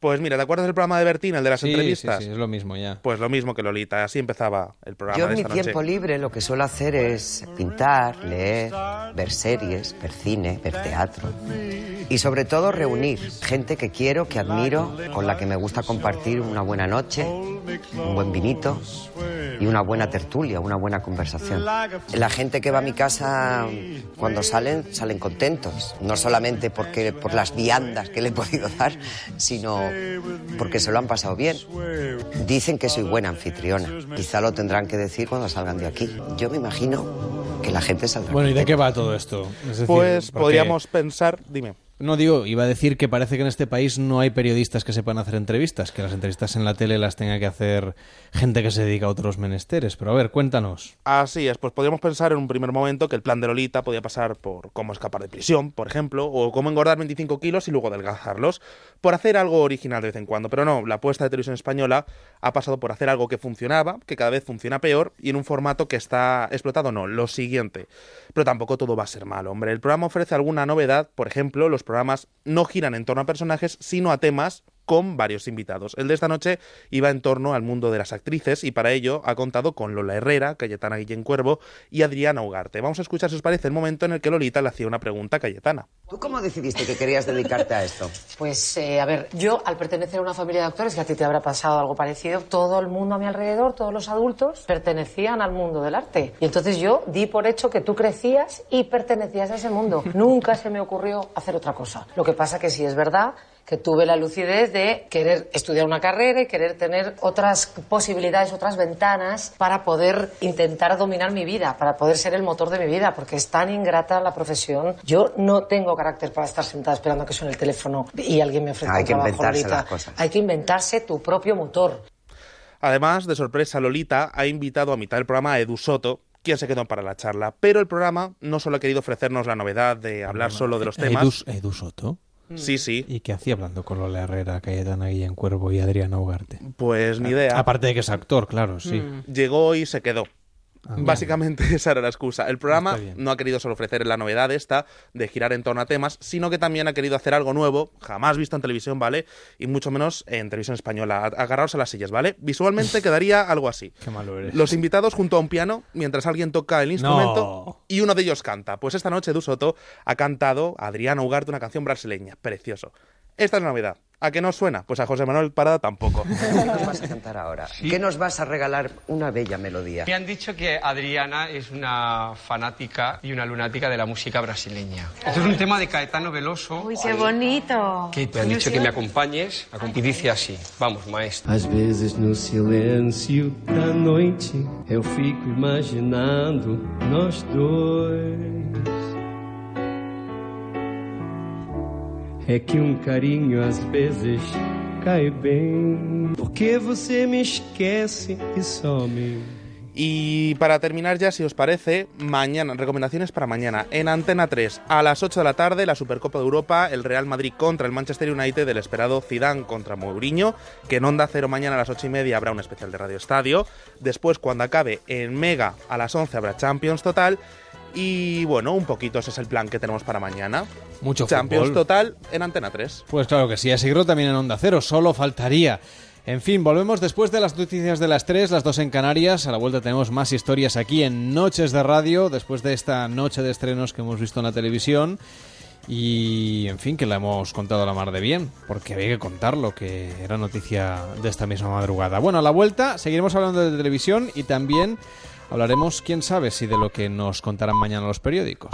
Pues mira, ¿te acuerdas del programa de Bertín, el de las Sí, entrevistas? sí, sí, es lo mismo ya. Pues lo mismo que Lolita. Así empezaba el programa Yo de en mi noche. tiempo libre lo que suelo hacer es pintar, leer, ver series, ver cine, ver teatro. Y sobre todo reunir gente que quiero, que admiro, con la que me gusta compartir una buena noche, un buen vinito y una buena tertulia, una buena conversación. La gente que va a mi casa cuando salen, salen contentos. No solamente porque, por las viandas que le he podido dar, sino porque se lo han pasado bien. Dicen que soy buena anfitriona. Quizá lo tendrán que decir cuando salgan de aquí. Yo me imagino que la gente saldrá. Bueno, ¿y de qué va todo esto? Es decir, Pues podríamos pensar, dime. No digo, iba a decir que parece que en este país no hay periodistas que sepan hacer entrevistas, que las entrevistas en la tele las tenga que hacer gente que se dedica a otros menesteres. Pero a ver, cuéntanos. Así es, pues podríamos pensar en un primer momento que el plan de Lolita podía pasar por cómo escapar de prisión, por ejemplo, o cómo engordar 25 kilos y luego adelgazarlos, por hacer algo original de vez en cuando. Pero no, la apuesta de televisión española ha pasado por hacer algo que funcionaba, que cada vez funciona peor, y en un formato que está explotado. No, lo siguiente. Pero tampoco todo va a ser malo, hombre. El programa ofrece alguna novedad, por ejemplo, los programas no giran en torno a personajes, sino a temas con varios invitados. El de esta noche iba en torno al mundo de las actrices y para ello ha contado con Lola Herrera, Cayetana Guillén Cuervo y Adriana Ugarte. Vamos a escuchar si os parece el momento en el que Lolita le hacía una pregunta a Cayetana. ¿Tú cómo decidiste que querías dedicarte a esto? Pues, eh, a ver, yo al pertenecer a una familia de actores, que a ti te habrá pasado algo parecido, todo el mundo a mi alrededor, todos los adultos, pertenecían al mundo del arte. Y entonces yo di por hecho que tú crecías y pertenecías a ese mundo. Nunca se me ocurrió hacer otra cosa. Lo que pasa que sí es verdad que tuve la lucidez de querer estudiar una carrera y querer tener otras posibilidades, otras ventanas para poder intentar dominar mi vida, para poder ser el motor de mi vida, porque es tan ingrata la profesión. Yo no tengo carácter para estar sentada esperando a que suene el teléfono y alguien me ofrezca Hay un que trabajo, inventarse Lolita. las cosas. Hay que inventarse tu propio motor. Además, de sorpresa, Lolita ha invitado a mitad del programa a Edu Soto, quien se quedó para la charla. Pero el programa no solo ha querido ofrecernos la novedad de hablar solo de los temas. Edu, Edu Soto. Sí, sí. ¿Y qué hacía hablando con Lola Herrera, Cayetana Guillén Cuervo y Adriana Ugarte? Pues ni idea. Aparte de que es actor, claro, sí. Llegó y se quedó. Ah, Básicamente esa era la excusa. El programa no ha querido solo ofrecer la novedad esta de girar en torno a temas, sino que también ha querido hacer algo nuevo, jamás visto en televisión, ¿vale? Y mucho menos en televisión española. Agarraos a las sillas, ¿vale? Visualmente quedaría algo así. Qué malo eres. Los invitados junto a un piano mientras alguien toca el instrumento No. y uno de ellos canta. Pues esta noche Du Soto ha cantado a Adriana Ugarte una canción brasileña. Precioso. Esta es la novedad. ¿A qué no suena? Pues a José Manuel Parada tampoco. ¿Qué nos vas a cantar ahora? ¿Qué nos vas a regalar? Una bella melodía. Me han dicho que Adriana es una fanática y una lunática de la música brasileña. Esto es un tema de Caetano Veloso. Uy, qué bonito. Que te han dicho que me acompañes y dice así. Vamos, maestro. Às vezes no silêncio da noite eu fico imaginando nós dois. É que um carinho às vezes cai bem. Porque você me esquece e some. Y para terminar ya, si os parece, mañana, recomendaciones para mañana. En Antena 3, a las 8 de la tarde, la Supercopa de Europa, el Real Madrid contra el Manchester United, el esperado Zidane contra Mourinho, que en Onda Cero mañana a las 8 y media habrá un especial de Radio Estadio. Después, cuando acabe en Mega, a las 11 habrá Champions Total. Y bueno, un poquito ese es el plan que tenemos para mañana. Mucho Champions fútbol. Total en Antena 3. Pues claro que sí, a Sigro también en Onda Cero, solo faltaría. En fin, volvemos después de las noticias de las 3, las 2 en Canarias. A la vuelta tenemos más historias aquí en Noches de Radio, después de esta noche de estrenos que hemos visto en la televisión. Y, en fin, que la hemos contado a la mar de bien, porque había que contarlo, que era noticia de esta misma madrugada. Bueno, a la vuelta seguiremos hablando de televisión y también hablaremos, quién sabe, si de lo que nos contarán mañana los periódicos.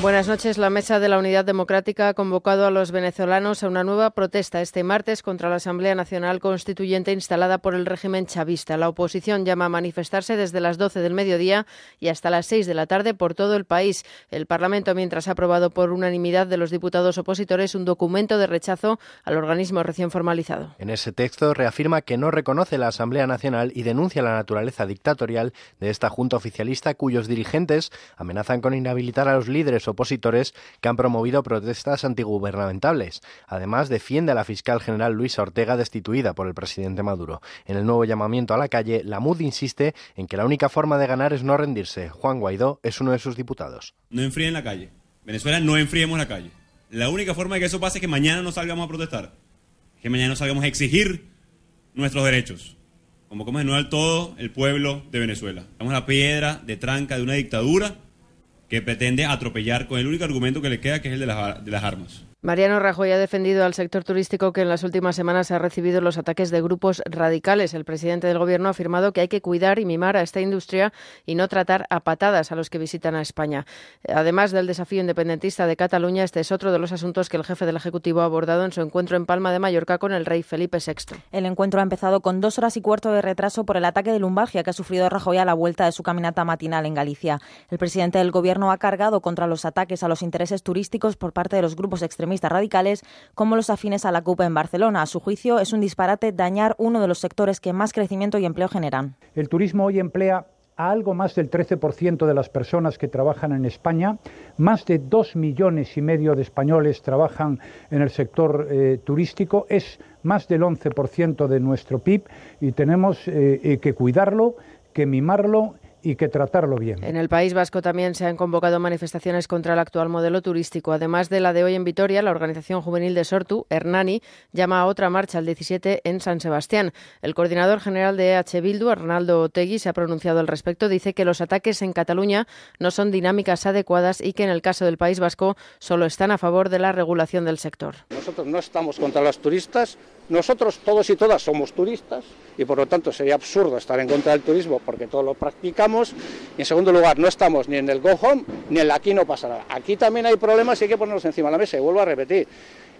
Buenas noches. La Mesa de la Unidad Democrática ha convocado a los venezolanos a una nueva protesta este martes contra la Asamblea Nacional Constituyente instalada por el régimen chavista. La oposición llama a manifestarse desde las 12 del mediodía y hasta las 6 de la tarde por todo el país. El Parlamento, mientras ha aprobado por unanimidad de los diputados opositores un documento de rechazo al organismo recién formalizado. En ese texto reafirma que no reconoce la Asamblea Nacional y denuncia la naturaleza dictatorial de esta junta oficialista cuyos dirigentes amenazan con inhabilitar a los líderes opositores que han promovido protestas antigubernamentales. Además, defiende a la fiscal general Luisa Ortega destituida por el presidente Maduro. En el nuevo llamamiento a la calle, la MUD insiste en que la única forma de ganar es no rendirse. Juan Guaidó es uno de sus diputados. No enfríen la calle. Venezuela no enfriemos la calle. La única forma de que eso pase es que mañana no salgamos a protestar. Que mañana no salgamos a exigir nuestros derechos. Convocamos de nuevo al todo el pueblo de Venezuela. Estamos la piedra de tranca de una dictadura que pretende atropellar con el único argumento que le queda, que es el de las, de las armas. Mariano Rajoy ha defendido al sector turístico que en las últimas semanas ha recibido los ataques de grupos radicales. El presidente del Gobierno ha afirmado que hay que cuidar y mimar a esta industria y no tratar a patadas a los que visitan a España. Además del desafío independentista de Cataluña, este es otro de los asuntos que el jefe del Ejecutivo ha abordado en su encuentro en Palma de Mallorca con el rey Felipe VI. El encuentro ha empezado con dos horas y cuarto de retraso por el ataque de lumbalgia que ha sufrido Rajoy a la vuelta de su caminata matinal en Galicia. El presidente del Gobierno ha cargado contra los ataques a los intereses turísticos por parte de los grupos extremistas radicales como los afines a la CUP en Barcelona. A su juicio, es un disparate dañar uno de los sectores que más crecimiento y empleo generan. El turismo hoy emplea a algo más del 13% de las personas que trabajan en España. Más de dos millones y medio de españoles trabajan en el sector eh, turístico. Es más del 11% de nuestro PIB y tenemos eh, que cuidarlo, que mimarlo y que tratarlo bien. En el País Vasco también se han convocado manifestaciones contra el actual modelo turístico. Además de la de hoy en Vitoria, la organización juvenil de Sortu, Hernani, llama a otra marcha el 17 en San Sebastián. El coordinador general de EH Bildu, Arnaldo Otegui, se ha pronunciado al respecto. Dice que los ataques en Cataluña no son dinámicas adecuadas y que en el caso del País Vasco solo están a favor de la regulación del sector. Nosotros no estamos contra los turistas, nosotros todos y todas somos turistas y por lo tanto sería absurdo estar en contra del turismo porque todos lo practicamos. Y en segundo lugar, no estamos ni en el go home ni en el aquí no pasa nada. Aquí también hay problemas y hay que ponerlos encima de la mesa. Y vuelvo a repetir,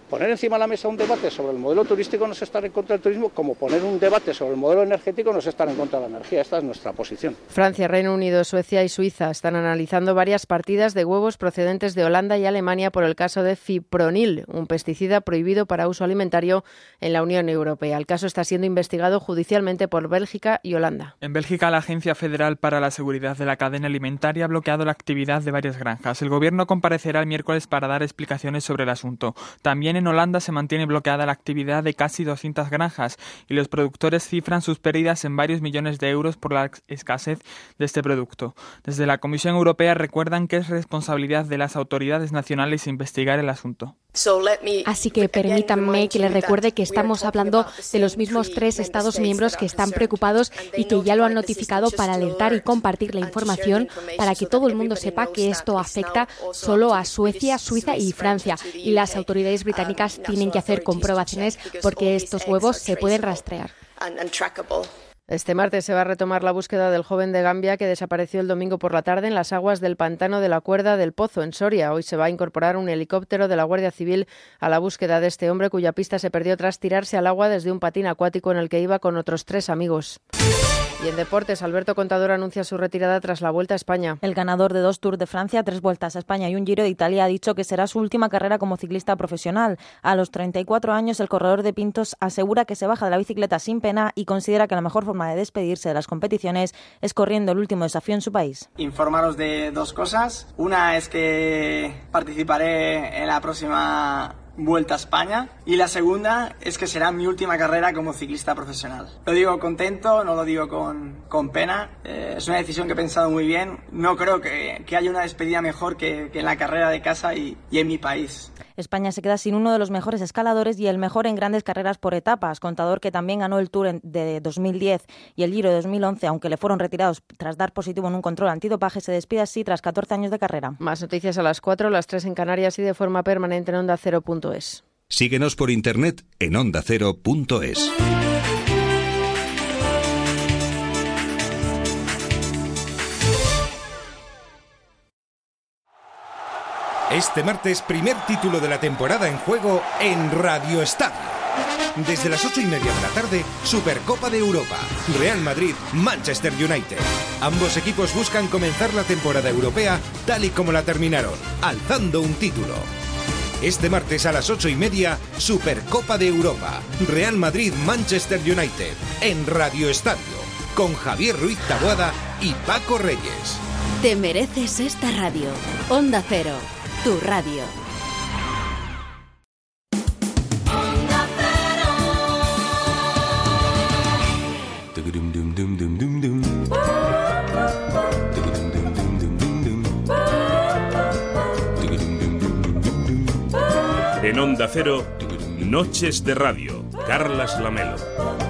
poner encima de la mesa un debate sobre el modelo turístico no es estar en contra del turismo, como poner un debate sobre el modelo energético no es estar en contra de la energía. Esta es nuestra posición. Francia, Reino Unido, Suecia y Suiza están analizando varias partidas de huevos procedentes de Holanda y Alemania por el caso de fipronil, un pesticida prohibido para uso alimentario en la Unión Europea. El caso está siendo investigado judicialmente por Bélgica y Holanda. En Bélgica, la Agencia Federal para la Seguridad de la Cadena Alimentaria ha bloqueado la actividad de varias granjas. El gobierno comparecerá el miércoles para dar explicaciones sobre el asunto. También en Holanda se mantiene bloqueada la actividad de casi 200 granjas y los productores cifran sus pérdidas en varios millones de euros por la escasez de este producto. Desde la Comisión Europea recuerdan que es responsabilidad de las autoridades nacionales investigar el asunto. Así que permítanme que les recuerde que estamos hablando de los mismos tres Estados miembros que están preocupados y que ya lo han notificado para alertar y compartir la información para que todo el mundo sepa que esto afecta solo a Suecia, Suiza y Francia. Y las autoridades británicas tienen que hacer comprobaciones porque estos huevos se pueden rastrear. Este martes se va a retomar la búsqueda del joven de Gambia que desapareció el domingo por la tarde en las aguas del pantano de la Cuerda del Pozo, en Soria. Hoy se va a incorporar un helicóptero de la Guardia Civil a la búsqueda de este hombre cuya pista se perdió tras tirarse al agua desde un patín acuático en el que iba con otros tres amigos. Y en deportes, Alberto Contador anuncia su retirada tras la Vuelta a España. El ganador de dos Tours de Francia, tres vueltas a España y un Giro de Italia ha dicho que será su última carrera como ciclista profesional. A los 34 años, el corredor de Pintos asegura que se baja de la bicicleta sin pena y considera que la mejor forma de despedirse de las competiciones es corriendo el último desafío en su país. Informaros de dos cosas. Una es que participaré en la próxima Vuelta a España y la segunda es que será mi última carrera como ciclista profesional. Lo digo contento, no lo digo con, con pena, eh, es una decisión que he pensado muy bien, no creo que, que haya una despedida mejor que, que, en la carrera de casa y, y en mi país. España se queda sin uno de los mejores escaladores y el mejor en grandes carreras por etapas. Contador que también ganó el Tour de 2010 y el Giro de 2011, aunque le fueron retirados tras dar positivo en un control antidopaje, se despide así tras 14 años de carrera. Más noticias a las 4, las 3 en Canarias y de forma permanente en Onda 0.es. Síguenos por internet en ondacero.es. Este martes, primer título de la temporada en juego en Radio Estadio. Desde las ocho y media de la tarde, Supercopa de Europa. Real Madrid, Manchester United. Ambos equipos buscan comenzar la temporada europea tal y como la terminaron, alzando un título. Este martes a las ocho y media, Supercopa de Europa. Real Madrid, Manchester United. En Radio Estadio. Con Javier Ruiz Taboada y Paco Reyes. Te mereces esta radio. Onda Cero, tu radio. En Onda Cero, Noches de Radio, Carlas Lamelo.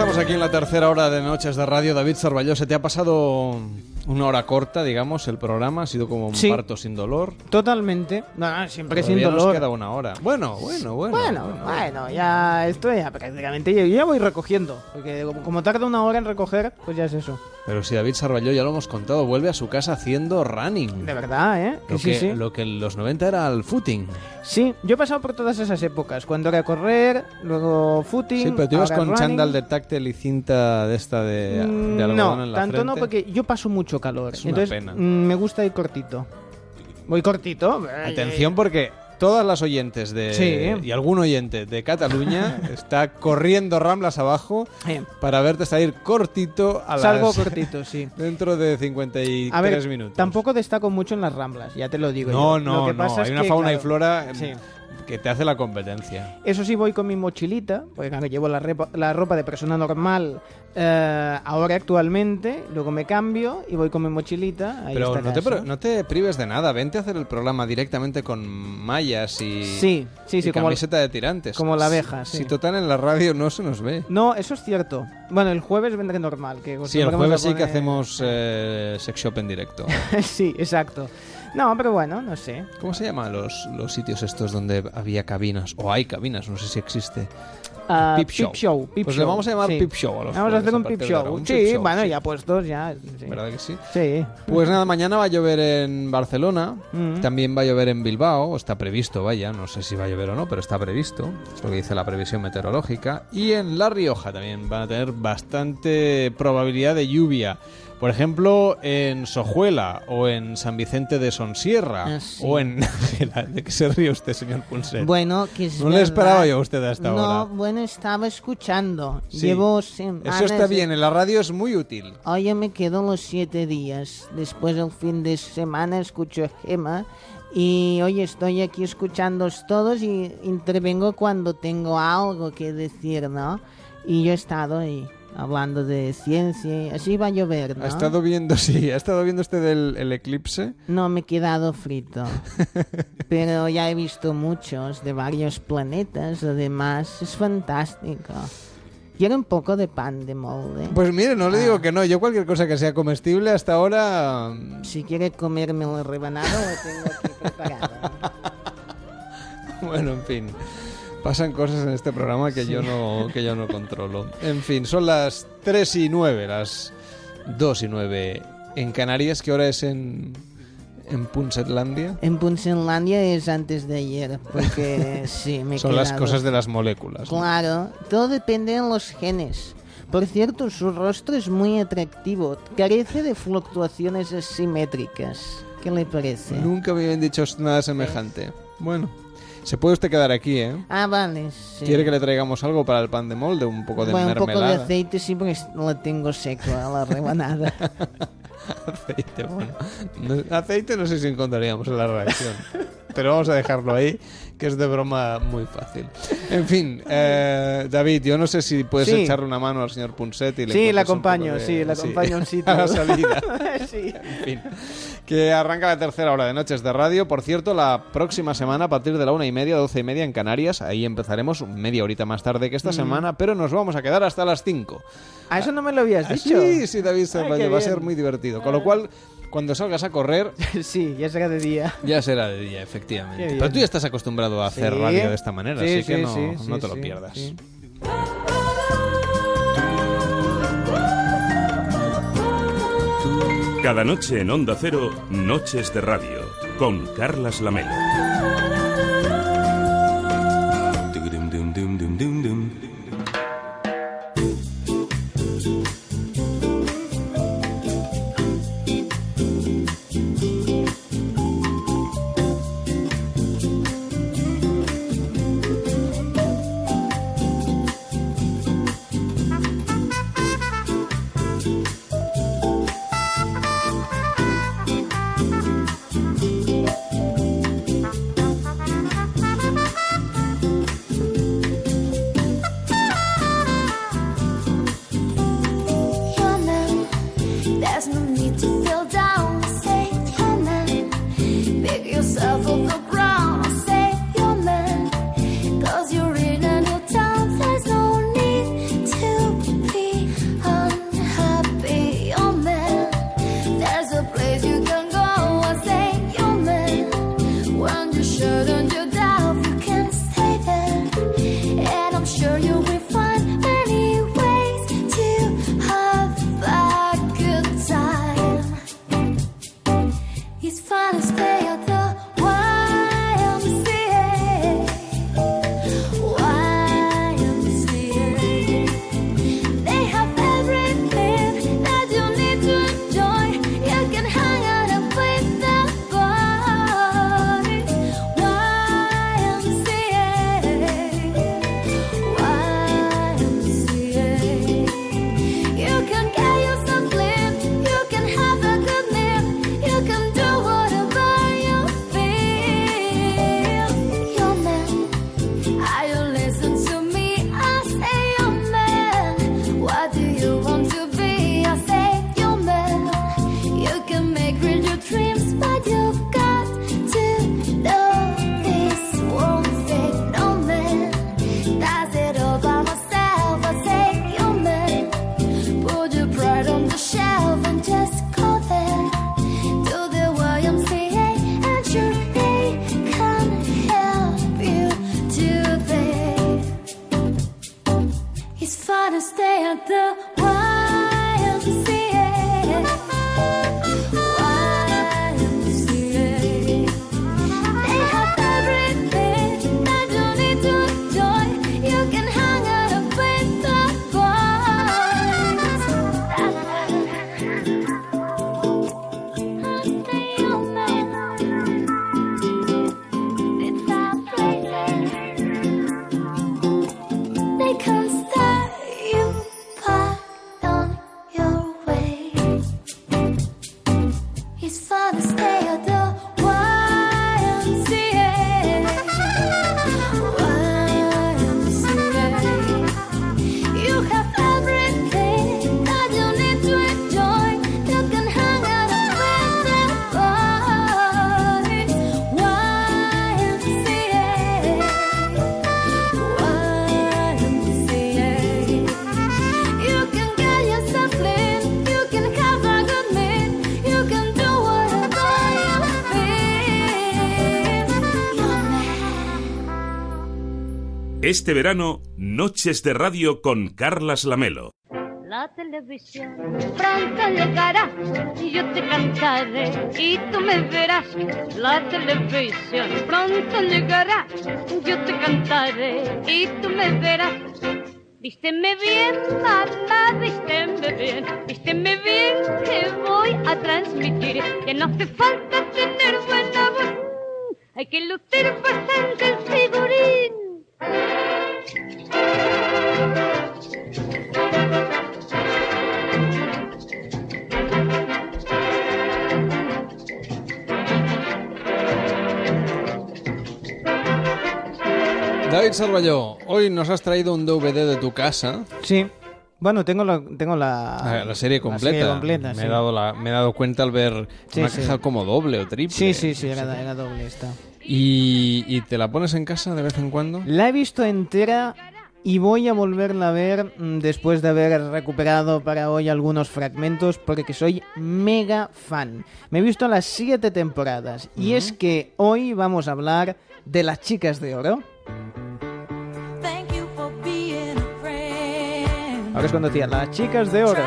Estamos aquí en la tercera hora de Noches de Radio. David Sarballó, ¿se te ha pasado una hora corta, digamos, el programa? ¿Ha sido como un Sí. parto sin dolor? Totalmente. No, no, siempre sin dolor. nos queda una hora. Bueno, bueno, bueno. Bueno, bueno, ya esto ya prácticamente yo ya voy recogiendo. Porque como, tarda una hora en recoger, pues ya es eso. Pero si David Sarballó, ya lo hemos contado, vuelve a su casa haciendo running. De verdad, ¿eh? Lo sí, que, sí. lo que en los 90 era el footing. Sí, yo he pasado por todas esas épocas. Cuando era correr, luego footing. Sí, pero tú ibas con running. chándal de táctil y cinta de esta de, de Mm, algodón No, en la tanto no, porque yo paso mucho calor. Es una entonces pena. mm, me gusta ir cortito. Voy cortito. Atención porque todas las oyentes de Sí. y algún oyente de Cataluña está corriendo ramblas abajo Sí. para verte salir cortito a las Salgo cortito, sí. dentro de 53 A ver, minutos. tampoco destaco mucho en las ramblas, ya te lo digo. No, yo. no, Lo que no, pasa hay es una que, fauna y flora sí. Que te hace la competencia. Eso sí, voy con mi mochilita, porque claro, llevo la, repa- la ropa de persona normal eh, ahora actualmente, luego me cambio y voy con mi mochilita. ahí Pero está no te, no te prives de nada, vente a hacer el programa directamente con mallas y, Sí, sí, y sí, como- camiseta de tirantes. como la Si- abeja, sí. Si total en la radio no se nos ve. No, eso es cierto. Bueno, el jueves vendré normal. Que Sí, el jueves sí que hacemos eh, sex shop en directo. sí, exacto. No, pero bueno, no sé. ¿Cómo se llaman los, los sitios estos donde había cabinas? O hay cabinas, no sé si existe. Ah, Peep show. Peep Pues le show, vamos a llamar sí. Peep Show a los Vamos a hacer un ahora, Show. un Sí, Peep Show, bueno, sí. ya puestos, ya. sí. ¿Verdad que sí? Sí. Pues nada, mañana va a llover en Barcelona, Mm. también va a llover en Bilbao, está previsto, vaya, no sé si va a llover o no, pero está previsto, es lo que dice la previsión meteorológica, y en La Rioja también van a tener bastante probabilidad de lluvia. Por ejemplo, en Sojuela o en San Vicente de Sonsierra Ah, sí. o en... ¿De qué se ríe usted, señor Punset? Bueno, que es No le verdad. esperaba yo a usted hasta no, ahora. bueno, estaba escuchando. Sí. Llevo. Eso está bien, en la radio es muy útil. Hoy me quedo los siete días. Después del fin de semana escucho a Gema. Y hoy estoy aquí escuchándoos todos y intervengo cuando tengo algo que decir, ¿no? Y yo he estado ahí hablando de ciencia. Así va a llover, ¿no? Ha estado viendo, sí, ha estado viendo usted el, el eclipse. No me he quedado frito. Pero ya he visto muchos de varios planetas, además. Es fantástico. Quiero un poco de pan de molde. Pues mire, no le Ah. digo que no. Yo cualquier cosa que sea comestible hasta ahora... Si quiere comerme rebanado, lo tengo aquí preparado. Bueno, en fin. Pasan cosas en este programa que, Sí. yo no, que yo no controlo. En fin, son las 3 y 9, las 2 y 9 en Canarias. ¿Qué hora es en, en Punsetlandia? En Punsetlandia es antes de ayer, porque sí, me he Son las cosas de las moléculas. ¿no? Claro, todo depende de los genes. Por cierto, su rostro es muy atractivo, carece de fluctuaciones asimétricas. ¿Qué le parece? Nunca me habían dicho nada semejante. Bueno, se puede usted quedar aquí, ¿eh? Ah, vale, sí. ¿Quiere que le traigamos algo para el pan de molde? Un poco de Bueno, un mermelada. poco de aceite sí, porque lo tengo seco a la rebanada. aceite, bueno. No- aceite no sé si encontraríamos en la reacción. Pero vamos a dejarlo ahí, que es de broma muy fácil. En fin, eh, David, yo no sé si puedes Sí. echarle una mano al señor Punset y le Sí, le acompaño, de- sí, le acompaño un sitio. a la salida. sí. En fin, que arranca la tercera hora de Noches de Radio. Por cierto, la próxima semana, a partir de la una y media, doce y media en Canarias, ahí empezaremos media horita más tarde que esta Mm. semana, pero nos vamos a quedar hasta las cinco. ¿A eso no me lo habías Ah, dicho? Sí, sí, David, se Ay, va, a ser muy divertido. Con lo cual, cuando salgas a correr, sí, ya será de día. ya será de día, efectivamente. Pero tú ya estás acostumbrado a hacer Sí. radio de esta manera, Sí, así que no, sí, no sí, te lo pierdas. sí. Cada noche en Onda Cero, Noches de Radio, con Carlas Lamelo. Este verano, Noches de Radio con Carlas Lamelo. La televisión pronto llegará y yo te cantaré y tú me verás. La televisión pronto llegará. Yo te cantaré y tú me verás. Vísteme bien, mamá, vísteme bien, vísteme bien, que voy a transmitir que no hace falta tener buena voz, hay que lucir bastante el figurín. David Salvalló, hoy nos has traído un DVD de tu casa. Sí. Bueno, tengo la, tengo la, Ah, La serie completa. serie completa, me, sí. he dado la- me he dado cuenta al ver Sí, una sí. caja como doble o triple. Sí, sí, sí, era, era doble esta. ¿Y, y te la pones en casa de vez en cuando? La he visto entera y voy a volverla a ver mm, después de haber recuperado para hoy algunos fragmentos porque soy mega fan. Me he visto las siete temporadas y es que hoy vamos a hablar de las chicas de oro. Ahora es cuando decía, las chicas de oro.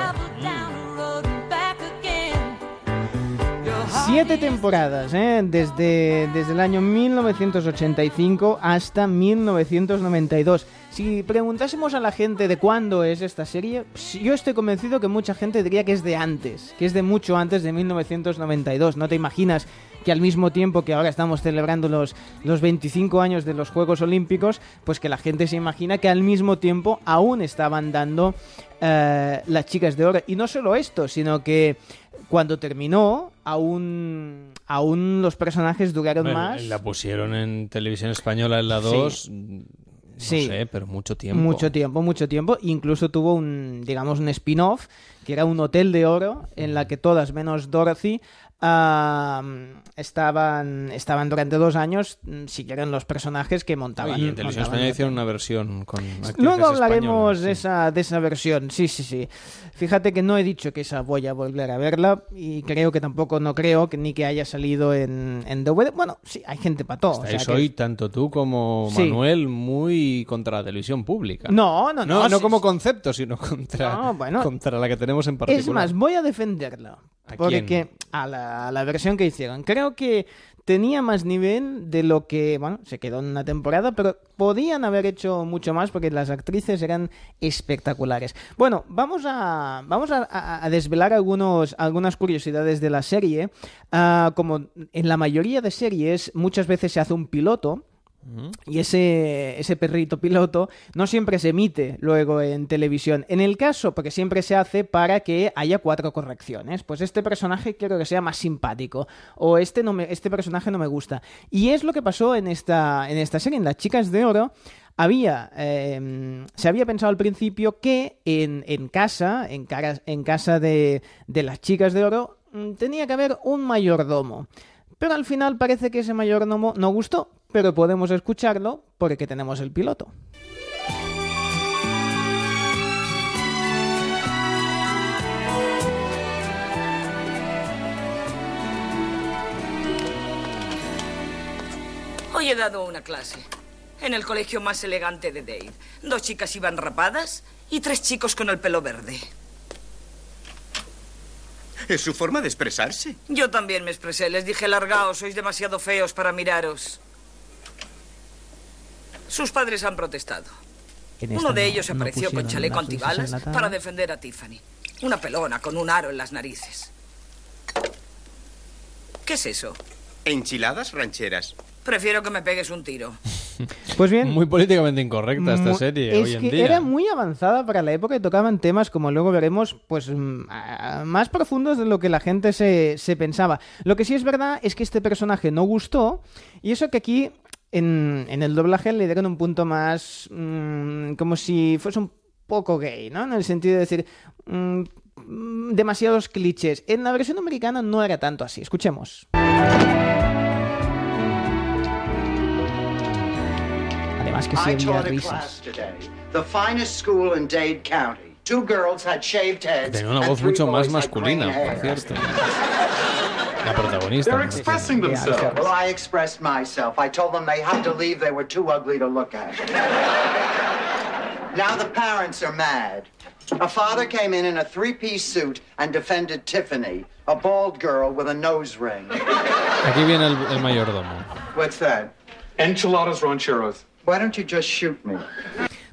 Siete temporadas, ¿eh? desde, desde el año 1985 hasta 1992. Si preguntásemos a la gente de cuándo es esta serie, pues yo estoy convencido que mucha gente diría que es de antes, que es de mucho antes de 1992. No te imaginas que al mismo tiempo que ahora estamos celebrando los, los 25 años de los Juegos Olímpicos, pues que la gente se imagina que al mismo tiempo aún estaban dando eh, las chicas de oro. Y no solo esto, sino que cuando terminó, aún, aún los personajes duraron Bueno, más. La pusieron en televisión española en la Sí. 2. No Sí. sé, pero mucho tiempo. Mucho tiempo, mucho tiempo. Incluso tuvo un, digamos, un spin-off, que era un hotel de oro, en la que todas, menos Dorothy, ah, estaban, estaban durante dos años, mm, siguieron los personajes que montaban. y en televisión española hicieron una versión con Luego hablaremos de, esa, de esa versión, sí, sí, sí. Fíjate que no he dicho que esa voy a volver a verla y creo que tampoco, no creo que ni que haya salido en, en DVD. Bueno, sí, hay gente para todo. o sea que- hoy, tanto tú como Sí. Manuel, muy contra la televisión pública. No, no, no, No, sí, como concepto, sino contra, No, bueno. contra la que tenemos en particular. Es más, voy a defenderla. ¿A porque quién? a la, la versión que hicieron. Creo que tenía más nivel de lo que, bueno, se quedó en una temporada, pero podían haber hecho mucho más porque las actrices eran espectaculares. Bueno, vamos a, vamos a desvelar algunos, algunas curiosidades de la serie. Ah, como en la mayoría de series, muchas veces se hace un piloto. Y ese, ese perrito piloto no siempre se emite luego en televisión. En el caso, porque siempre se hace para que haya cuatro correcciones. Pues este personaje quiero que sea más simpático. O este, no me, este personaje no me gusta. Y es lo que pasó en esta, en esta serie, en Las Chicas de Oro. Había, eh, se había pensado al principio que en, en casa, en, cara- en casa de, de las chicas de oro, mm, tenía que haber un mayordomo. Pero al final parece que ese mayordomo no gustó, pero podemos escucharlo porque tenemos el piloto. Hoy he dado una clase. En el colegio más elegante de Dave. Dos chicas iban rapadas y tres chicos con el pelo verde. Es su forma de expresarse. Yo también me expresé. Les dije, largaos, sois demasiado feos para miraros. Sus padres han protestado. Uno de ellos no apareció con chaleco antibalas para defender a Tiffany. Una pelona con un aro en las narices. ¿Qué es eso? Enchiladas rancheras. Prefiero que me pegues un tiro. Pues bien. Muy políticamente incorrecta esta serie es hoy en que día. era muy avanzada para la época y tocaban temas, como luego veremos, pues mm, más profundos de lo que la gente se, se pensaba. Lo que sí es verdad es que este personaje no gustó y eso que aquí en, en el doblaje le dieron un punto más mm, como si fuese un poco gay, ¿no? En el sentido de decir mm, mm, demasiados clichés. En la versión americana no era tanto así. Escuchemos. Además que sí I había taught a risas. class today. The finest school in Dade County. Two girls had shaved heads. Tenía una and voz three mucho más masculina, por cierto. La protagonista. They're ¿no? expressing themselves. Well, I expressed myself. I told them they had to leave. They were too ugly to look at. now the parents are mad. A father came in in a three-piece suit and defended Tiffany, a bald girl with a nose ring. Aquí viene el, el mayordomo. What's that? Enchiladas rancheros. Why don't you just shoot me?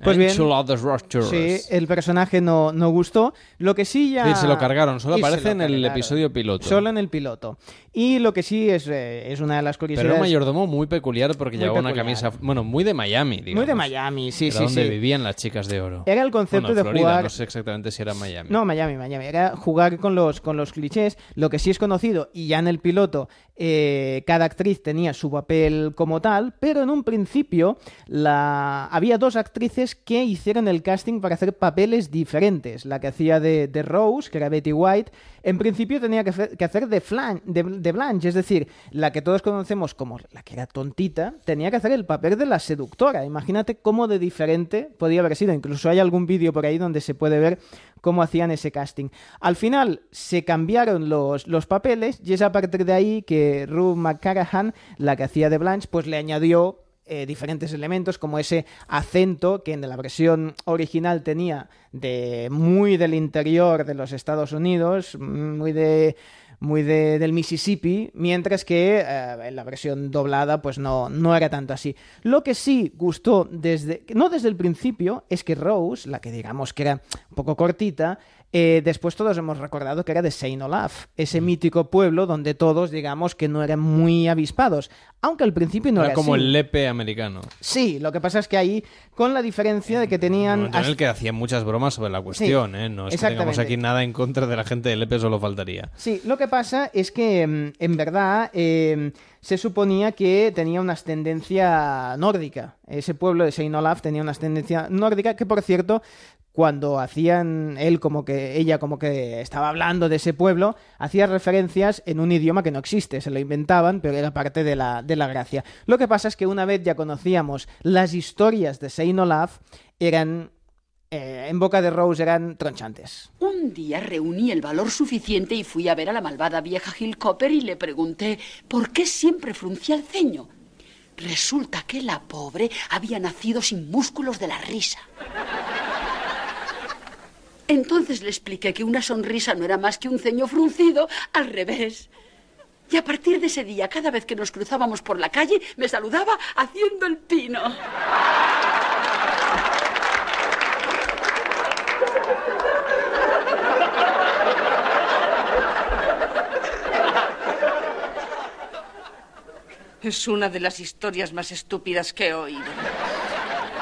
Pues bien. Sí, el personaje no, no gustó. Lo que sí ya... Sí, se lo cargaron, solo Y aparece en el episodio piloto. Solo en el piloto. Y lo que sí es, eh, es una de las Pero curiosidades... era un mayordomo muy peculiar porque Muy llevaba una peculiar. camisa, bueno, muy de Miami, digamos. Muy de Miami, sí, Era sí, donde sí. vivían las chicas de oro. Era el concepto Bueno, de Florida, jugar- no sé exactamente si era Miami. No, Miami, Miami. Era jugar con los, con los clichés. Lo que sí es conocido, y ya en el piloto, eh, cada actriz tenía su papel como tal, pero en un principio había dos actrices que hicieron el casting para hacer papeles diferentes. La que hacía de, de Rose, que era Betty White, en principio tenía que hacer, de Blanche, es decir, la que todos conocemos como la que era tontita, tenía que hacer el papel de la seductora. Imagínate cómo de diferente podía haber sido. Incluso hay algún vídeo por ahí donde se puede ver cómo hacían ese casting. Al final se cambiaron los, los papeles y es a partir de ahí que Rue McCarahan, la que hacía de Blanche, pues le añadió eh, diferentes elementos como ese acento que en la versión original tenía de muy del interior de los Estados Unidos, muy de muy de- del Mississippi, mientras que eh, en la versión doblada pues no, no era tanto así. Lo que sí gustó desde, no desde el principio, es que Rose, la que digamos que era un poco cortita, eh, después todos hemos recordado que era de Saint Olaf, ese mítico pueblo donde todos digamos que no eran muy avispados, aunque al principio no era era, como así. el lepe americano. Sí, lo que pasa es que ahí, con la diferencia de que tenían... En el que hacían muchas bromas sobre la cuestión, ¿eh? No es que tengamos aquí nada en contra de la gente de lepe, solo faltaría. Sí, lo que pasa es que mm, en verdad eh, se suponía que tenía una ascendencia nórdica. Ese pueblo de Saint Olaf tenía una ascendencia nórdica que, por cierto, cuando hacían él como que ella como que estaba hablando de ese pueblo, hacía referencias en un idioma que no existe, se lo inventaban, pero era parte de la, de la gracia. Lo que pasa es que una vez ya conocíamos las historias de Saint Olaf, eran eh, en boca de Rose eran tronchantes. Un día reuní el valor suficiente y fui a ver a la malvada vieja Hill Copper y le pregunté por qué siempre fruncía el ceño. Resulta que la pobre había nacido sin músculos de la risa. Entonces le expliqué que una sonrisa no era más que un ceño fruncido al revés. Y a partir de ese día, cada vez que nos cruzábamos por la calle, me saludaba haciendo el pino. Es una de las historias más estúpidas que he oído.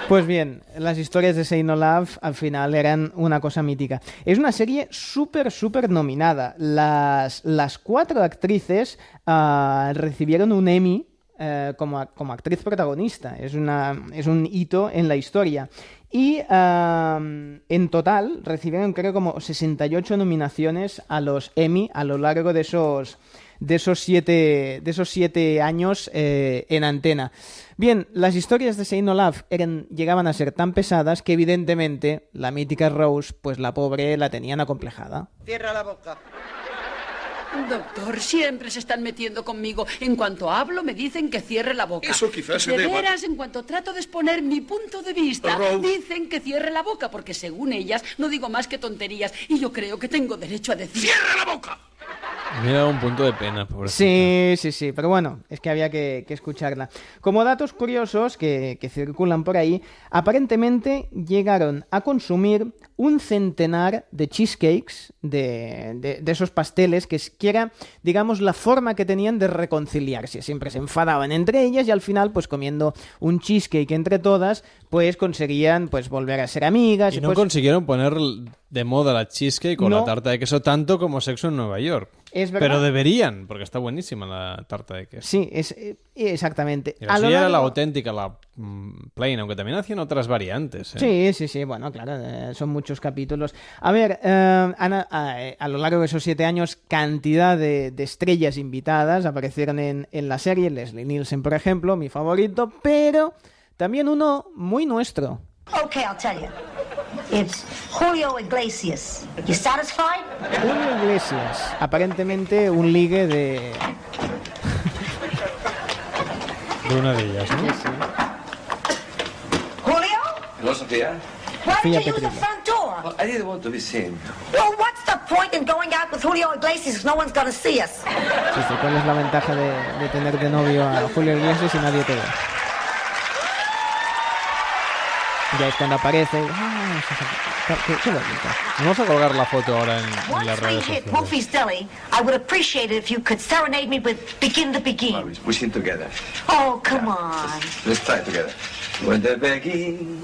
Pues bien, las historias de Saint Olaf al final eran una cosa mítica. Es una serie súper, súper nominada. Las, las cuatro actrices ah, recibieron un Emmy eh, como, como actriz protagonista. Es, una, es un hito en la historia. Y en total recibieron creo como 68 nominaciones a los Emmy a lo largo de esos, de esos siete, de esos siete años eh, en antena. Bien, las historias de Saint Olaf eran, llegaban a ser tan pesadas que evidentemente la mítica Rose, pues la pobre la tenían acomplejada. Cierra la boca. Doctor, siempre se están metiendo conmigo. En cuanto hablo, me dicen que cierre la boca. Eso quizás se De deba- veras, en cuanto trato de exponer mi punto de vista, Rose. dicen que cierre la boca, porque según ellas no digo más que tonterías y yo creo que tengo derecho a decir. ¡Cierra la boca! Me da un punto de pena, pobrecita. Sí, sí, sí, pero bueno, es que había que, escucharla. Como datos curiosos que circulan por ahí, aparentemente llegaron a consumir un centenar de cheesecakes, de, de- de esos pasteles, que, era, digamos, la forma que tenían de reconciliarse. Siempre se enfadaban entre ellas y al final, pues comiendo un cheesecake entre todas, pues conseguían pues volver a ser amigas. Y no pues, consiguieron poner de moda la cheesecake o No. la tarta de queso tanto como Sexo en Nueva York. Es verdad. Pero deberían, porque está buenísima la tarta de queso. Sí, es, eh, exactamente. Y la A lo suya era la auténtica, la mm, plain, aunque también hacían otras variantes. ¿eh? Sí, sí, sí, bueno, claro, eh, son muchos capítulos. A ver, eh, Ana, a, eh, a lo largo de esos siete años, cantidad de, de estrellas invitadas aparecieron en, en la serie, Leslie Nielsen, por ejemplo, mi favorito, pero también uno muy nuestro. Okay, I'll tell you. It's Julio Iglesias. You satisfied? Julio Iglesias, aparentemente un ligue de... De una de ellas, ¿no? Julio? ¿No, Sofía? Sofía didn't you use the front door? I didn't want to be seen. Well, what's the point in going out with Julio Iglesias if no one's gonna see us? Sí, sí, ¿cuál es la ventaja de, de tener de novio a Julio Iglesias y nadie te ve? Ya es cuando aparece. Ah, qué, qué-. Vamos a colgar la foto ahora en, las redes sociales. Deli, I would appreciate it if you could serenade me with Begin to Begin. We sing together. Oh, come on. Let's try together. When the begin.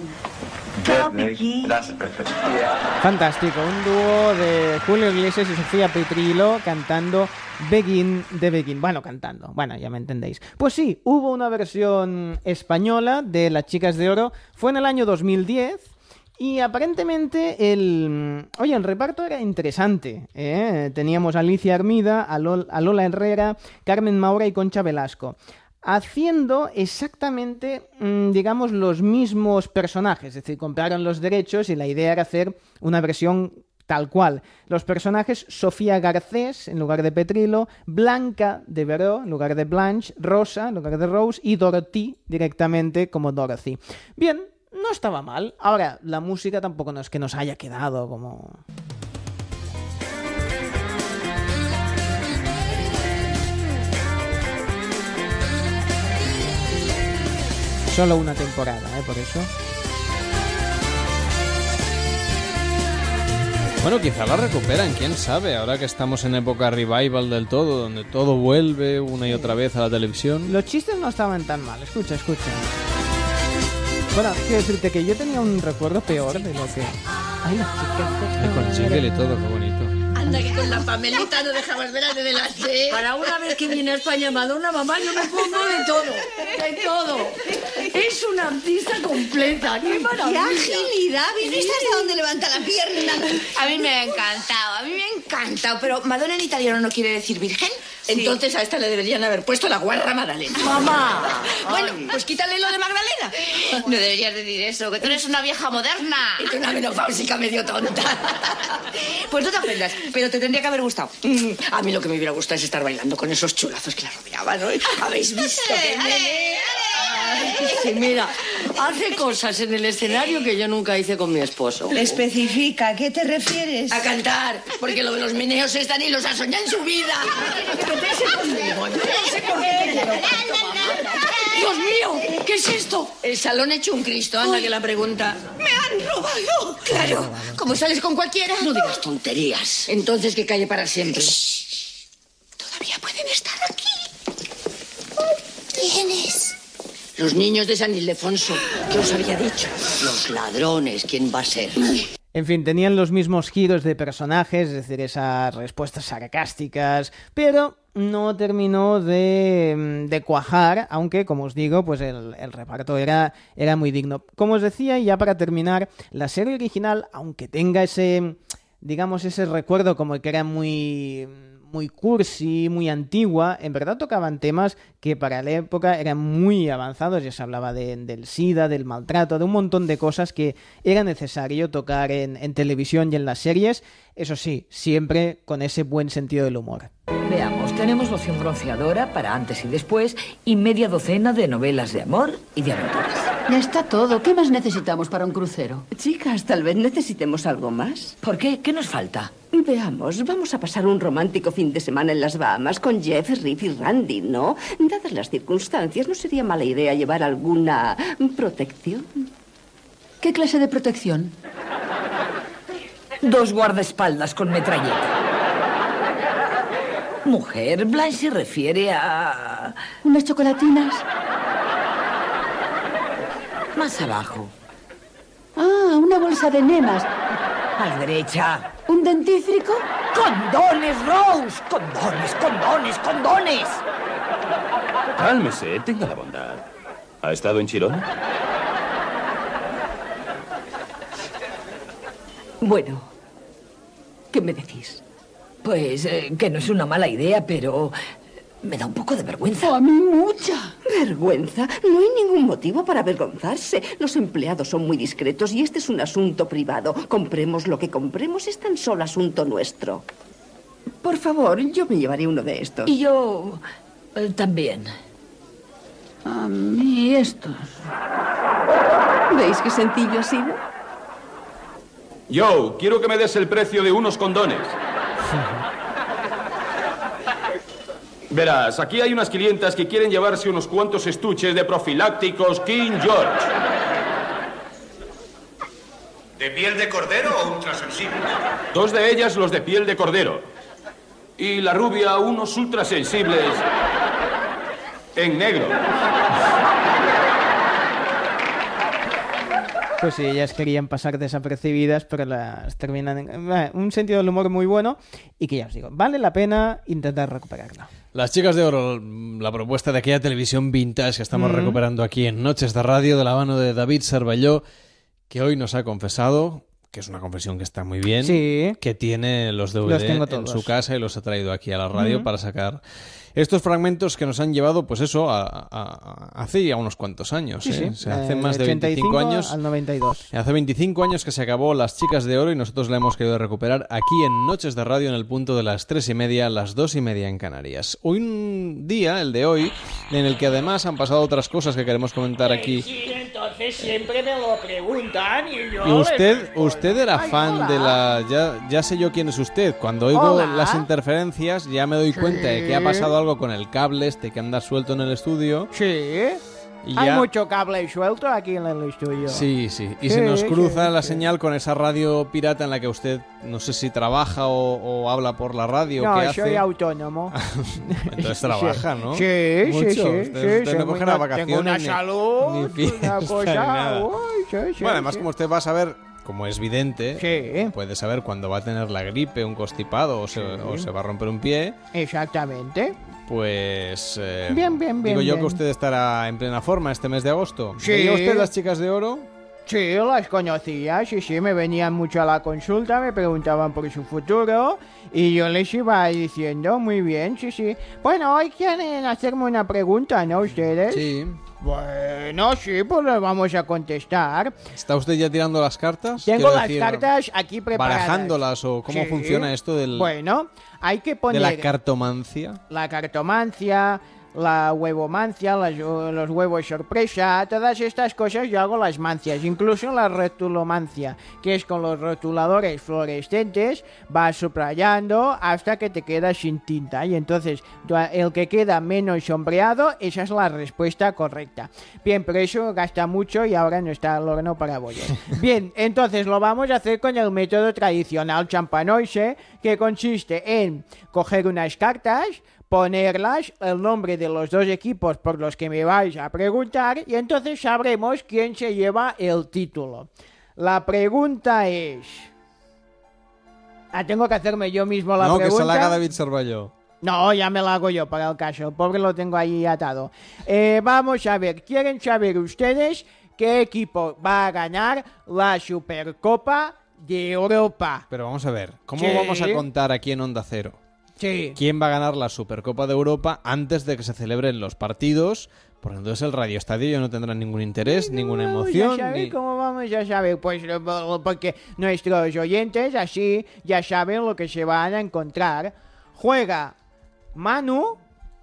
The begin. That's perfect. Yeah. Fantástico, un dúo de Julio Iglesias y Sofía Petrillo cantando Begin de Begin. Bueno, cantando, bueno, ya me entendéis. Pues sí, hubo una versión española de Las Chicas de Oro, fue en el año 2010. Y aparentemente el... Oye, el reparto era interesante. ¿eh? Teníamos a Alicia Armida, a, Lol- a Lola Herrera, Carmen Maura y Concha Velasco. Haciendo exactamente, mm, digamos, los mismos personajes. Es decir, compraron los derechos y la idea era hacer una versión tal cual. Los personajes Sofía Garcés en lugar de Petrilo, Blanca de Veró en lugar de Blanche, Rosa en lugar de Rose y Dorothy directamente como Dorothy. Bien, no estaba mal. Ahora, la música tampoco no es que nos haya quedado como... Solo una temporada, ¿eh? Por eso. Bueno, quizá la recuperan, quién sabe, ahora que estamos en época revival del todo, donde todo vuelve una y otra vez a la televisión. Los chistes no estaban tan mal, escucha, escucha. Bueno, quiero decirte que yo tenía un recuerdo peor de lo que... Ay, las chicas Ay, con jingle y todo, qué bonito. Anda que con la Pamelita no dejabas ver de delante. Para una vez que viene a España Madonna, mamá, yo me pongo de todo. De todo. Es una artista completa. ¡Qué maravilla! ¡Qué agilidad! ¿Viste hasta dónde levanta la pierna? A mí me ha encantado, a mí me ha encantado. Pero Madonna en italiano no quiere decir virgen. Entonces a esta le deberían haber puesto la guarra Magdalena. ¡Mamá! Bueno, pues quítale lo de Magdalena. No deberías decir eso, que tú eres una vieja moderna. Y tú una menopáusica medio tonta. Pues no te ofendas, pero te tendría que haber gustado. Mm, A mí lo que me hubiera gustado es estar bailando con esos chulazos que la rodeaban, ¿no? ¿Habéis visto que me... Sí, mira, hace cosas en el escenario que yo nunca hice con mi esposo. Especifica, ¿a qué te refieres? A cantar, porque lo de los meneos esta ni los ha soñado en su vida. Meterse conmigo, meterse conmigo. Dios mío, ¿qué es esto? El salón hecho un Cristo, anda que la pregunta. ¡Me han robado! Claro, como sales con cualquiera. No digas tonterías. Entonces que calle para siempre. Todavía pueden estar aquí. ¿Quién es? Los niños de San Ildefonso, ¿qué os había dicho? Los ladrones, ¿quién va a ser? En fin, tenían los mismos giros de personajes, es decir, esas respuestas sarcásticas, pero no terminó de, de cuajar, aunque, como os digo, pues el, el reparto era, era muy digno. Como os decía, y ya para terminar, la serie original, aunque tenga ese, digamos, ese recuerdo como que era muy muy cursi, muy antigua, en verdad tocaban temas que para la época eran muy avanzados, ya se hablaba de- del SIDA, del maltrato, de un montón de cosas que era necesario tocar en, en televisión y en las series, eso sí, siempre con ese buen sentido del humor. Veamos, tenemos loción bronceadora para antes y después y media docena de novelas de amor y de aventuras. Ya está todo. ¿Qué más necesitamos para un crucero? Chicas, tal vez necesitemos algo más. ¿Por qué? ¿Qué nos falta? Veamos, vamos a pasar un romántico fin de semana en las Bahamas con Jeff, Riff y Randy, ¿no? Dadas las circunstancias, ¿no sería mala idea llevar alguna protección? ¿Qué clase de protección? Dos guardaespaldas con metralleta. Mujer, Blanche se refiere a... ¿Unas chocolatinas? Más abajo. Ah, una bolsa de nemas. A la derecha. ¿Un dentífrico? ¡Condones, Rose! ¡Condones, condones, condones! Cálmese, tenga la bondad. ¿Ha estado en Chirón? Bueno, ¿qué me decís? Pues eh, que no es una mala idea, pero me da un poco de vergüenza. a mí mucha. ¿Vergüenza? No hay ningún motivo para avergonzarse. Los empleados son muy discretos y este es un asunto privado. Compremos lo que compremos, es tan solo asunto nuestro. Por favor, yo me llevaré uno de estos. Y yo eh, también. A mí estos. ¿Veis qué sencillo ha sido? Yo, quiero que me des el precio de unos condones. Verás, aquí hay unas clientas que quieren llevarse unos cuantos estuches de profilácticos King George. ¿De piel de cordero o ultrasensibles? Dos de ellas los de piel de cordero. Y la rubia unos ultrasensibles en negro. Pues sí, ellas querían pasar desapercibidas, pero las terminan en eh, un sentido del humor muy bueno y que ya os digo, vale la pena intentar recuperarlo. Las Chicas de Oro, la propuesta de aquella televisión vintage que estamos Mm. recuperando aquí en Noches de Radio de la mano de David Cervelló, que hoy nos ha confesado, que es una confesión que está muy bien, Sí. que tiene los DVD Los en su casa y los ha traído aquí a la radio Ujú. para sacar estos fragmentos que nos han llevado, pues eso, a, a- a- hace ya unos cuantos años. Sí, ¿eh? sí. O sea, hace Eh, más de 85 25 años. al 92. Hace 25 años que se acabó Las Chicas de Oro y nosotros la hemos querido recuperar aquí en Noches de Radio en el punto de las 3 y media, las 2 y media en Canarias. Hoy un día, el de hoy, en el que además han pasado otras cosas que queremos comentar aquí. Sí, entonces siempre me lo preguntan y yo Y usted, usted era fan de la... Ya, ya sé yo quién es usted. Cuando oigo Hola. las interferencias ya me doy cuenta de que ha pasado algo con el cable este que anda suelto en el estudio. Sí. Y Hay ya- mucho cable suelto aquí en el estudio. Sí, sí. Y Sí, se nos sí, cruza la sí. señal con esa radio pirata en la que usted, no sé si trabaja o, o habla por la radio. No, ¿qué soy hace? autónomo. Entonces trabaja, ¿no? Sí, sí, Mucho. sí. Usted, sí, usted soy no vacaciones. Tengo una ni- salud, ni fiesta, una ni cosa. nada. uy, sí, sí, Bueno, además, sí. como usted va a saber, como es vidente, puede saber cuándo va a tener la gripe, un constipado o se, o se va a romper un pie. Exactamente. Pues. eh, Bien, bien, bien, Digo yo bien. que usted estará en plena forma este mes de agosto. Sí. ¿Veía usted las chicas de oro? Sí, las conocía, sí, sí, me venían mucho a la consulta, me preguntaban por su futuro y yo les iba diciendo, muy bien, sí, sí. Bueno, hoy quieren hacerme una pregunta, ¿no ustedes? Sí. Bueno, sí, pues les vamos a contestar. ¿Está usted ya tirando las cartas? Tengo Quiero las decir, cartas aquí preparadas. Barajándolas o cómo Sí. funciona esto del, Bueno, hay que de poner la cartomancia. la cartomancia, la huevomancia, las- los huevos sorpresa, todas estas cosas yo hago las mancias, incluso la rotulomancia, que es con los rotuladores fluorescentes, vas subrayando hasta que te quedas sin tinta y entonces el que queda menos sombreado, esa es la respuesta correcta. Bien, pero eso gasta mucho y ahora no está el horno para bollos. Bien, entonces lo vamos a hacer con el método tradicional champanoise, que consiste en coger unas cartas, ponerlas, el nombre de los dos equipos por los que me vais a preguntar y entonces sabremos quién se lleva el título. La pregunta es... Ah, tengo que hacerme yo mismo la no, que pregunta. se la haga David Servallo. No, ya me la hago yo para el caso. El pobre lo tengo ahí atado. Eh, vamos a ver, ¿quieren saber ustedes qué equipo va a ganar la Supercopa de Europa? Pero vamos a ver, ¿cómo Sí. vamos a contar aquí en Onda Cero? Sí. ¿Quién va a ganar la Supercopa de Europa antes de que se celebren los partidos? Porque entonces el Radio Estadio ya no tendrá ningún interés, ninguna emoción. a saber ni- cómo vamos a saber, pues porque nuestros oyentes así ya saben lo que se van a encontrar. Juega Manu,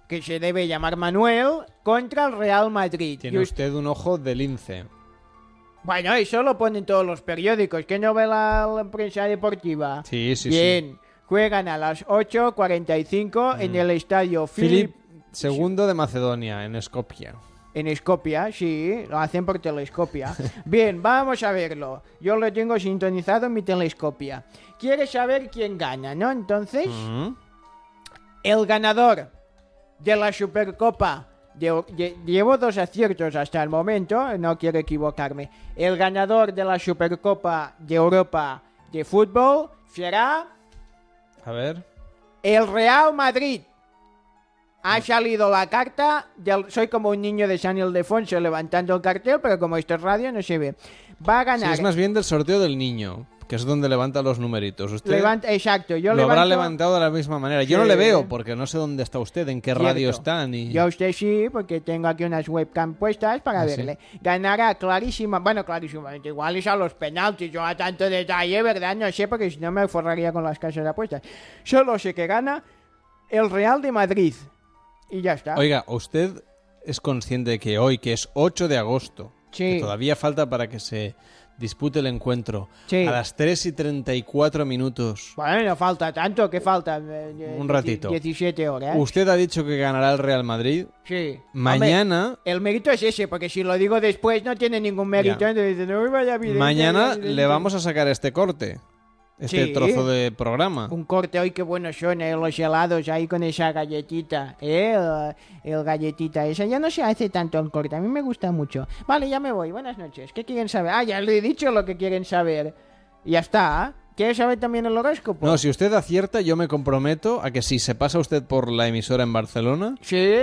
que se debe llamar Manuel, contra el Real Madrid. Tiene Y usted un ojo de lince. Bueno, eso lo ponen todos los periódicos. ¿Qué no ve la, la prensa deportiva? Sí, sí, Bien. Juegan a las 8.45 en el estadio Philip Filip segundo de Macedonia, en Skopje. en Escopia, sí, lo hacen por telescopia. Bien, vamos a verlo. Yo lo tengo sintonizado en mi telescopia. ¿Quieres saber quién gana, no? Entonces, Mm. el ganador de la Supercopa. llevo dos aciertos hasta el momento, no quiero equivocarme. El ganador de la Supercopa de Europa de fútbol será A ver. el Real Madrid. Ha salido la carta. del- soy como un niño de San Ildefonso levantando el cartel, pero como esto es radio no se ve. Va a Sí, ganar. es más bien del sorteo del niño, que es donde levanta los numeritos. Usted Levanta- exacto, yo lo habrá levantado de la misma manera. Yo no le veo porque no sé dónde está usted, en qué radio está, ni... Yo a usted sí, porque tengo aquí unas webcam puestas para Ah, sí. verle. Ganará clarísima, bueno, clarísimamente, igual es a los penaltis, yo a tanto detalle, ¿verdad? No sé, porque si no me forraría con las casas de apuestas. Solo sé que gana el Real de Madrid. Y ya está. Oiga, ¿usted es consciente de que hoy, que es 8 de agosto, Sí. que todavía falta para que se dispute el encuentro. Sí. A las 3 y 34 minutos. Bueno, no falta tanto, que falta? Eh, eh, Un ratito. 17 horas. Usted ha dicho que ganará el Real Madrid. Sí. Mañana, Hombre, el mérito es ese, porque si lo digo después no tiene ningún mérito. Entonces "Uy, vaya vidente, mañana vaya vidente". le vamos a sacar este corte. Este Sí. trozo de programa. Un corte hoy que buenos son eh, los helados ahí con esa galletita, ¿eh? El, el galletita esa. Ya no se hace tanto el corte, a mí me gusta mucho. Vale, ya me voy, buenas noches. ¿Qué quieren saber? Ah, ya le he dicho lo que quieren saber. Ya está. ¿Quieres saber también el horóscopo? No, si usted acierta, yo me comprometo a que si se pasa usted por la emisora en Barcelona, ¿Sí?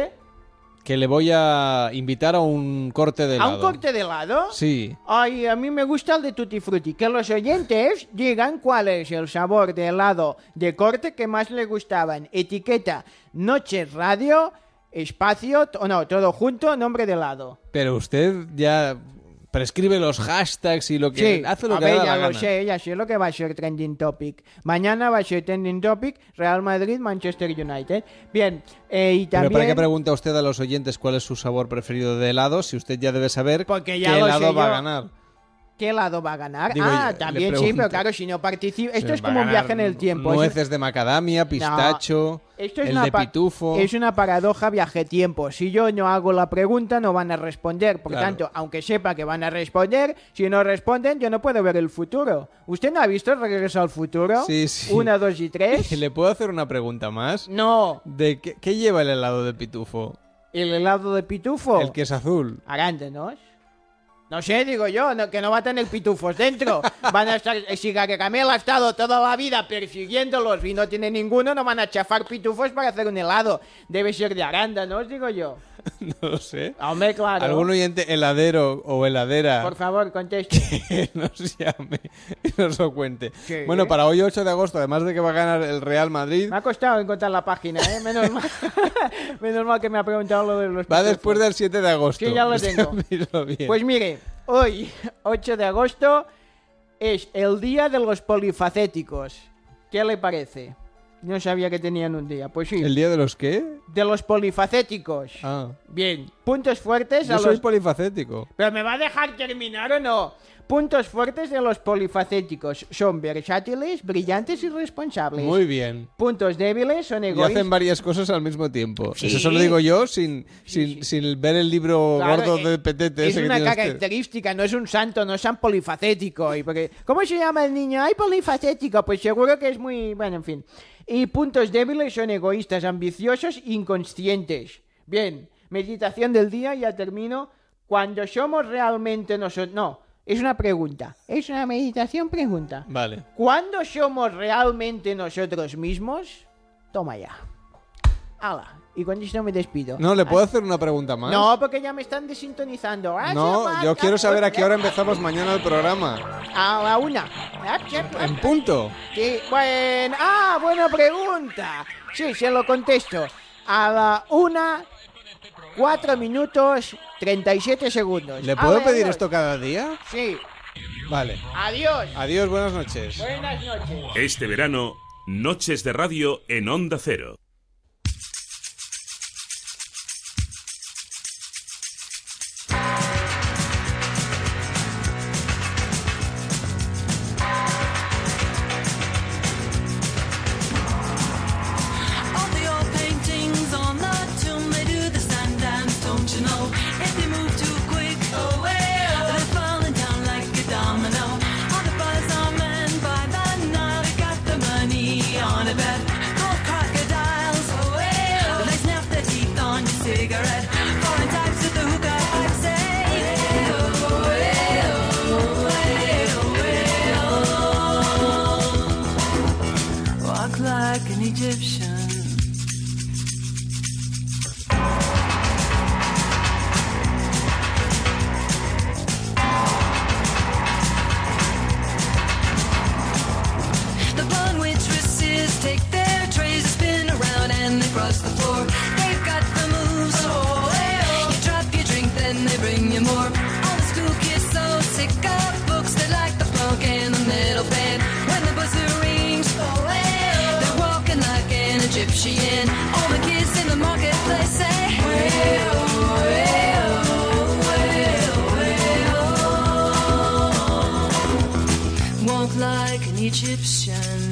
Que le voy a invitar a un corte de ¿A helado. un corte de helado? Sí. Ay, a mí me gusta el de Tutti Frutti. Que los oyentes digan cuál es el sabor de helado de corte que más les gustaban. Etiqueta Noches Radio, espacio, o no, todo junto, nombre de helado. Pero usted ya prescribe los hashtags y lo que Sí, hace lo a que ver, da ya la lo gana. sé, ya sé lo que va a ser trending topic. Mañana va a ser trending topic Real Madrid, Manchester United. Bien, eh, y Pero también... ¿para qué pregunta usted a los oyentes cuál es su sabor preferido de helado si usted ya debe saber Porque ya qué helado sé va a yo. ganar? ¿Qué helado va a ganar? Digo, ah, yo, también sí, pero claro, si no participa... Esto es como un viaje en el tiempo. es- Nueces de macadamia, pistacho, Esto es el una de pitufo. Es una paradoja viaje-tiempo. Si yo no hago la pregunta, no van a responder. Por Claro. tanto, aunque sepa que van a responder, si no responden, yo no puedo ver el futuro. ¿Usted no ha visto Regreso al Futuro? Sí, sí. Una, dos y tres. ¿Le puedo hacer una pregunta más? No. ¿De qué, qué lleva el helado de pitufo? ¿El helado de pitufo? El que es azul. Arándanos. No sé, digo yo, no- que no va a tener pitufos dentro. Van a estar, eh, si Gargamel ha estado toda la vida persiguiéndolos y no tiene ninguno, no van a chafar pitufos para hacer un helado. Debe ser de arándanos, digo yo. No lo sé. Hombre, claro. ¿Algún oyente heladero o heladera Por favor, conteste. que nos llame y nos lo cuente? Sí. Bueno, para hoy 8 de agosto, además de que va a ganar el Real Madrid, Me ha costado encontrar la página, ¿eh? Menos mal, menos mal que me ha preguntado lo de los va pitufos. después del 7 de agosto. Sí, ya lo tengo. Pues mire, hoy, 8 de agosto, es el día de los polifacéticos. ¿Qué le parece? No sabía que tenían un día. Pues sí. ¿El día de los qué? De los polifacéticos. Ah. Bien, puntos fuertes Yo a soy los... polifacético. ¿Pero me va a dejar terminar o no? Puntos fuertes de los polifacéticos. Son versátiles, brillantes y responsables. Muy bien. Puntos débiles son Y egoístas. hacen varias cosas al mismo tiempo. Sí. Eso solo digo yo sin, sin, sin ver el libro Claro, gordo eh, de Petete. Es ese que una usted. característica, no es un santo, no es san polifacético. Y porque, ¿Cómo se llama el niño? ¡Ay, polifacético! Pues seguro que es muy... Bueno, en fin. Y puntos débiles son egoístas, ambiciosos, inconscientes. Bien, meditación del día, ya termino. Cuando somos realmente nosotros... No, es una pregunta. Es una meditación pregunta. Vale. ¿Cuándo somos realmente nosotros mismos? Toma ya. ¡Hala! Y con esto me despido. No, ¿le puedo hacer una pregunta más? No, porque ya me están desintonizando. Ah, No, yo quiero saber a qué hora empezamos mañana el programa. A la una. Ah, En punto. Sí, bueno. Ah, buena pregunta. Sí, se lo contesto. A la una, cuatro minutos, 37 segundos. ¿Le puedo Ale, pedir adiós. esto cada día? Sí. Vale. Adiós. Adiós, buenas noches. Buenas noches. Este verano, Noches de Radio en Onda Cero. like an Egyptian.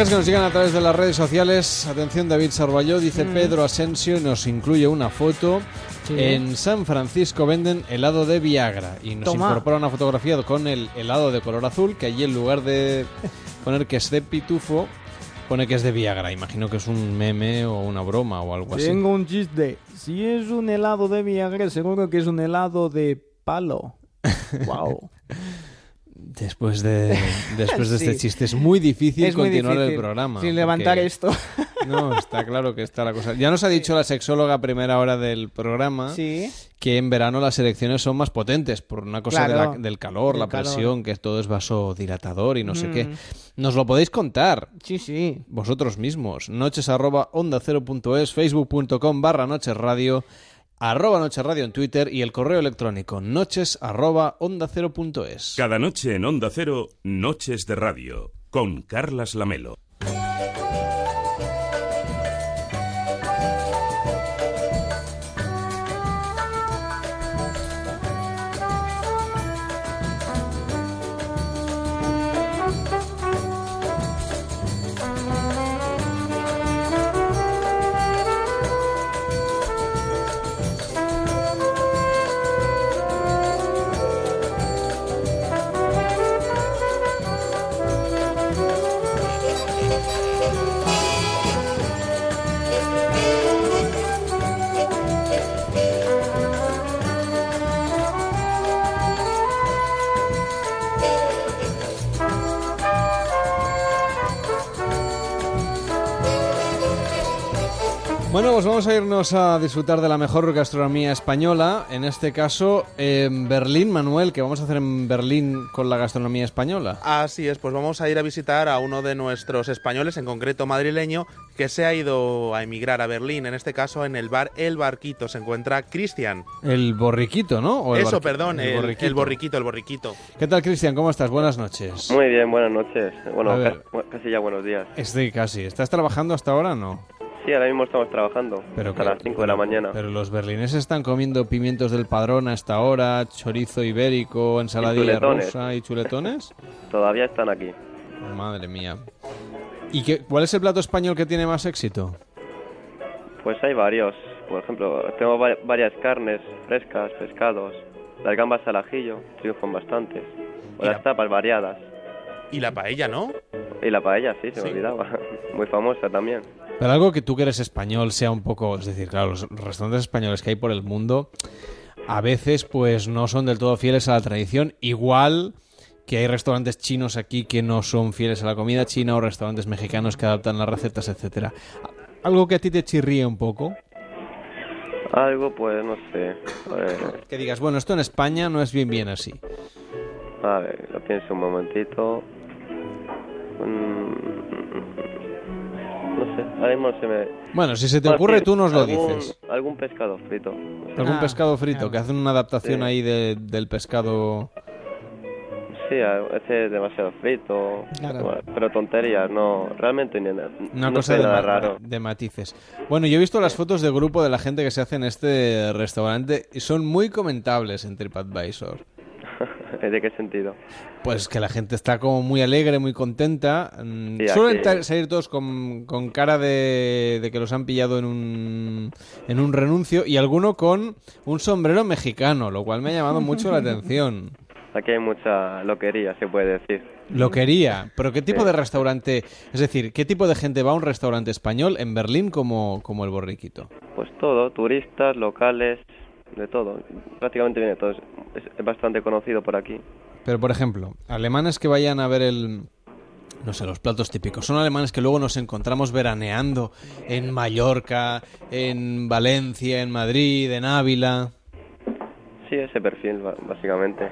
Mensajes que nos llegan a través de las redes sociales. Atención, David Sarballó dice Mm. Pedro Asensio y nos incluye una foto. Sí. En San Francisco venden helado de Viagra y nos Toma. incorpora una fotografía con el helado de color azul que allí en lugar de poner que es de pitufo pone que es de Viagra. Imagino que es un meme o una broma o algo así. Tengo un chiste. Si es un helado de Viagra, seguro que es un helado de palo. Wow. Después de después de este chiste es muy difícil Es muy continuar el programa. sin levantar esto. No, está claro que está la cosa. Ya nos ha dicho la sexóloga a primera hora del programa Sí. que en verano las erecciones son más potentes por una cosa de Claro. la- del calor, la calor. presión, que todo es vasodilatador y no sé Mm. qué. Nos lo podéis contar. Sí, sí. Vosotros mismos. Noches arroba onda cero punto es, facebook.com barra noches radio, arroba noches radio en Twitter y el correo electrónico noches arroba onda cero punto es. Cada noche en Onda Cero, Noches de Radio, con Carlas Lamelo. Pues vamos a irnos a disfrutar de la mejor gastronomía española. En este caso, en Berlín, Manuel, que vamos a hacer en Berlín con la gastronomía española. Así es, pues vamos a ir a visitar a uno de nuestros españoles, en concreto madrileño, que se ha ido a emigrar a Berlín. En este caso, en el bar El Barquito se encuentra Cristian. El borriquito, ¿no? ¿O el Eso, barqui- perdón, el, borriquito. el borriquito, el borriquito. ¿Qué tal, Cristian? ¿Cómo estás? Buenas noches. Muy bien, buenas noches. Bueno, casi ya buenos días. Estoy casi. ¿Estás trabajando hasta ahora o no? Sí, ahora mismo estamos trabajando. Pero hasta que- las 5 de la mañana. Pero los berlineses están comiendo pimientos del padrón a esta hora, chorizo ibérico, ensaladilla chuletones. rusa y chuletones. Todavía están aquí. Madre mía. ¿Y qué, cuál es el plato español que tiene más éxito? Pues hay varios. Por ejemplo, tengo va- varias carnes frescas, pescados. Las gambas al ajillo triunfan bastantes. O las tapas variadas. Y la paella, ¿no? Y la paella, sí, se Sí. me olvidaba. Muy famosa también. Pero algo que tú que eres español sea un poco, es decir, claro, los restaurantes españoles que hay por el mundo a veces pues no son del todo fieles a la tradición, igual que hay restaurantes chinos aquí que no son fieles a la comida china o restaurantes mexicanos que adaptan las recetas, etcétera. Algo que a ti te chirríe un poco, Algo, pues no sé. A ver, que digas, bueno, esto en España no es bien bien así. a ver, lo pienso un momentito. Mm, No sé, ahora mismo se me... Bueno, si se te ocurre sí, tú nos lo algún- dices. Algún pescado frito. Algún Ah, pescado frito, que hacen una adaptación Sí. ahí de- del pescado. Sí, a veces demasiado frito, Claro. pero tonterías, no, realmente ni, Una no cosa sé de, nada ma- raro. de matices. Bueno, yo he visto las fotos de grupo de la gente que se hace en este restaurante y son muy comentables en TripAdvisor. ¿De qué sentido? Pues que la gente está como muy alegre, muy contenta. Mm, Sí, Suelen aquí- salir todos con, con cara de, de que los han pillado en un, en un renuncio y alguno con un sombrero mexicano, lo cual me ha llamado mucho la atención. Aquí hay mucha loquería, se puede decir. Lo quería, pero ¿qué tipo Sí. de restaurante? Es decir, ¿qué tipo de gente va a un restaurante español en Berlín como, como el Borriquito? Pues todo, turistas, locales, de todo. Prácticamente viene todo. Es, es bastante conocido por aquí. Pero, por ejemplo, alemanes que vayan a ver el... No sé, los platos típicos. Son alemanes que luego nos encontramos veraneando en Mallorca, en Valencia, en Madrid, en Ávila. Sí, ese perfil, básicamente.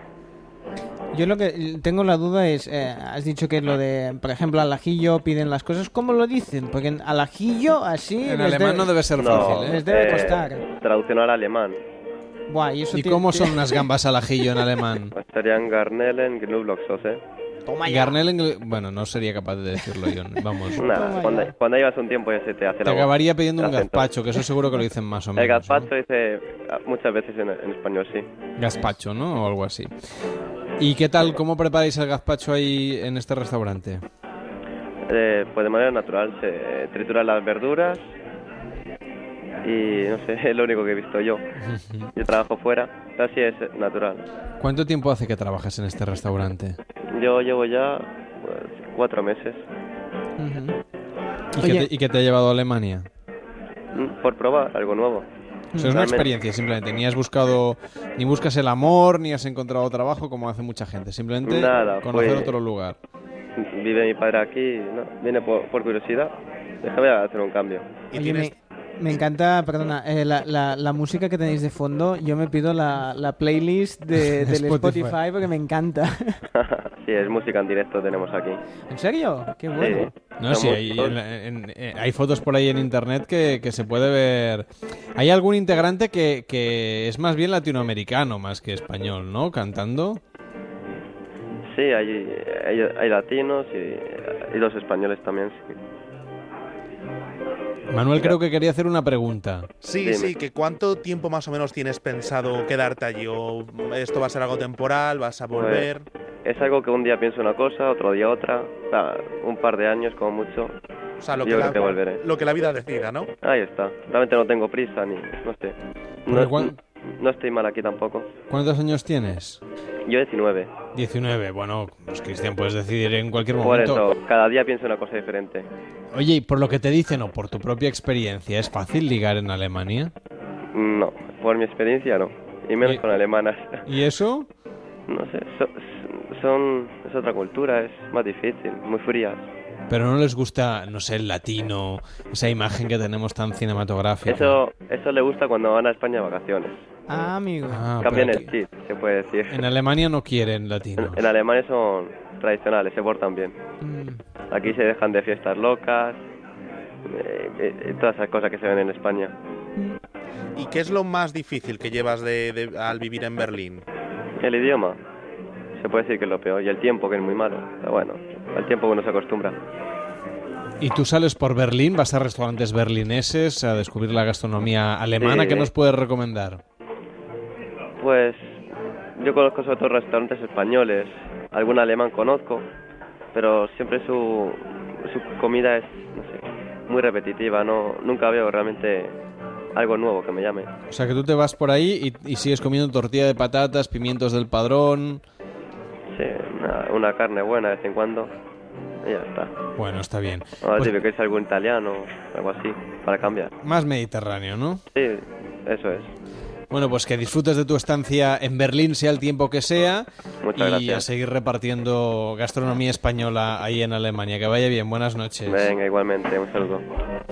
Yo lo que tengo la duda es, eh, has dicho que lo de, por ejemplo, al ajillo piden las cosas, ¿cómo lo dicen? Porque en- al ajillo así... En alemán no debe ser fácil, ¿eh? Les debe eh, costar. Traducción al alemán. Buah, y eso ¿Y cómo son unas gambas al ajillo en alemán? Pues serían Garnelen, Knoblauchsoße. Garnelen, bueno, no sería capaz de decirlo yo. Vamos. Nada, cuando, cuando llevas un tiempo ya se te hace Te la voz. acabaría pidiendo un El gazpacho, que eso seguro que lo dicen más o El menos. gazpacho dice ah, muchas veces en, en español, sí. Gazpacho, ¿no? O algo así. ¿Y qué tal? ¿Cómo preparáis el gazpacho ahí en este restaurante? Eh, pues de manera natural se trituran las verduras y no sé, es lo único que he visto yo. Yo trabajo fuera, así es natural. ¿Cuánto tiempo hace que trabajas en este restaurante? Yo llevo ya pues, cuatro meses ¿Y, qué te, y qué te ha llevado a Alemania? mm, por probar algo nuevo. O sea, es una experiencia simplemente. Ni has buscado, ni buscas el amor, ni has encontrado trabajo como hace mucha gente. Simplemente Nada, conocer fue- otro lugar. Vive mi padre aquí, no, viene por, por curiosidad. Déjame hacer un cambio. Oye, me, me encanta, perdona, eh, la, la, la música que tenéis de fondo, yo me pido la, la playlist de, del Spotify. Spotify. porque me encanta. sí, es música en directo tenemos aquí. ¿En serio? Qué bueno. No, sí, hay, en- en- eh, hay fotos por ahí en internet que, que se puede ver. Hay algún integrante que, que es más bien latinoamericano más que español, ¿no? Cantando. Sí, hay, hay, hay latinos y, y los españoles también. sí. Manuel creo que quería hacer una pregunta. Sí, sí, que cuánto tiempo más o menos tienes pensado quedarte allí o esto va a ser algo temporal, vas a volver. Pues, es algo que un día pienso una cosa, otro día otra. Ah, un par de años como mucho. o sea, lo yo que, creo la, que volveré. lo que la vida decida, ¿no? Ahí está. Realmente no tengo prisa ni... No sé. No, no estoy mal aquí tampoco. ¿Cuántos años tienes? Yo 19. 19. Bueno, pues Cristian, puedes decidir en cualquier Por momento. eso, cada día pienso una cosa diferente. Oye, y por lo que te dicen o por tu propia experiencia, ¿es fácil ligar en Alemania? No, por mi experiencia no. Y menos con alemanas. ¿Y eso? No sé, so- son... Es otra cultura, es más difícil, muy frías. Pero no les gusta, no sé, el latino, esa imagen que tenemos tan cinematográfica. Eso, eso le gusta cuando van a España de vacaciones. Ah, amigo. Ah, Cambian el chip, se puede decir. En Alemania no quieren latino. En Alemania son tradicionales, se portan bien. Mm. Aquí se dejan de fiestas locas, eh, eh, todas esas cosas que se ven en España. ¿Y qué es lo más difícil que llevas de, de- al vivir en Berlín? El idioma, se puede decir que es lo peor, y el tiempo, que es muy malo. Pero bueno, el tiempo uno se acostumbra. ¿Y tú sales por Berlín, vas a restaurantes berlineses a descubrir la gastronomía alemana? Sí. ¿Qué nos puedes recomendar? Pues yo conozco sobre todo restaurantes españoles, algún alemán conozco, pero siempre su, su comida es, no sé, muy repetitiva, no nunca veo realmente algo nuevo que me llame. O sea, que tú te vas por ahí y, y sigues comiendo tortilla de patatas, pimientos del padrón. Sí, una, una carne buena de vez en cuando y ya está. Bueno, está bien. Ahora Pues- que es algo italiano, algo así, para cambiar. Más mediterráneo, ¿no? Sí, eso es. Bueno, pues que disfrutes de tu estancia en Berlín, sea el tiempo que sea. Muchas y gracias. a seguir repartiendo gastronomía española ahí en Alemania. Que vaya bien, buenas noches. Venga, igualmente, un saludo.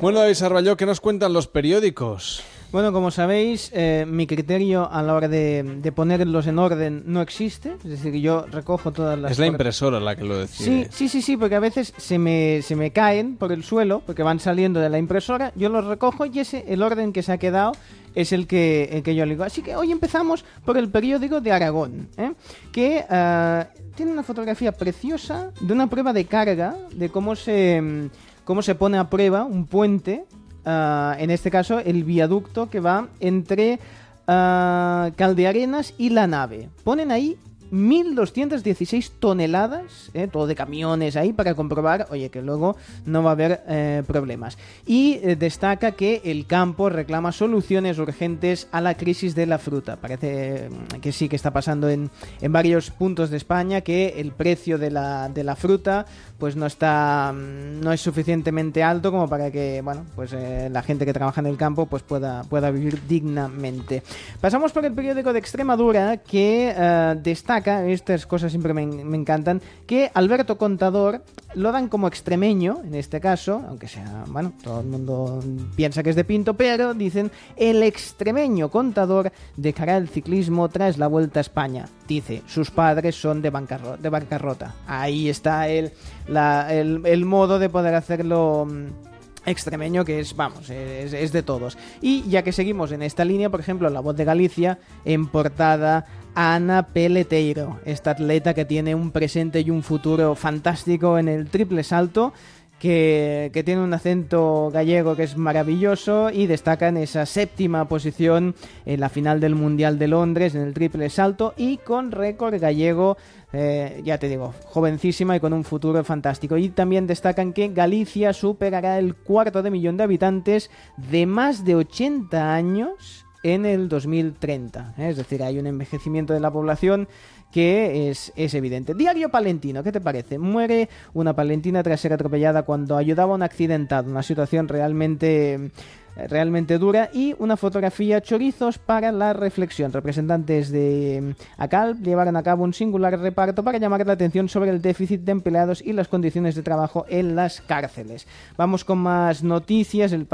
Bueno, David Sarballó, ¿qué nos cuentan los periódicos? Bueno, como sabéis, eh, mi criterio a la hora de, de ponerlos en orden no existe. Es decir, yo recojo todas las... Es la impresora la que lo Sí, decide. sí, sí, sí, porque a veces se me, se me caen por el suelo, porque van saliendo de la impresora, yo los recojo y ese, el orden que se ha quedado es el que, el que yo digo. Así que hoy empezamos por el periódico de Aragón, ¿eh? que ah, tiene una fotografía preciosa de una prueba de carga, de cómo se, cómo se pone a prueba un puente, ah, en este caso el viaducto que va entre ah, Caldearenas y la nave. Ponen ahí 1.216 toneladas, eh, todo de camiones ahí, para comprobar, oye, que luego no va a haber eh, problemas. Y eh, destaca que el campo reclama soluciones urgentes a la crisis de la fruta. Parece mm, que sí que está pasando en, en varios puntos de España, que el precio de la, de la fruta pues no está mm, no es suficientemente alto como para que bueno pues la gente que trabaja en el campo pues pueda pueda vivir dignamente pasamos por el periódico de Extremadura que eh, estas cosas siempre me, encantan que Alberto Contador lo dan como extremeño en este caso aunque sea bueno todo el mundo piensa que es de Pinto pero dicen el extremeño Contador dejará el ciclismo tras la Vuelta a España dice sus padres son de, bancarro- de bancarrota ahí está el, el modo de poder hacerlo mm, extremeño que es, vamos, es, es de todos. Y ya que seguimos en esta línea, por ejemplo, La Voz de Galicia, en portada Ana Peleteiro, esta atleta que tiene un presente y un futuro fantástico en el triple salto. Que, que tiene un acento gallego que es maravilloso y destaca en esa séptima posición en la final del Mundial de Londres en el triple salto y con récord gallego eh, ya te digo, jovencísima y con un futuro fantástico. Y también destacan que Galicia superará el cuarto de millón de habitantes de más de 80 años en el 2030. ¿eh? Es decir, hay un envejecimiento de la población que es, es evidente. Diario Palentino, ¿qué te parece? Muere una palentina tras ser atropellada cuando ayudaba a un accidentado, una situación realmente realmente dura y una fotografía chorizos para la reflexión. Representantes de mm, ACAL llevaron a cabo un singular reparto para llamar la atención sobre el déficit de empleados y las condiciones de trabajo en las cárceles. Vamos con más noticias. El,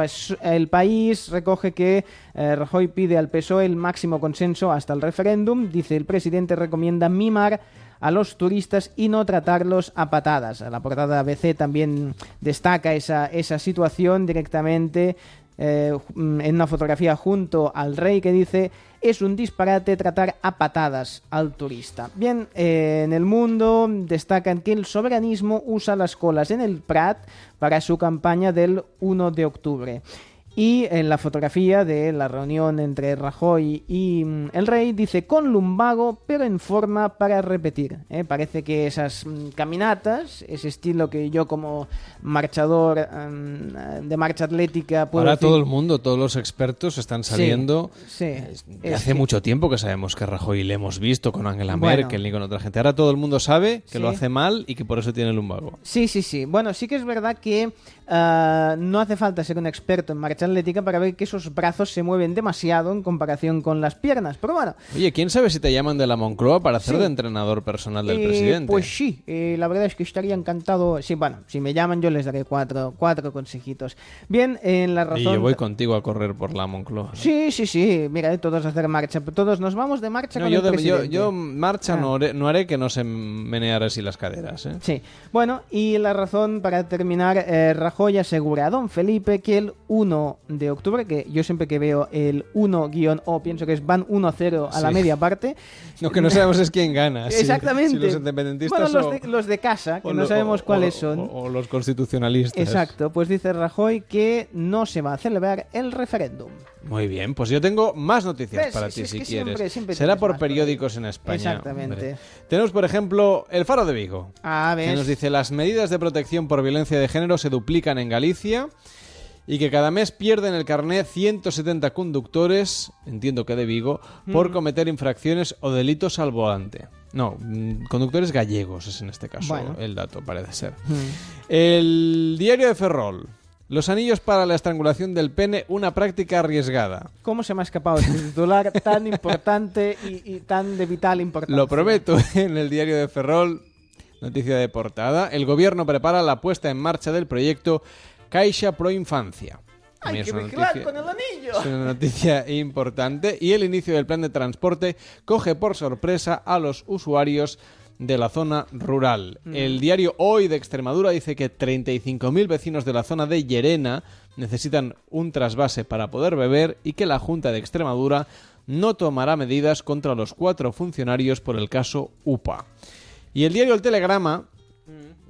el país recoge que eh, Rajoy pide al PSOE el máximo consenso hasta el referéndum. Dice el presidente recomienda mimar a los turistas y no tratarlos a patadas. La portada ABC también destaca esa, esa situación directamente eh, mm, en una fotografía junto al rey que dice es un disparate tratar a patadas al turista. Bien, eh, en el mundo destacan que el soberanismo usa las colas en el Prat para su campaña del 1 de octubre. Y en la fotografía de la reunión entre Rajoy y mm, el rey dice con lumbago, pero en forma para repetir. ¿eh? Parece que esas mm, caminatas, ese estilo que yo como marchador mm, de marcha atlética puedo Ahora decir- todo el mundo, todos los expertos están saliendo. sí, Eh, es hace que- mucho tiempo que sabemos que Rajoy le hemos visto con Angela Bueno. Merkel ni con otra gente. Ahora todo el mundo sabe que lo hace mal y que por eso tiene lumbago. Sí, sí, sí. Bueno, sí que es verdad que ah, no hace falta ser un experto en marcha atlética para ver que esos brazos se mueven demasiado en comparación con las piernas. Pero bueno, Oye, ¿quién sabe si te llaman de la Moncloa para hacer Sí. de entrenador personal del eh, presidente? pues sí, eh, la verdad es que estaría encantado. Sí, bueno, si me llaman yo les daré cuatro, cuatro consejitos. Bien, en la razón... y yo voy contigo a correr por la Moncloa. Sí, sí, sí. Mira, todos a hacer marcha. Todos nos vamos de marcha No, con yo, el de- yo, presidente. yo marcha Ah. no, haré, no haré que no se menear así las caderas. ¿eh? Sí, bueno, y la razón para terminar, eh, Rajoy asegura a don Felipe que el 1 de octubre, que yo siempre que veo el 1-O pienso que es van 1-0 a la media parte. Lo que no sabemos es quién gana. Exactamente. Si, los independentistas bueno, los o, de, los de casa, que no sabemos o- cuáles o- son. O, o los constitucionalistas. Exacto, pues dice Rajoy que no se va a celebrar el referéndum. Muy bien, pues yo tengo más noticias para Si ti si que quieres. siempre- siempre Será por periódicos en España. Exactamente. hombre. Tenemos, por ejemplo, el Faro de Vigo. Ah, que ¿ves? nos dice las medidas de protección por violencia de género se duplican en Galicia y que cada mes pierden el carné 170 conductores, entiendo que de Vigo, por Mm. cometer infracciones o delitos al volante. No, mm, conductores gallegos es en este caso Bueno. el dato, parece ser. Mm. El diario de Ferrol. Los anillos para la estrangulación del pene, una práctica arriesgada. ¿Cómo se me ha escapado este titular tan importante y, y tan de vital importancia? Lo prometo en el diario de Ferrol, noticia de portada. El gobierno prepara la puesta en marcha del proyecto Caixa Pro Infancia. Hay que vigilar con el anillo. Es una noticia importante y el inicio del plan de transporte coge por sorpresa a los usuarios de la zona rural. Mm. El diario Hoy de Extremadura dice que 35.000 vecinos de la zona de Llerena necesitan un trasvase para poder beber y que la Junta de Extremadura no tomará medidas contra los cuatro funcionarios por el caso UPA. Y el diario El Telegrama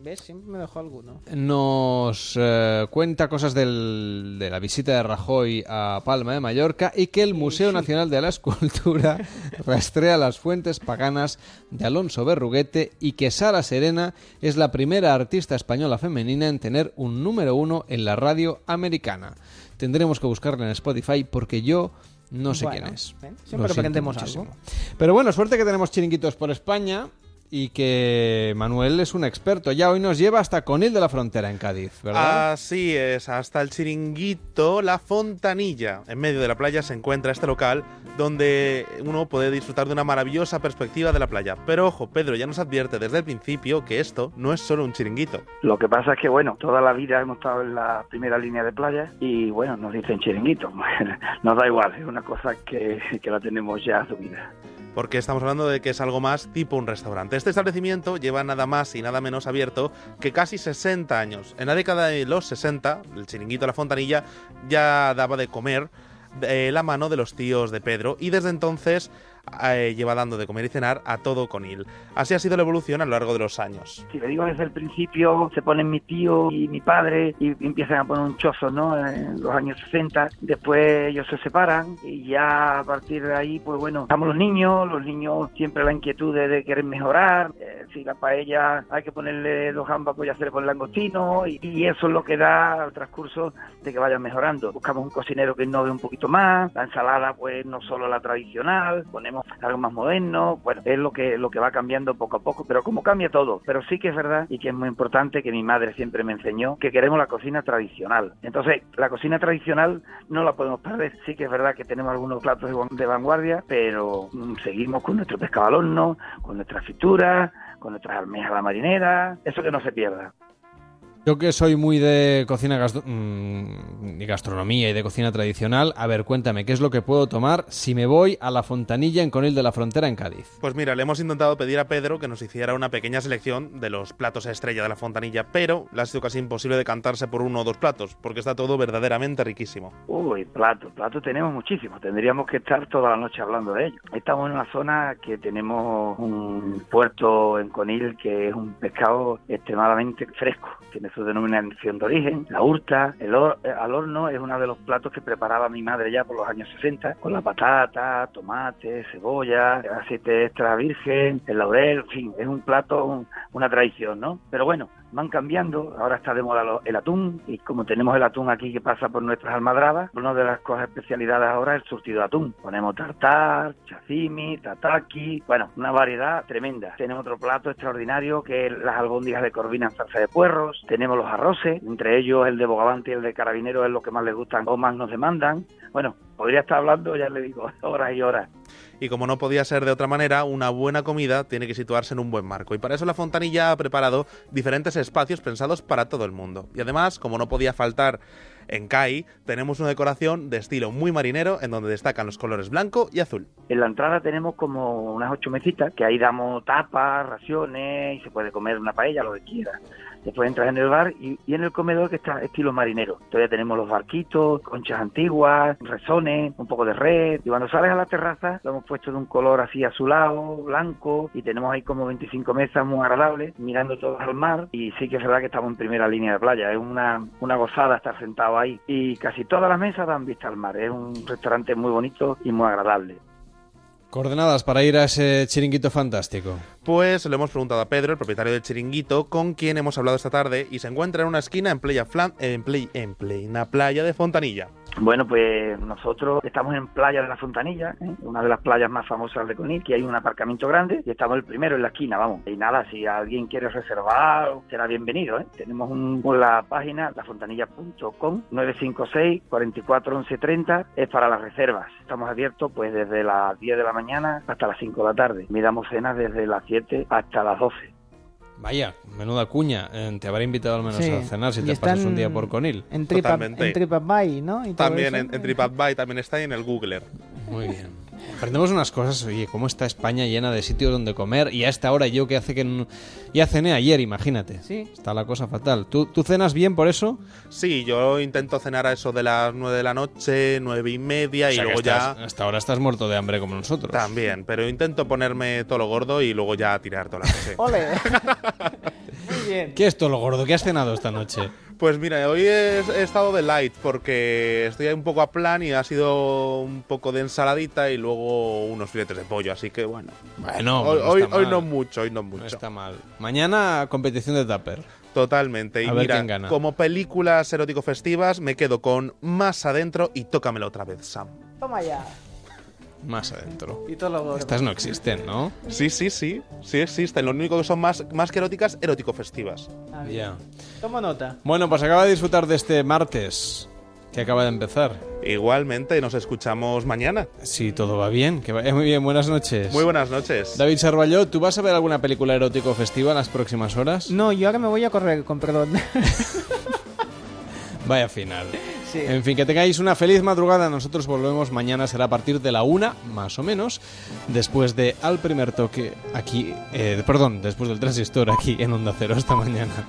¿Ves? Siempre me dejó alguno. nos eh, cuenta cosas del- de la visita de Rajoy a Palma de Mallorca y que el Museo Nacional de la Escultura rastrea las fuentes paganas de Alonso Berruguete y que Sara Serena es la primera artista española femenina en tener un número uno en la radio americana. Tendremos que buscarla en Spotify porque yo no sé Bueno, quién es. Siempre muchísimo. algo. Pero bueno, suerte que tenemos chiringuitos por España y que Manuel es un experto. Ya hoy nos lleva hasta Conil de la Frontera en Cádiz, ¿verdad? Así es, hasta el chiringuito La Fontanilla. En medio de la playa se encuentra este local donde uno puede disfrutar de una maravillosa perspectiva de la playa. Pero ojo, Pedro ya nos advierte desde el principio que esto no es solo un chiringuito. Lo que pasa es que, bueno, toda la vida hemos estado en la primera línea de playa y, bueno, nos dicen chiringuito. nos da igual, es una cosa que, que la tenemos ya asumida. Porque estamos hablando de que es algo más tipo un restaurante. Este establecimiento lleva nada más y nada menos abierto que casi 60 años. En la década de los 60, el chiringuito La Fontanilla ya daba de comer de la mano de los tíos de Pedro y desde entonces eh, lleva dando de comer y cenar a todo Conil. Así ha sido la evolución a lo largo de los años. Si le digo desde el principio, se ponen mi tío y mi padre y empiezan a poner un chozo, ¿no? En los años 60. Después ellos se separan y ya a partir de ahí, pues bueno, estamos los niños, los niños siempre la inquietud de, de querer mejorar. Eh, si la paella hay que ponerle dos gambas, pues ya se le pone langostino y, y eso es lo que da al transcurso de que vayan mejorando. Buscamos un cocinero que innove un poquito más, la ensalada, pues no solo la tradicional, ponemos algo más moderno, bueno, es lo que, lo que va cambiando poco a poco, pero como cambia todo. Pero sí que es verdad y que es muy importante que mi madre siempre me enseñó que queremos la cocina tradicional. Entonces, la cocina tradicional no la podemos perder. Sí que es verdad que tenemos algunos platos de, van- de vanguardia, pero mm, seguimos con nuestro pescado al horno, con nuestras frituras, con nuestras almejas a la marinera, eso que no se pierda. Yo que soy muy de cocina gastro- mm, y gastronomía y de cocina tradicional, a ver, cuéntame, ¿qué es lo que puedo tomar si me voy a la Fontanilla en Conil de la Frontera en Cádiz? Pues mira, le hemos intentado pedir a Pedro que nos hiciera una pequeña selección de los platos estrella de la fontanilla, pero le ha sido casi imposible decantarse por uno o dos platos, porque está todo verdaderamente riquísimo. Uy, platos, platos tenemos muchísimos. Tendríamos que estar toda la noche hablando de ellos. Estamos en una zona que tenemos un puerto en Conil que es un pescado extremadamente fresco. Tiene su denominación de origen, la hurta, el hor- eh, al horno es uno de los platos que preparaba mi madre ya por los años 60, con la patata, tomate, cebolla, aceite extra virgen, el laurel, en fin, es un plato, un- una tradición, ¿no? Pero bueno, van cambiando, ahora está de moda el atún, y como tenemos el atún aquí que pasa por nuestras almadrabas, una de las cosas especialidades ahora es el surtido de atún. Ponemos tartar, chacimi, tataki, bueno, una variedad tremenda. Tenemos otro plato extraordinario que es las albóndigas de corvina en salsa de puerros, tenemos los arroces, entre ellos el de bogavante y el de carabinero es lo que más les gustan o más nos demandan. Bueno, podría estar hablando, ya le digo, horas y horas. Y como no podía ser de otra manera, una buena comida tiene que situarse en un buen marco. Y para eso la Fontanilla ha preparado diferentes espacios pensados para todo el mundo. Y además, como no podía faltar en CAI, tenemos una decoración de estilo muy marinero en donde destacan los colores blanco y azul. En la entrada tenemos como unas ocho mesitas, que ahí damos tapas, raciones, y se puede comer una paella, lo que quiera. Después entras en el bar y, en el comedor que está estilo marinero. Todavía tenemos los barquitos, conchas antiguas, resones, un poco de red. Y cuando sales a la terraza, lo hemos puesto de un color así azulado, blanco, y tenemos ahí como 25 mesas muy agradables, mirando todos al mar. Y sí que es verdad que estamos en primera línea de playa. Es una, una gozada estar sentado ahí. Y casi todas las mesas dan vista al mar. Es un restaurante muy bonito y muy agradable. Coordenadas para ir a ese chiringuito fantástico. Pues le hemos preguntado a Pedro, el propietario del chiringuito, con quien hemos hablado esta tarde y se encuentra en una esquina en, playa Flan- en, play- en plena playa de Fontanilla. Bueno, pues nosotros estamos en Playa de la Fontanilla, ¿eh? una de las playas más famosas de Conil, que hay un aparcamiento grande y estamos el primero en la esquina, vamos. Y nada, si alguien quiere reservar, será bienvenido. ¿eh? Tenemos un, la página lafontanilla.com 956 44 11 30 es para las reservas. Estamos abiertos pues desde las 10 de la mañana hasta las 5 de la tarde. Y damos cenas desde las 7 hasta las 12. Vaya, menuda cuña. Eh, te habrá invitado al menos Sí. a cenar si Y te pasas un día por Conil. En TripAdvisor, ¿no? Y También en, en TripAdvisor, también está ahí en el Googler. Muy bien. Aprendemos unas cosas, oye, cómo está España llena de sitios donde comer y a esta hora yo que hace que no- ya cené ayer, imagínate. Sí. Está la cosa fatal. ¿Tú, tú cenas bien por eso? Sí, yo intento cenar a eso de las 9 de la noche, nueve y media, O y sea, luego estás- ya... Hasta ahora estás muerto de hambre como nosotros. También, pero intento ponerme todo lo gordo y luego ya tirar toda la noche. Ole. Bien. ¿Qué es todo lo gordo? ¿Qué has cenado esta noche? Pues mira, hoy he, he estado de light porque estoy un poco a plan y ha sido un poco de ensaladita y luego unos filetes de pollo, así que bueno. Bueno, hoy, no hoy, no mucho, hoy no mucho. No está mal. Mañana competición de tupper. Totalmente. Y A ver mira, quién gana. como películas erótico-festivas, me quedo con Más Adentro y Tócamelo otra vez, Sam. Toma ya. Más adentro. Y todo. Estas no existen, ¿no? Sí, sí, sí. Sí existen. Lo único que son más, más que eróticas, erótico-festivas. Ah. Ya. Toma nota. Bueno, pues acaba de disfrutar de este martes que acaba de empezar. Igualmente, nos escuchamos mañana. Si todo va bien, que vaya muy bien. Buenas noches. Muy buenas noches. David Sarballó, ¿tú vas a ver alguna película erótico festiva en las próximas horas? No, yo ahora me voy a correr, con perdón. Vaya final. En fin, que tengáis una feliz madrugada. Nosotros volvemos mañana, será a partir de la una, más o menos, después de Al Primer Toque aquí, eh, perdón, después del transistor aquí en Onda Cero. Hasta mañana.